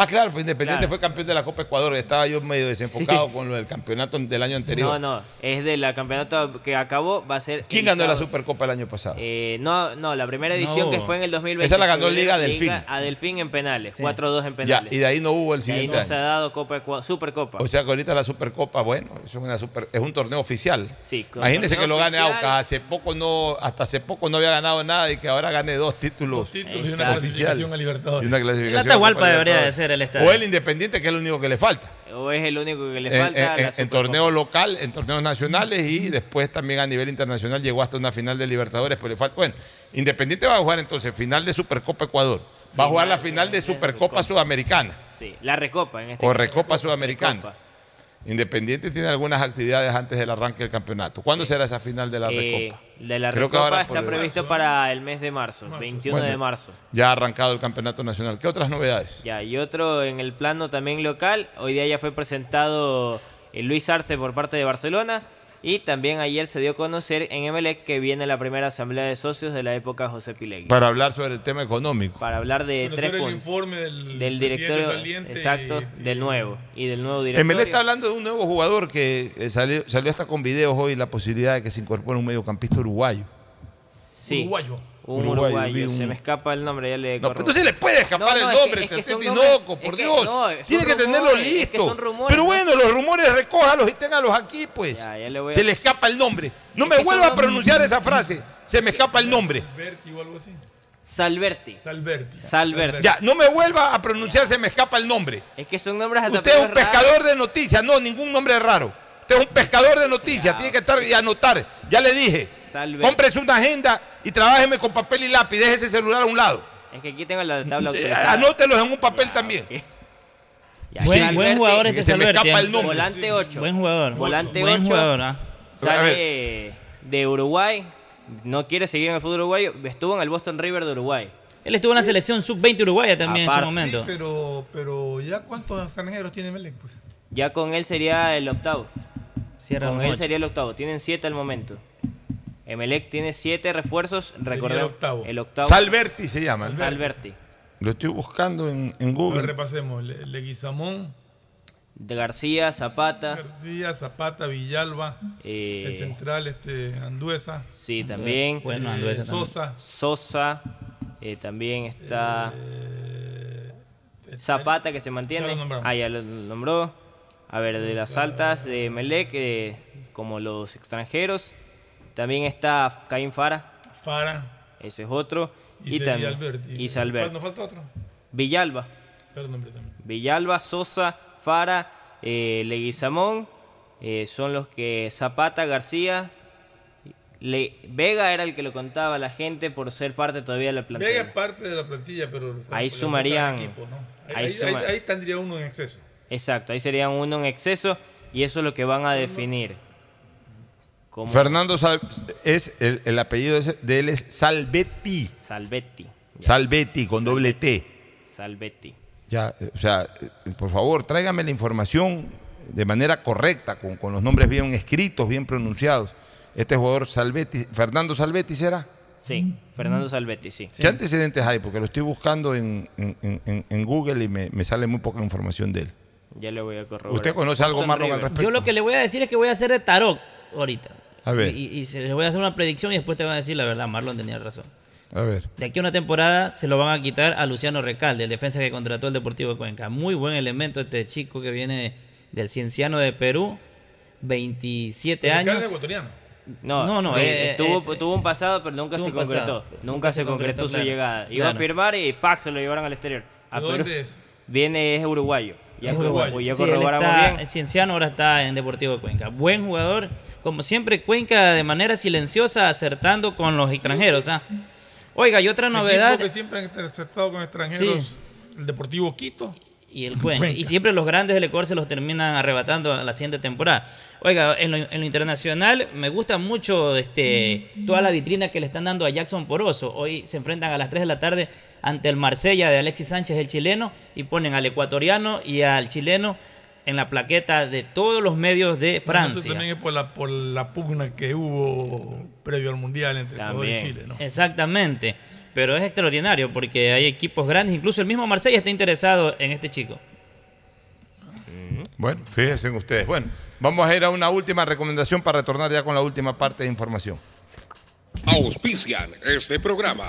Ah, claro, pues Independiente Claro. fue campeón de la Copa Ecuador. Estaba yo medio desenfocado Sí. con lo del campeonato del año anterior. No, no, es de la campeonato que acabó, va a ser. ¿Quién ganó la. Supercopa el año pasado? Eh, no, no, la primera edición No. que fue en el 2020. Esa la ganó fue Liga Delfín. a Delfín en penales, 4-2 en ya, penales. y de ahí no hubo el De ahí siguiente no se ha dado Copa Ecua- Supercopa. O sea que ahorita la Supercopa, bueno, es, una super- es un torneo oficial. Sí, Imagínense que lo gane oficial. Aucas. Hace poco no, hasta hace poco no había ganado nada y que ahora gane dos títulos. títulos y una clasificación a Libertadores. Y una clasificación Atahualpa debería de Libertadores. El estadio. O el Independiente, que es lo único que le falta. o es el único que le En, falta. en- en- torneo local, en torneos nacionales y después también a nivel internacional llegó hasta una final de Libertadores, pero le falta. Bueno, Independiente va a jugar entonces final de Supercopa Ecuador. Va a jugar la final de Supercopa Sudamericana Sí, la Recopa en este o. Recopa Sudamericana. Recopa. Independiente tiene algunas actividades antes del arranque del campeonato. ¿Cuándo será esa final de la Eh, Recopa? de la Creo que Recopa ahora está previsto para el mes de marzo, 21 de marzo. Ya ha arrancado el campeonato nacional. ¿Qué otras novedades? Ya, y otro en el plano también local. Hoy día ya fue presentado eh, Luis Arce por parte de Barcelona. Y también ayer se dio a conocer en Emelec que viene la primera asamblea de socios de la época José Pilegui. Para hablar sobre el tema económico. Para hablar de Conocer tres el informe del, Del saliente exacto, y- del nuevo. Y del nuevo directorio. Emelec está hablando de un nuevo jugador que eh, salió, salió hasta con videos hoy, la posibilidad de que se incorpore un mediocampista uruguayo. Sí. Uruguayo. Un Uruguayo, uruguayo, vi un- se me escapa el nombre, ya le No, pero entonces le puede escapar No, no, el es que- nombre, es que por es que Dios. no, son Tiene que tenerlo listo. que son rumores, pero ¿no? bueno, los rumores recójalos y téngalos aquí, pues. Ya, ya le voy a- Se le escapa el nombre. No Es me vuelva a pronunciar esa frase. Se me escapa el nombre. Berti o algo así. Salberti. Salberti. Salberti. Ya, no me vuelva a pronunciar, se me escapa el nombre. Es que son nombres hasta Usted es un pescador de noticias, no, ningún nombre raro. Usted es un pescador de noticias, tiene que estar y anotar. Ya le dije, Cómprese una agenda y trabájeme con papel y lápiz, deje ese celular a un lado. Es que aquí tengo la tabla [LAUGHS] Eh, autorizada. Anótelos en un papel también. [LAUGHS] Ya, Buen, Salberti, buen jugador este se me Salberti, escapa ¿eh? el nombre. Volante 8. Buen jugador. Volante Buen 8. jugador, ¿ah? Sale de Uruguay. No quiere seguir en el fútbol uruguayo. Estuvo en el Boston River de Uruguay. Él estuvo en la selección sub-20 uruguaya también en su momento. Pero, pero ya cuántos extranjeros tiene Melec, pues. Ya con él sería el octavo. Cierra con él ocho. sería el octavo. Tienen siete al momento. Emelec tiene siete refuerzos. Recordemos. el octavo. El octavo. Salberti se llama. Salberti. Lo estoy buscando en, en A ver, Google. repasemos. Le- Leguizamón, De García, Zapata. García, Zapata, Villalba, eh, el central este Anduesa, Sí, también. Bueno, eh, Anduesa también. Sosa, Sosa. eh, también está Zapata que se mantiene. ya. Ah, ya lo nombró. A ver, de las altas de Melec, eh, como los extranjeros. También está Caín Fara. Fara Ese es otro. y, Y, también. Alberti. Y. ¿Nos falta otro? Villalba. Nombre también. Villalba, Sosa, Fara, eh, Leguizamón. eh, son los que Zapata, García. Le- Vega era el que lo contaba a la gente por ser parte todavía de la plantilla. Vega es parte de la plantilla, pero Ahí sumarían- equipo, ¿no? Ahí, ahí ahí- suma- ahí- ahí tendría uno en exceso. Exacto, ahí serían uno en exceso y eso es lo que van a definir. Como Fernando Sal- es el, el apellido de él es Salvetti. Salvetti. Salvetti con doble T. Salvetti. Ya, eh, o sea, eh, por favor, tráigame la información de manera correcta, con, con los nombres bien escritos, bien pronunciados. Este jugador Salvetti, Fernando Salvetti será. Sí, Fernando Salvetti, sí. ¿Qué antecedentes hay? Porque lo estoy buscando en, en- en- en Google y me, me sale muy poca información de él. Ya le voy a corroborar. ¿Usted conoce algo, Marlon, al respecto? Yo lo que le voy a decir es que voy a hacer de tarot ahorita. A ver. Y, y se les voy a hacer una predicción y después te van a decir la verdad. Marlon tenía razón. A ver. De aquí a una temporada se lo van a quitar a Luciano Recalde, el defensa que contrató el Deportivo de Cuenca. Muy buen elemento este chico que viene del Cienciano de Perú, 27 Recalde años. ecuatoriano. No, No, no, eh, estuvo, es- tuvo un pasado, pero nunca se pasado. concretó. Nunca, se concretó, su claro. llegada. Iba a Claro. firmar y ¡pac! se lo llevaron al exterior. A ¿De Perú. dónde es? Viene, es uruguayo. Ya, Es uruguayo. ya Sí, él corroboramos está- bien. el Cienciano ahora está en Deportivo de Cuenca. Buen jugador. Como siempre, Cuenca de manera silenciosa acertando con los extranjeros. ¿ah? Oiga, y otra novedad. Que siempre han interceptado con extranjeros. El Deportivo Quito. y el Cuenca. Cuenca. Y siempre los grandes del Ecuador se los terminan arrebatando a la siguiente temporada. Oiga, en lo, en lo internacional me gusta mucho este, toda la vitrina que le están dando a Jackson Poroso. Hoy se enfrentan a las 3 de la tarde ante el Marsella de Alexis Sánchez, el chileno, y ponen al ecuatoriano y al chileno en la plaqueta de todos los medios de Bueno, Francia. Eso también es por la, por la pugna que hubo previo al Mundial entre Ecuador y. Chile, ¿no? Exactamente. Pero es extraordinario porque hay equipos grandes, incluso el mismo Marsella está interesado en este chico. Bueno, fíjense ustedes. Bueno, vamos a ir a una última recomendación para retornar ya con la última parte de información. Auspician este programa.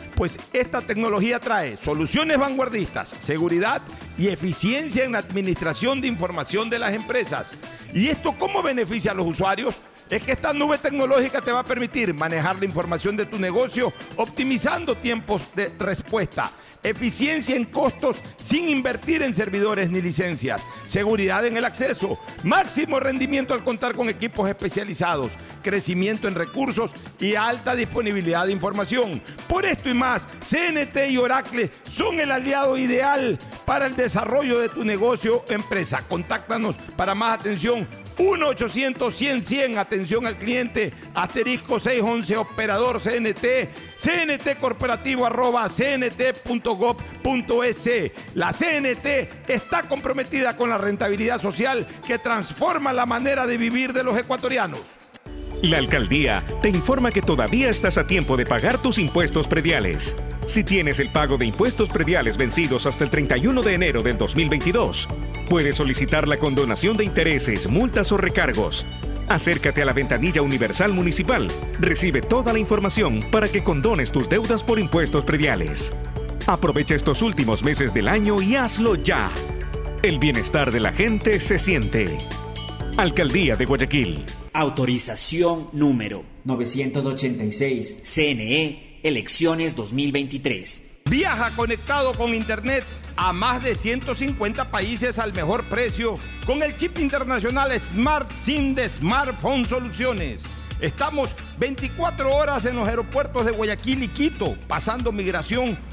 pues esta tecnología trae soluciones vanguardistas, seguridad y eficiencia en la administración de información de las empresas. ¿Y esto cómo beneficia a los usuarios? Es que esta nube tecnológica te va a permitir manejar la información de tu negocio optimizando tiempos de respuesta eficiencia en costos sin invertir en servidores ni licencias, seguridad en el acceso, máximo rendimiento al contar con equipos especializados, crecimiento en recursos y alta disponibilidad de información. Por esto y más, CNT y Oracle son el aliado ideal para el desarrollo de tu negocio o empresa. Contáctanos para más atención. 1-800-100-100, atención al cliente, asterisco 611, operador CNT, CNT corporativo arroba La CNT está comprometida con la rentabilidad social que transforma la manera de vivir de los ecuatorianos. La alcaldía te informa que todavía estás a tiempo de pagar tus impuestos prediales. Si tienes el pago de impuestos prediales vencidos hasta el 31 de enero del 2022, puedes solicitar la condonación de intereses, multas o recargos. Acércate a la ventanilla universal municipal. Recibe toda la información para que condones tus deudas por impuestos prediales. Aprovecha estos últimos meses del año y hazlo ya. El bienestar de la gente se siente. Alcaldía de Guayaquil. Autorización número 986. CNE, elecciones 2023. Viaja conectado con Internet a más de 150 países al mejor precio con el chip internacional Smart SIM de Smartphone Soluciones. Estamos 24 horas en los aeropuertos de Guayaquil y Quito, pasando migración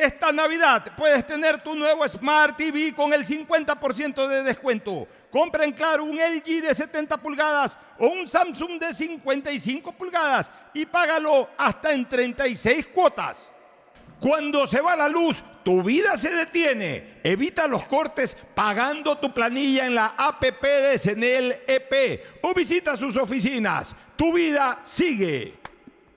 Esta Navidad puedes tener tu nuevo Smart TV con el 50% de descuento. Compra en Claro un LG de 70 pulgadas o un Samsung de 55 pulgadas y págalo hasta en 36 cuotas. Cuando se va la luz, tu vida se detiene. Evita los cortes pagando tu planilla en la APP de Senel EP o visita sus oficinas. Tu vida sigue.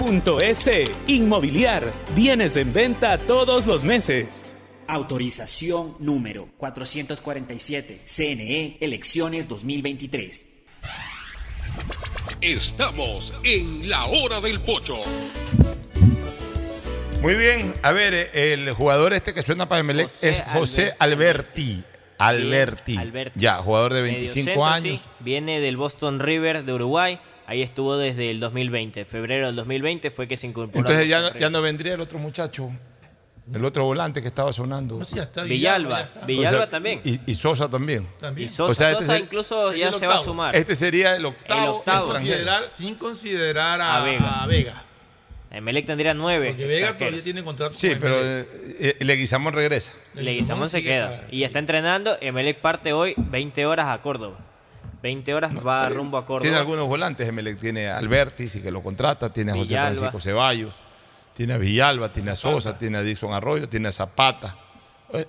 www.inmobiliariapublica.es. Inmobiliar. Bienes en venta todos los meses. Autorización número 447. CNE, elecciones 2023. Estamos en la hora del pocho. Muy bien, a ver, eh, el jugador este que suena para Emelec es José Alberti. Alberti. Alberti. Ya, jugador de 25 Mediocentro, años. sí. Viene del Boston River de Uruguay. Ahí estuvo desde el 2020. Febrero del 2020 fue que se incorporó. Entonces ya, ya no vendría el otro muchacho, el otro volante que estaba sonando. Villalba. Villalba O sea, también. Y, y Sosa también. Y Sosa, este Sosa es- incluso ya se va a sumar. Este sería el octavo. El octavo. Sin considerar, sin considerar a, A Vega. a Vega. Emelec tendría nueve. Porque Vega todavía tiene contrato Sí, con pero eh, eh, Leguizamón regresa. Leguizamón se queda. para- Y está entrenando. Emelec parte hoy 20 horas a Córdoba. 20 horas va rumbo a Córdoba. Tiene algunos volantes, Emelec. Tiene a Alberti, sí que lo contrata. Tiene a José Villalba. Francisco Ceballos. Tiene a Villalba, tiene a Sosa, tiene a Dixon Arroyo, tiene a Zapata.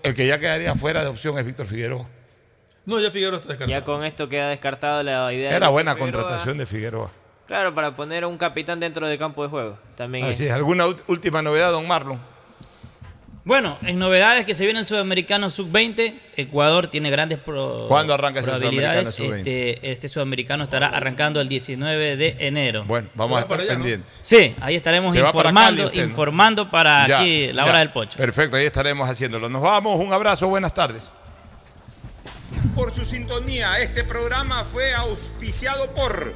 El que ya quedaría fuera de opción es Víctor Figueroa. No, ya Figueroa está descartado. Ya con esto queda descartada la idea. de Era buena Figueroa. contratación de Figueroa. Claro, para poner a un capitán dentro del campo de juego. También Así es. es. ¿Alguna última novedad, don Marlon? Bueno, en novedades que se viene el Sudamericano Sub-20, Ecuador tiene grandes pro- ¿Cuándo arranca ese. Sudamericano Sub-20? Este, este Sudamericano estará arrangando el 19 de enero. Bueno, vamos a estar pendientes. Sí, ahí estaremos Se va para informando, Cali usted, ¿no? informando para Ya, aquí la ya. hora del pocho. Perfecto, ahí estaremos haciéndolo. Nos vamos, un abrazo, buenas tardes. Por su sintonía, este programa fue auspiciado por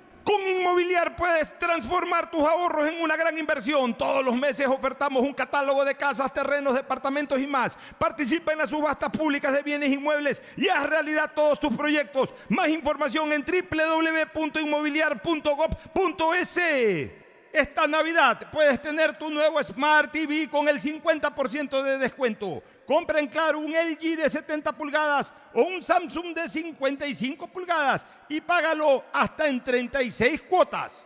Con Inmobiliar puedes transformar tus ahorros en una gran inversión. Todos los meses ofertamos un catálogo de casas, terrenos, departamentos y más. Participa en las subastas públicas de bienes inmuebles y haz realidad todos tus proyectos. Más información en www.inmobiliar.gov.es. Esta Navidad puedes tener tu nuevo Smart TV con el 50% de descuento. Compra en Claro un LG de 70 pulgadas o un Samsung de 55 pulgadas y págalo hasta en 36 cuotas.